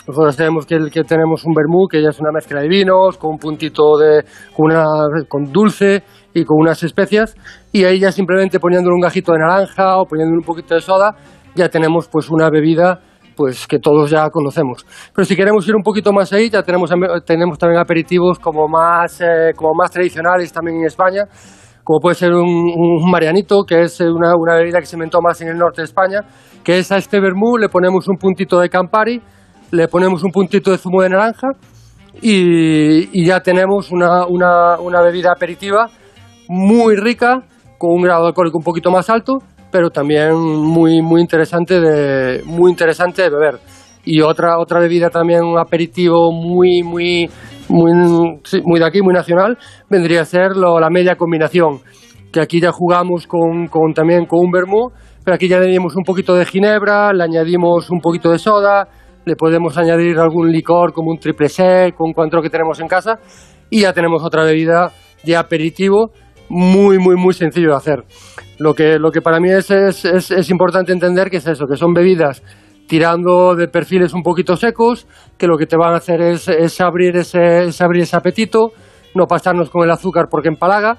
Speaker 55: Nosotros sabemos que, el- que tenemos un vermú que ya es una mezcla de vinos, con un puntito de, con, una, con dulce y con unas especias, y ahí ya simplemente poniéndole un gajito de naranja o poniéndole un poquito de soda, ya tenemos pues una bebida pues que todos ya conocemos. Pero si queremos ir un poquito más ahí, ya tenemos, tenemos también aperitivos como más, eh, como más tradicionales también en España, como puede ser un, marianito, que es una, una bebida que se inventó más en el norte de España, que es a este vermú le ponemos un puntito de Campari, le ponemos un puntito de zumo de naranja y, y ya tenemos una, una, una bebida aperitiva muy rica, con un grado alcohólico un poquito más alto, pero también muy, muy, interesante, de, muy interesante de beber. Y otra, otra bebida también, un aperitivo muy, muy, muy, muy de aquí, muy nacional, vendría a ser lo- la media combinación, que aquí ya jugamos con, con también con un vermú, pero aquí ya añadimos un poquito de ginebra, le añadimos un poquito de soda, le podemos añadir algún licor como un triple sec, con cuatro que tenemos en casa, y ya tenemos otra bebida de aperitivo muy, muy, muy sencillo de hacer. Lo que, lo que para mí es, es, es, es importante entender que es eso, que son bebidas tirando de perfiles un poquito secos, que lo que te van a hacer es, es abrir, ese, es abrir ese apetito, no pasarnos con el azúcar porque empalaga,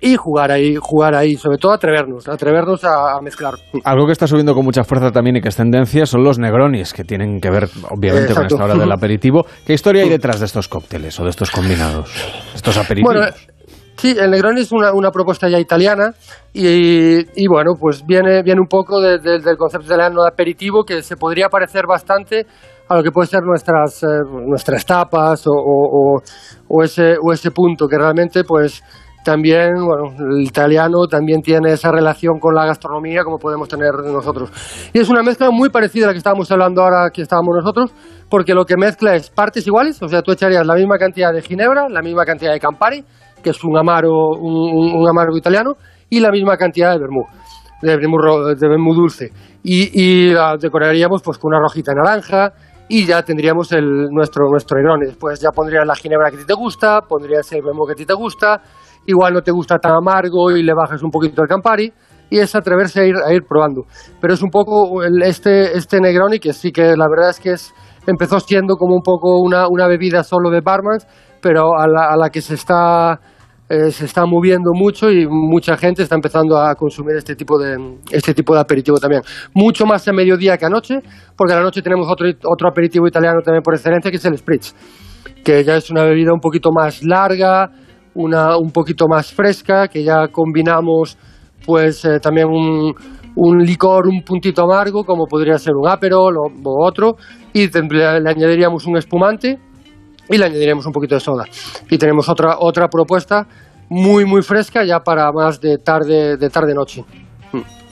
Speaker 55: y jugar ahí, jugar ahí, sobre todo atrevernos, atrevernos a, a mezclar.
Speaker 2: Algo que está subiendo con mucha fuerza también y que es tendencia son los negronis, que tienen que ver obviamente con esta hora del aperitivo. ¿Qué historia hay detrás de estos cócteles o de estos combinados? Estos aperitivos.
Speaker 55: Bueno, Sí, el Negroni es una, una propuesta ya italiana y, y, bueno, pues viene, viene un poco de- de- del concepto italiano de aperitivo que se podría parecer bastante a lo que puede ser nuestras, eh, nuestras tapas o, o- ese, o ese punto que realmente pues también, bueno, el italiano también tiene esa relación con la gastronomía como podemos tener nosotros. Y es una mezcla muy parecida a la que estábamos hablando ahora que estábamos nosotros, porque lo que mezcla es partes iguales, o sea, tú echarías la misma cantidad de ginebra, la misma cantidad de Campari, que es un amaro, un, amargo italiano, y la misma cantidad de vermú, de vermú, de vermú dulce. Y, la decoraríamos pues con una rojita naranja, y ya tendríamos el, nuestro, nuestro Negroni. Después ya pondrías la ginebra que a ti te gusta, pondrías el vermú que a ti te gusta, igual no te gusta tan amargo y le bajas un poquito el Campari, y es atreverse a ir, a ir probando. Pero es un poco este, este Negroni que sí que la verdad es que es, empezó siendo como un poco una, una bebida solo de barmans, pero a la, a la que se está, eh, se está moviendo mucho y mucha gente está empezando a consumir este tipo de, este tipo de aperitivo también. Mucho más a mediodía que anoche, porque a la noche tenemos otro, otro aperitivo italiano también por excelencia, que es el Spritz, que ya es una bebida un poquito más larga, una un poquito más fresca, que ya combinamos pues eh, también un, un licor un puntito amargo, como podría ser un Aperol o, otro, y le añadiríamos un espumante y le añadiríamos un poquito de soda. Y tenemos otra, otra propuesta muy, muy fresca ya para más de tarde, de tarde-noche.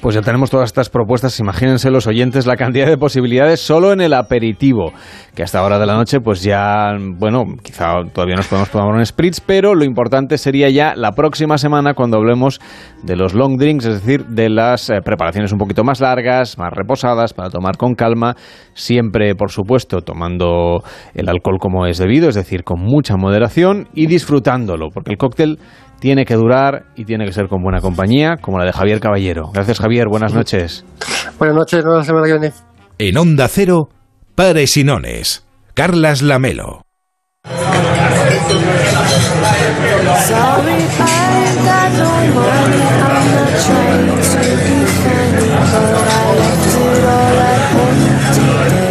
Speaker 2: Pues ya tenemos todas estas propuestas, imagínense los oyentes la cantidad de posibilidades solo en el aperitivo, que hasta hora de la noche pues ya, bueno, quizá todavía nos podemos tomar un spritz, pero lo importante sería ya la próxima semana cuando hablemos de los long drinks, es decir, de las eh, preparaciones un poquito más largas, más reposadas, para tomar con calma, siempre, por supuesto, tomando el alcohol como es debido, es decir, con mucha moderación y disfrutándolo, porque el cóctel tiene que durar y tiene que ser con buena compañía, como la de Javier Caballero. Gracias, Javier. Buenas noches.
Speaker 55: Buenas noches, nos vemos la semana que viene.
Speaker 1: En Onda Cero, Pares y Nones. Carlas Lamelo.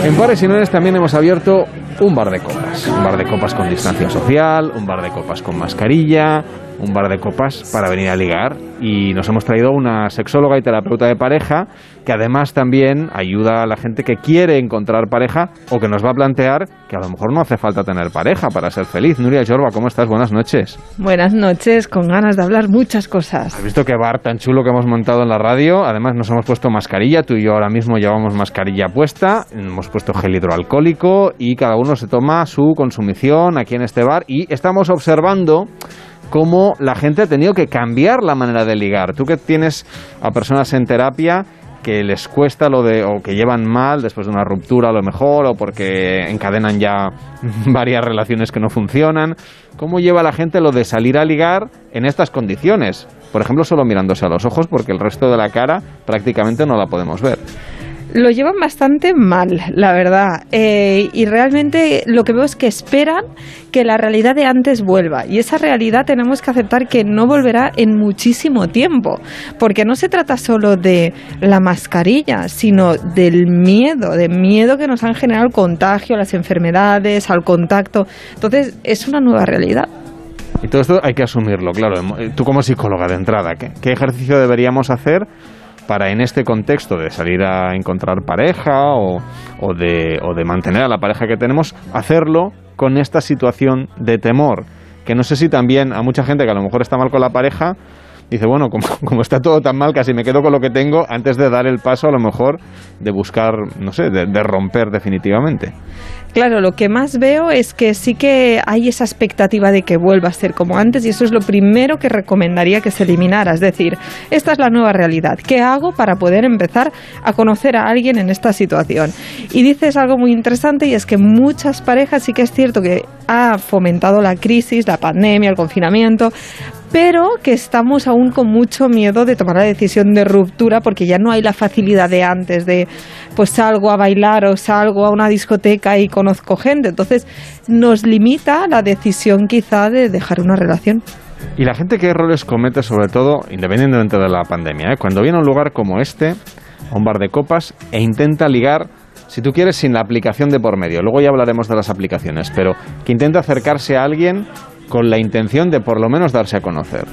Speaker 2: En Pares y Nones también hemos abierto un bar de copas. Un bar de copas con distancia social, un bar de copas con mascarilla, un bar de copas para venir a ligar. Y nos hemos traído una sexóloga y terapeuta de pareja que además también ayuda a la gente que quiere encontrar pareja o que nos va a plantear que a lo mejor no hace falta tener pareja para ser feliz. Nuria Jorba, ¿cómo estás? Buenas noches.
Speaker 56: Buenas noches, con ganas de hablar muchas cosas.
Speaker 2: ¿Has visto qué bar tan chulo que hemos montado en la radio? Además nos hemos puesto mascarilla, tú y yo ahora mismo llevamos mascarilla puesta, hemos puesto gel hidroalcohólico y cada uno se toma su consumición aquí en este bar y estamos observando cómo la gente ha tenido que cambiar la manera de ligar. Tú que tienes a personas en terapia que les cuesta lo de o que llevan mal después de una ruptura a lo mejor o porque encadenan ya varias relaciones que no funcionan. ¿Cómo lleva la gente lo de salir a ligar en estas condiciones? Por ejemplo, solo mirándose a los ojos porque el resto de la cara prácticamente no la podemos ver.
Speaker 56: Lo llevan bastante mal, la verdad. Eh, y realmente lo que veo es que esperan que la realidad de antes vuelva. Y esa realidad tenemos que aceptar que no volverá en muchísimo tiempo. Porque no se trata solo de la mascarilla, sino del miedo, de miedo que nos han generado el contagio, las enfermedades, al contacto. Entonces, es una nueva realidad.
Speaker 2: Y todo esto hay que asumirlo, claro. Tú como psicóloga de entrada, ¿qué, qué ejercicio deberíamos hacer? Para en este contexto de salir a encontrar pareja o, de, o de mantener a la pareja que tenemos, hacerlo con esta situación de temor. Que no sé si también a mucha gente que a lo mejor está mal con la pareja, dice, bueno, como, como está todo tan mal, casi me quedo con lo que tengo antes de dar el paso a lo mejor de buscar, no sé, de romper definitivamente.
Speaker 56: Claro, lo que más veo es que sí que hay esa expectativa de que vuelva a ser como antes y eso es lo primero que recomendaría que se eliminara. Es decir, esta es la nueva realidad. ¿Qué hago para poder empezar a conocer a alguien en esta situación? Y dices algo muy interesante y es que muchas parejas sí que es cierto que ha fomentado la crisis, la pandemia, el confinamiento, pero que estamos aún con mucho miedo de tomar la decisión de ruptura porque ya no hay la facilidad de antes de pues salgo a bailar o salgo a una discoteca y conozco gente. Entonces nos limita la decisión quizá de dejar una relación.
Speaker 2: Y la gente qué errores comete sobre todo, independientemente de la pandemia, ¿eh? cuando viene a un lugar como este, a un bar de copas, e intenta ligar si tú quieres, sin la aplicación de por medio. Luego ya hablaremos de las aplicaciones, pero que intenta acercarse a alguien con la intención de por lo menos darse a conocer.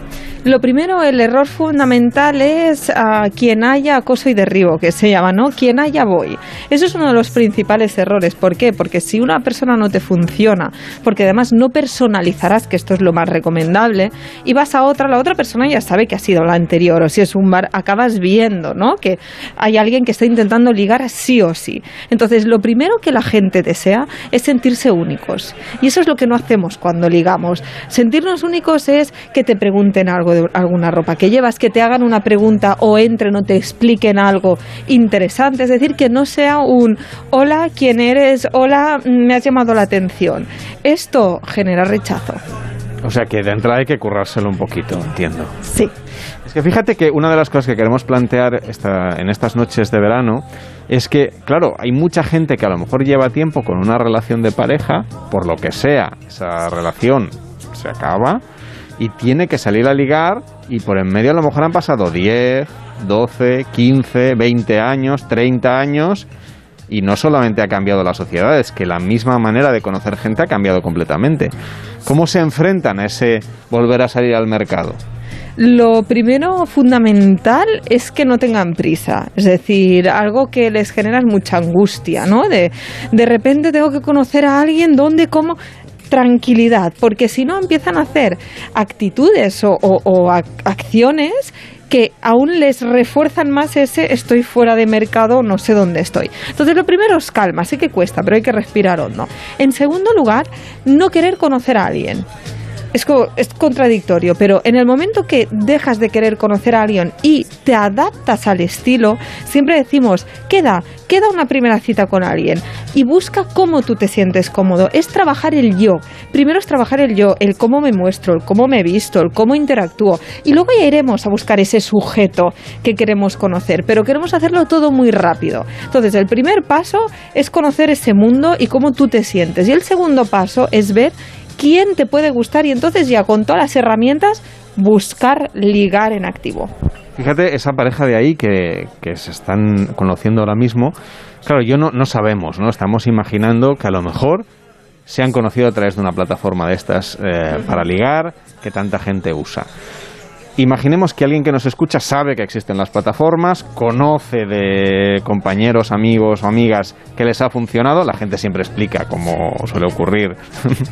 Speaker 56: Lo primero, el error fundamental es a quien haya acoso y derribo, que se llama, ¿no? Quien haya voy. Eso es uno de los principales errores. ¿Por qué? Porque si una persona no te funciona, porque además no personalizarás, que esto es lo más recomendable, y vas a otra, la otra persona ya sabe que ha sido la anterior, o si es un bar, acabas viendo, ¿no? Que hay alguien que está intentando ligar sí o sí. Entonces, lo primero que la gente desea es sentirse únicos. Y eso es lo que no hacemos cuando ligamos. Sentirnos únicos es que te pregunten algo de alguna ropa que llevas, que te hagan una pregunta o entren o te expliquen algo interesante. Es decir, que no sea un hola, ¿quién eres? Hola, me has llamado la atención. Esto genera rechazo.
Speaker 2: O sea que de entrada hay que currárselo un poquito, entiendo.
Speaker 56: Sí.
Speaker 2: Es que fíjate que una de las cosas que queremos plantear esta, en estas noches de verano es que, claro, hay mucha gente que a lo mejor lleva tiempo con una relación de pareja, por lo que sea, esa relación se acaba y tiene que salir a ligar y por en medio a lo mejor han pasado 10, 12, 15, 20 años, 30 años y no solamente ha cambiado la sociedad, es que la misma manera de conocer gente ha cambiado completamente. ¿Cómo se enfrentan a ese volver a salir al mercado?
Speaker 56: Lo primero fundamental es que no tengan prisa, es decir, algo que les genera mucha angustia, ¿no? De, de repente tengo que conocer a alguien, ¿dónde, cómo? Tranquilidad, porque si no empiezan a hacer actitudes o, o, acciones que aún les refuerzan más ese estoy fuera de mercado, no sé dónde estoy. Entonces lo primero es calma, sí que cuesta, pero hay que respirar hondo. En segundo lugar, no querer conocer a alguien es, es, contradictorio, pero en el momento que dejas de querer conocer a alguien y te adaptas al estilo, siempre decimos, queda, queda una primera cita con alguien y busca cómo tú te sientes cómodo. Es trabajar el yo. Primero es trabajar el yo, el cómo me muestro, el cómo me he visto, el cómo interactúo. Y luego ya iremos a buscar ese sujeto que queremos conocer, pero queremos hacerlo todo muy rápido. Entonces, el primer paso es conocer ese mundo y cómo tú te sientes. Y el segundo paso es ver quién te puede gustar y entonces ya con todas las herramientas buscar ligar en activo.
Speaker 2: Fíjate, esa pareja de ahí que, que se están conociendo ahora mismo, claro, yo no, no sabemos, ¿no? Estamos imaginando que a lo mejor se han conocido a través de una plataforma de estas eh, para ligar que tanta gente usa. Imaginemos que alguien que nos escucha sabe que existen las plataformas, conoce de compañeros, amigos o amigas que les ha funcionado. La gente siempre explica, como suele ocurrir,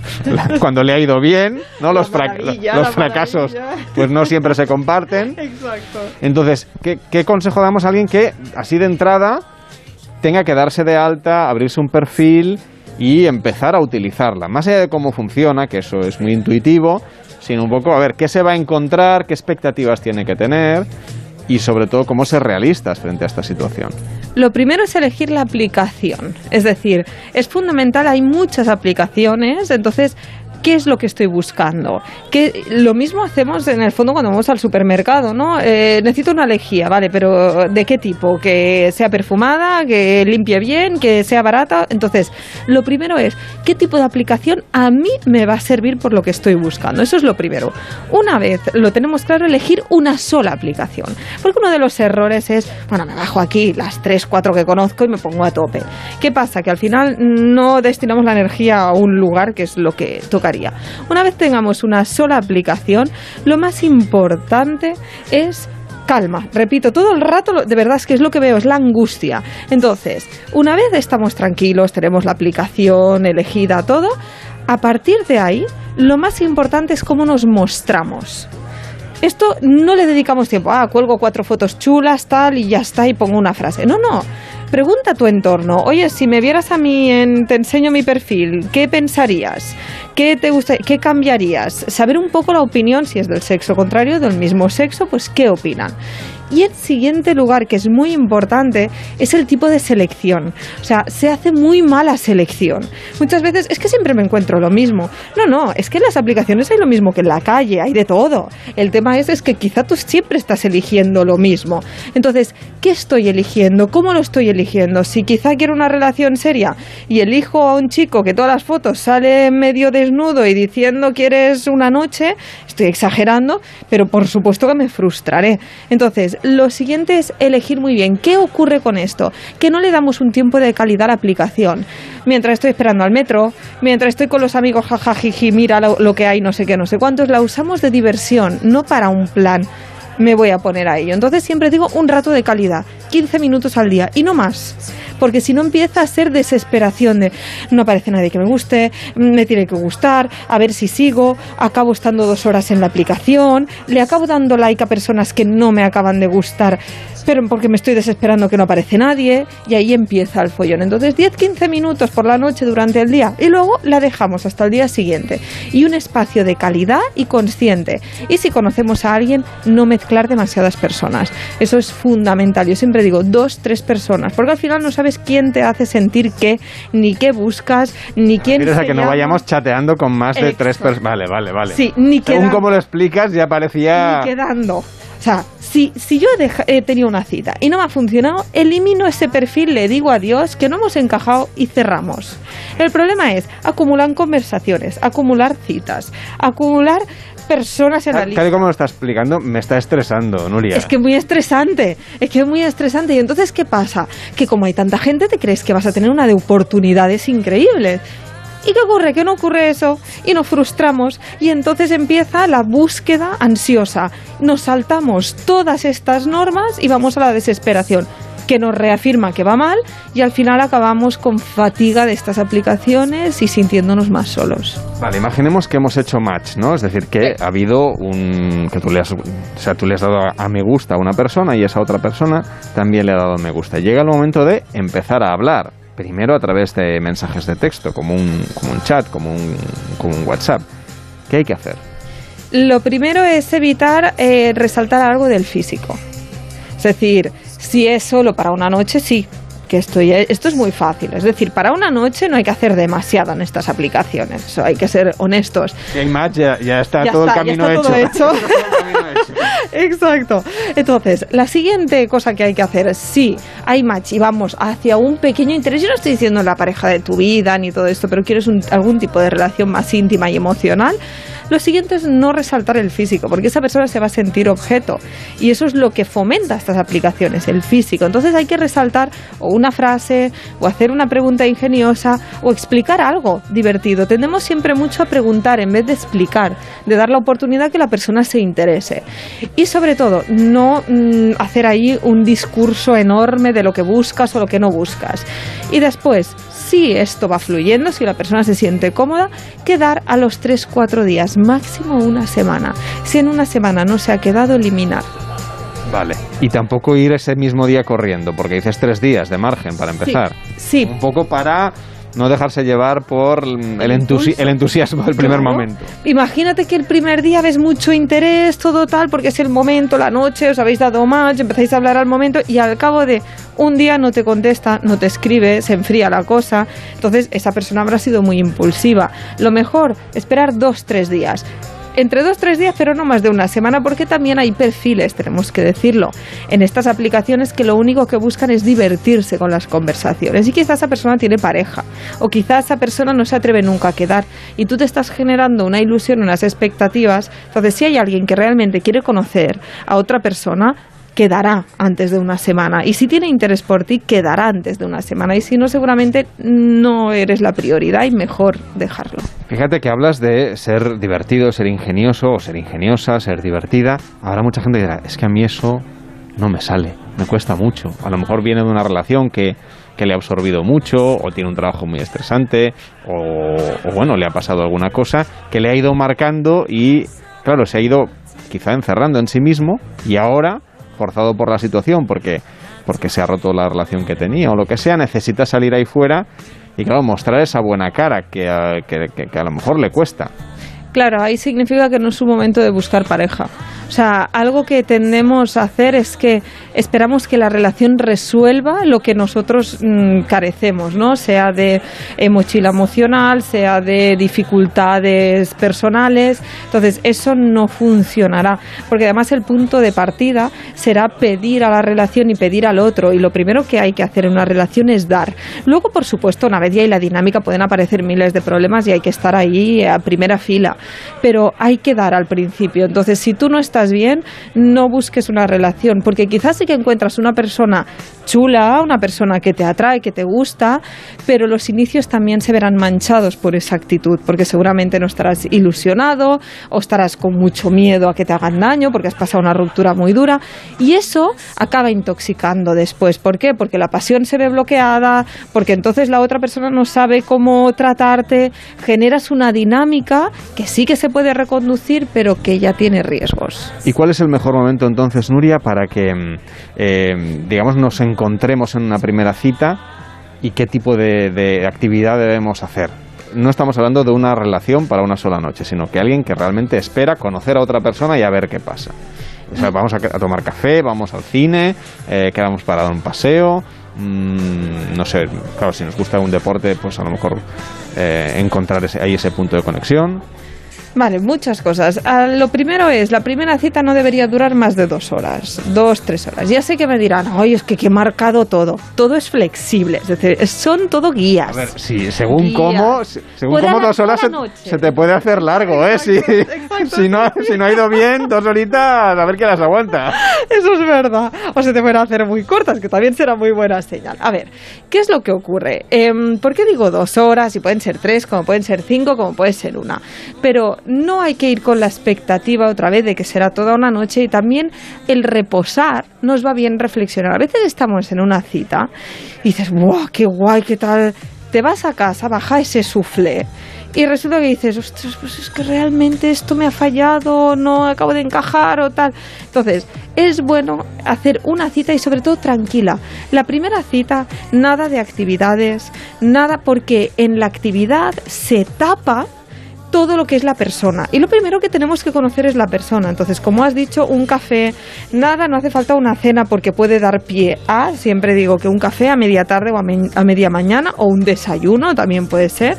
Speaker 2: cuando le ha ido bien, ¿no? Los, los fracasos, pues no siempre se comparten.
Speaker 56: Exacto.
Speaker 2: Entonces, ¿qué, ¿qué consejo damos a alguien que, así de entrada, tenga que darse de alta, abrirse un perfil y empezar a utilizarla? Más allá de cómo funciona, que eso es muy intuitivo, sino un poco a ver qué se va a encontrar, qué expectativas tiene que tener y sobre todo cómo ser realistas frente a esta situación.
Speaker 56: Lo primero es elegir la aplicación, es decir, es fundamental, hay muchas aplicaciones, entonces ¿Qué es lo que estoy buscando? Que lo mismo hacemos en el fondo cuando vamos al supermercado, ¿no? Eh, necesito una lejía, vale, pero ¿de qué tipo? Que sea perfumada, que limpie bien, que sea barata. Entonces, lo primero es, ¿qué tipo de aplicación a mí me va a servir por lo que estoy buscando? Eso es lo primero. Una vez lo tenemos claro, elegir una sola aplicación. Porque uno de los errores es, bueno, me bajo aquí las tres, cuatro que conozco y me pongo a tope. ¿Qué pasa? Que al final no destinamos la energía a un lugar que es lo que toca una vez tengamos una sola aplicación, lo más importante es calma. Repito, todo el rato, de verdad es que es lo que veo, es la angustia. Entonces, una vez estamos tranquilos, tenemos la aplicación elegida, todo, a partir de ahí, lo más importante es cómo nos mostramos. Esto no le dedicamos tiempo, ah, cuelgo cuatro fotos chulas, tal, y ya está, y pongo una frase. No, no. Pregunta a tu entorno, oye, si me vieras a mí, en, te enseño mi perfil, ¿qué pensarías? ¿Qué te gusta, qué cambiarías? Saber un poco la opinión, si es del sexo contrario, del mismo sexo, pues qué opinan. Y el siguiente lugar, que es muy importante, es el tipo de selección. O sea, se hace muy mala selección. Muchas veces es que siempre me encuentro lo mismo. No, no, es que en las aplicaciones hay lo mismo que en la calle, hay de todo. El tema es, es que quizá tú siempre estás eligiendo lo mismo. Entonces, ¿qué estoy eligiendo? ¿Cómo lo estoy eligiendo? Si quizá quiero una relación seria y elijo a un chico que todas las fotos sale medio desnudo y diciendo quieres una noche, estoy exagerando, pero por supuesto que me frustraré. Entonces, lo siguiente es elegir muy bien qué ocurre con esto, que no le damos un tiempo de calidad a la aplicación. Mientras estoy esperando al metro, mientras estoy con los amigos, jajajiji, mira lo, lo que hay, no sé qué, no sé cuántos, la usamos de diversión, no para un plan me voy a poner a ello. Entonces siempre digo un rato de calidad, 15 minutos al día y no más. Porque si no empieza a ser desesperación de no aparece nadie que me guste, me tiene que gustar, a ver si sigo, acabo estando dos horas en la aplicación, le acabo dando like a personas que no me acaban de gustar pero porque me estoy desesperando que no aparece nadie y ahí empieza el follón. Entonces 10-15 minutos por la noche durante el día y luego la dejamos hasta el día siguiente. Y un espacio de calidad y consciente. Y si conocemos a alguien, no mezclar demasiadas personas. Eso es fundamental. Yo siempre digo dos, tres personas, porque al final no sabes quién te hace sentir qué, ni qué buscas, ni quién...
Speaker 2: a que no vayamos chateando con más de tres personas. Vale, vale, vale.
Speaker 56: Sí, ni
Speaker 2: Según como lo explicas, ya parecía...
Speaker 56: Ni quedando. O sea, si, si yo he, tenido una cita y no me ha funcionado, elimino ese perfil, le digo adiós, que no hemos encajado y cerramos. El problema es acumular conversaciones, acumular citas, acumular personas en la lista.
Speaker 2: Tal y como lo está explicando, me está estresando, Nuria.
Speaker 56: Es que es muy estresante, es que es muy estresante. Y entonces, ¿qué pasa? Que como hay tanta gente, te crees que vas a tener una de oportunidades increíbles. ¿Y qué ocurre? Que no ocurre eso y nos frustramos y entonces empieza la búsqueda ansiosa. Nos saltamos todas estas normas y vamos a la desesperación que nos reafirma que va mal y al final acabamos con fatiga de estas aplicaciones y sintiéndonos más solos.
Speaker 2: Vale, imaginemos que hemos hecho match, ¿no? Es decir, que ha habido un... que tú le has, o sea, tú le has dado a me gusta a una persona y esa otra persona también le ha dado me gusta. Llega el momento de empezar a hablar primero a través de mensajes de texto, como un, como un chat, como un, como un WhatsApp. ¿Qué hay que hacer?
Speaker 56: Lo primero es evitar eh, resaltar algo del físico. Es decir, si es solo para una noche, sí, que esto, esto es muy fácil. Es decir, para una noche no hay que hacer demasiado en estas aplicaciones. hay que ser honestos.
Speaker 2: Hay más, ya, ya, está todo el camino
Speaker 56: ya está
Speaker 2: hecho.
Speaker 56: Todo hecho. Exacto. Entonces, la siguiente cosa que hay que hacer es, sí, hay match y vamos hacia un pequeño interés. Yo no estoy diciendo la pareja de tu vida ni todo esto, pero quieres algún tipo de relación más íntima y emocional lo siguiente es no resaltar el físico, porque esa persona se va a sentir objeto. Y eso es lo que fomenta estas aplicaciones, el físico. Entonces hay que resaltar o una frase, o hacer una pregunta ingeniosa, o explicar algo divertido. Tendemos siempre mucho a preguntar en vez de explicar, de dar la oportunidad que la persona se interese. Y sobre todo, no mm, hacer ahí un discurso enorme de lo que buscas o lo que no buscas. Y después, si esto va fluyendo, si la persona se siente cómoda, quedar a los 3-4 días, máximo una semana. Si en una semana no se ha quedado, eliminar.
Speaker 2: Vale. Y tampoco ir ese mismo día corriendo, porque dices tres días de margen para empezar.
Speaker 56: Sí.
Speaker 2: Un poco para no dejarse llevar por el, el entusiasmo del primer momento.
Speaker 56: Imagínate que el primer día ves mucho interés, todo tal, porque es el momento, la noche, os habéis dado match, empezáis a hablar al momento y al cabo de un día no te contesta, no te escribe, se enfría la cosa. Entonces esa persona habrá sido muy impulsiva. Lo mejor, esperar dos, tres días entre dos tres días, pero no más de una semana, porque también hay perfiles, tenemos que decirlo, en estas aplicaciones que lo único que buscan es divertirse con las conversaciones. Y quizás esa persona tiene pareja, o quizás esa persona no se atreve nunca a quedar, y tú te estás generando una ilusión, unas expectativas. Entonces, si hay alguien que realmente quiere conocer a otra persona, quedará antes de una semana. Y si tiene interés por ti, quedará antes de una semana. Y si no, seguramente no eres la prioridad y mejor dejarlo.
Speaker 2: Fíjate que hablas de ser divertido, ser ingenioso o ser ingeniosa, ser divertida. Ahora mucha gente dirá, es que a mí eso no me sale, me cuesta mucho. A lo mejor viene de una relación que, que le ha absorbido mucho o tiene un trabajo muy estresante o, o bueno, le ha pasado alguna cosa que le ha ido marcando y claro, se ha ido quizá encerrando en sí mismo y ahora forzado por la situación porque, porque se ha roto la relación que tenía o lo que sea, necesita salir ahí fuera y claro, mostrar esa buena cara que que a lo mejor le cuesta.
Speaker 56: Claro, ahí significa que no es un momento de buscar pareja. O sea, algo que tendemos a hacer es que esperamos que la relación resuelva lo que nosotros mm, carecemos, ¿no? Sea de mochila emocional, sea de dificultades personales. Entonces, eso no funcionará, porque además el punto de partida será pedir a la relación y pedir al otro. Y lo primero que hay que hacer en una relación es dar. Luego, por supuesto, una vez ya hay la dinámica, pueden aparecer miles de problemas y hay que estar ahí a primera fila. Pero hay que dar al principio. Entonces, si tú no estás bien, no busques una relación, porque quizás sí que encuentras una persona chula, una persona que te atrae, que te gusta, pero los inicios también se verán manchados por esa actitud, porque seguramente no estarás ilusionado o estarás con mucho miedo a que te hagan daño porque has pasado una ruptura muy dura y eso acaba intoxicando después. ¿Por qué? Porque la pasión se ve bloqueada, porque entonces la otra persona no sabe cómo tratarte, generas una dinámica que sí que se puede reconducir, pero que ya tiene riesgos.
Speaker 2: ¿Y cuál es el mejor momento entonces, Nuria, para que, mm, eh, digamos, nos encontremos en una primera cita y qué tipo de, actividad debemos hacer? no estamos hablando de una relación para una sola noche, sino que alguien que realmente espera conocer a otra persona y a ver qué pasa. Vamos a, tomar café, vamos al cine, eh, quedamos para dar un paseo. mm, no sé, claro, si nos gusta un deporte, pues a lo mejor eh, encontrar ahí ese punto de conexión.
Speaker 56: Vale, muchas cosas. Ah, lo primero es, la primera cita no debería durar más de dos horas, dos, tres horas. Ya sé que me dirán, oye, es que qué marcado todo. Todo es flexible, es decir, son todo guías.
Speaker 2: A ver, sí, según
Speaker 56: Guías.
Speaker 2: cómo, se- según cómo dos horas se, se te puede hacer largo, ¿eh? Si, si, no, si no ha ido bien, dos horitas, a ver quién las aguanta.
Speaker 56: Eso es verdad. O se te pueden hacer muy cortas, que también será muy buena señal. A ver, ¿qué es lo que ocurre? Em, ¿Por qué digo dos horas? Y pueden ser tres, como pueden ser cinco, como puede ser una. Pero no hay que ir con la expectativa otra vez de que será toda una noche y también el reposar nos va bien reflexionar. A veces estamos en una cita y dices, ¡guau, qué guay, qué tal! Te vas a casa, baja ese suflé y resulta que dices, ostras, pues es que realmente esto me ha fallado, no acabo de encajar o tal. Entonces, es bueno hacer una cita y sobre todo tranquila. La primera cita, nada de actividades, nada porque en la actividad se tapa todo lo que es la persona. Y lo primero que tenemos que conocer es la persona. Entonces, como has dicho, un café, nada, no hace falta una cena porque puede dar pie a, siempre digo que un café a media tarde o a, me- a media mañana o un desayuno también puede ser.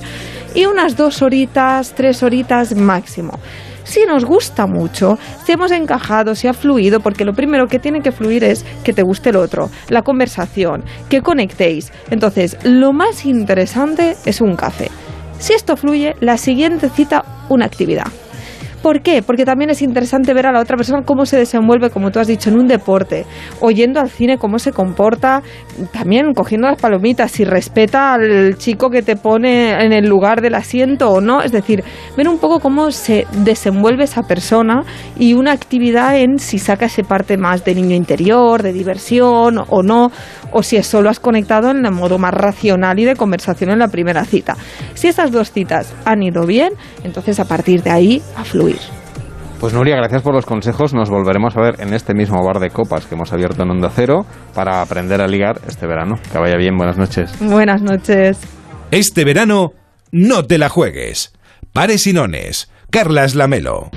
Speaker 56: Y unas dos horitas, tres horitas máximo. Si nos gusta mucho, si hemos encajado, si ha fluido, porque lo primero que tiene que fluir es que te guste el otro, la conversación, que conectéis. Entonces, lo más interesante es un café. Si esto fluye, la siguiente cita, una actividad. ¿Por qué? Porque también es interesante ver a la otra persona cómo se desenvuelve, como tú has dicho, en un deporte, o yendo al cine, cómo se comporta, también cogiendo las palomitas, si respeta al chico que te pone en el lugar del asiento o no. Es decir, ver un poco cómo se desenvuelve esa persona y una actividad en si saca ese parte más de niño interior, de diversión o no, o si solo has conectado en el modo más racional y de conversación en la primera cita. Si esas dos citas han ido bien, entonces a partir de ahí a.
Speaker 2: Pues Nuria, gracias por los consejos. Nos volveremos a ver en este mismo bar de copas que hemos abierto en Onda Cero para aprender a ligar este verano. Que vaya bien, buenas noches.
Speaker 56: Buenas noches.
Speaker 1: Este verano, no te la juegues. Pares y nones. Carlas Lamelo.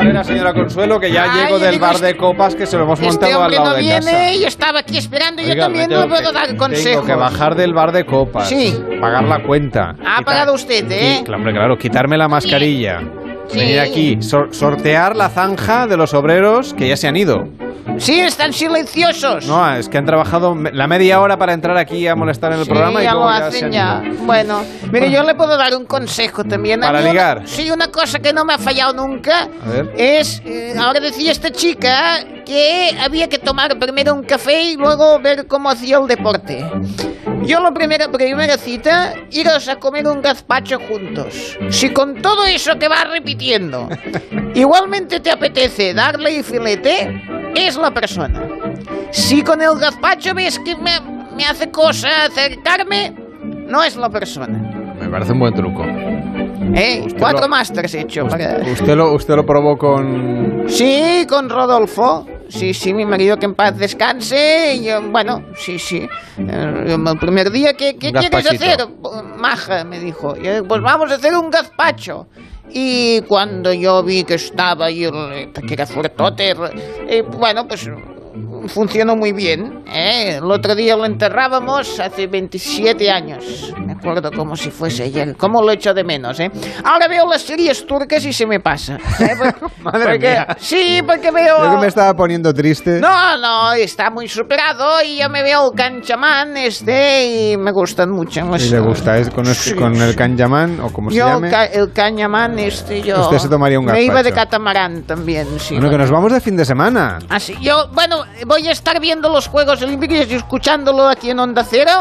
Speaker 2: Bajo las escaleras, señora Consuelo, que ya
Speaker 57: Ay,
Speaker 2: llego
Speaker 57: yo
Speaker 2: del
Speaker 57: digo,
Speaker 2: bar de copas que se lo hemos
Speaker 57: Este
Speaker 2: montado al lado
Speaker 57: no
Speaker 2: de
Speaker 57: viene
Speaker 2: casa.
Speaker 57: y estaba aquí esperando. yo
Speaker 2: Oiga,
Speaker 57: también
Speaker 2: me
Speaker 57: no puedo
Speaker 2: que-
Speaker 57: dar consejos.
Speaker 2: Tengo que bajar del bar de copas.
Speaker 57: Sí.
Speaker 2: Pagar la cuenta.
Speaker 57: Ha pagado usted, ¿eh?
Speaker 2: Claro, claro, quitarme la mascarilla.
Speaker 57: Sí.
Speaker 2: Venir aquí, sor- sortear la zanja de los obreros que ya se han ido.
Speaker 57: Sí, están silenciosos.
Speaker 2: No, es que han trabajado la media hora para entrar aquí a molestar en el
Speaker 57: Sí,
Speaker 2: programa y
Speaker 57: ya lo hacen ya. Bueno, mire, yo le puedo dar un consejo también. A
Speaker 2: ¿Para
Speaker 57: una-
Speaker 2: ligar?
Speaker 57: sí, una cosa que no me ha fallado nunca es, eh, ahora decía esta chica que había que tomar primero un café y luego ver cómo hacía el deporte. Yo la primera, primera cita, iros a comer un gazpacho juntos. Si con todo eso que vas repitiendo, igualmente te apetece darle el filete, es la persona. Si con el gazpacho ves que me, me hace cosa acercarme, no es la persona.
Speaker 2: Me parece un buen truco.
Speaker 57: ¿Eh? Cuatro másters he hecho para...
Speaker 2: ¿Usted lo, usted lo probó con...?
Speaker 57: Sí, con Rodolfo. Sí, sí, mi marido que en paz descanse. Y, eh, bueno, sí, sí. Eh, el primer día, ¿qué, qué quieres hacer? Maja, me dijo. Y, eh, Pues vamos a hacer un gazpacho. Y cuando yo vi que estaba ahí, el- que era fuertote, eh, bueno, pues funcionó muy bien. ¿eh? El otro día lo enterrábamos hace 27 años. Me acuerdo como si fuese ayer. ¿Cómo lo echo de menos, eh? Ahora veo las series turcas y se me pasa. ¿eh? Por-
Speaker 2: Madre
Speaker 57: porque-
Speaker 2: mía.
Speaker 57: Sí, porque veo...
Speaker 2: Yo que me estaba poniendo triste.
Speaker 57: No, no, está muy superado y yo me veo el canchamán este y me gustan mucho.
Speaker 2: Y le gusta, es con, este-
Speaker 57: Sí,
Speaker 2: con el Kanyaman o como se
Speaker 57: Yo,
Speaker 2: llame.
Speaker 57: ca- el cañamán este, yo...
Speaker 2: Usted se tomaría un
Speaker 57: Me iba de catamarán también, sí.
Speaker 2: Bueno, que nos vamos de fin de semana.
Speaker 57: Así, yo, bueno, voy a estar viendo los Juegos Olímpicos y escuchándolo aquí en Onda Cero.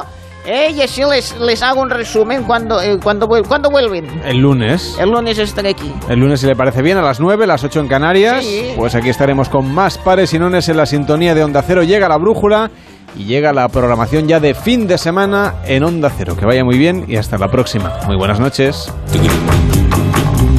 Speaker 57: ¿eh? Y así les, les hago un resumen cuando, eh, cuando, cuando vuelven.
Speaker 2: El lunes.
Speaker 57: El lunes estaré aquí.
Speaker 2: El lunes, si le parece bien, a las 9, las 8 en Canarias.
Speaker 57: Sí.
Speaker 2: Pues aquí estaremos con más pares y nones en la sintonía de Onda Cero. Llega la brújula y llega la programación ya de fin de semana en Onda Cero. Que vaya muy bien y hasta la próxima. Muy buenas noches.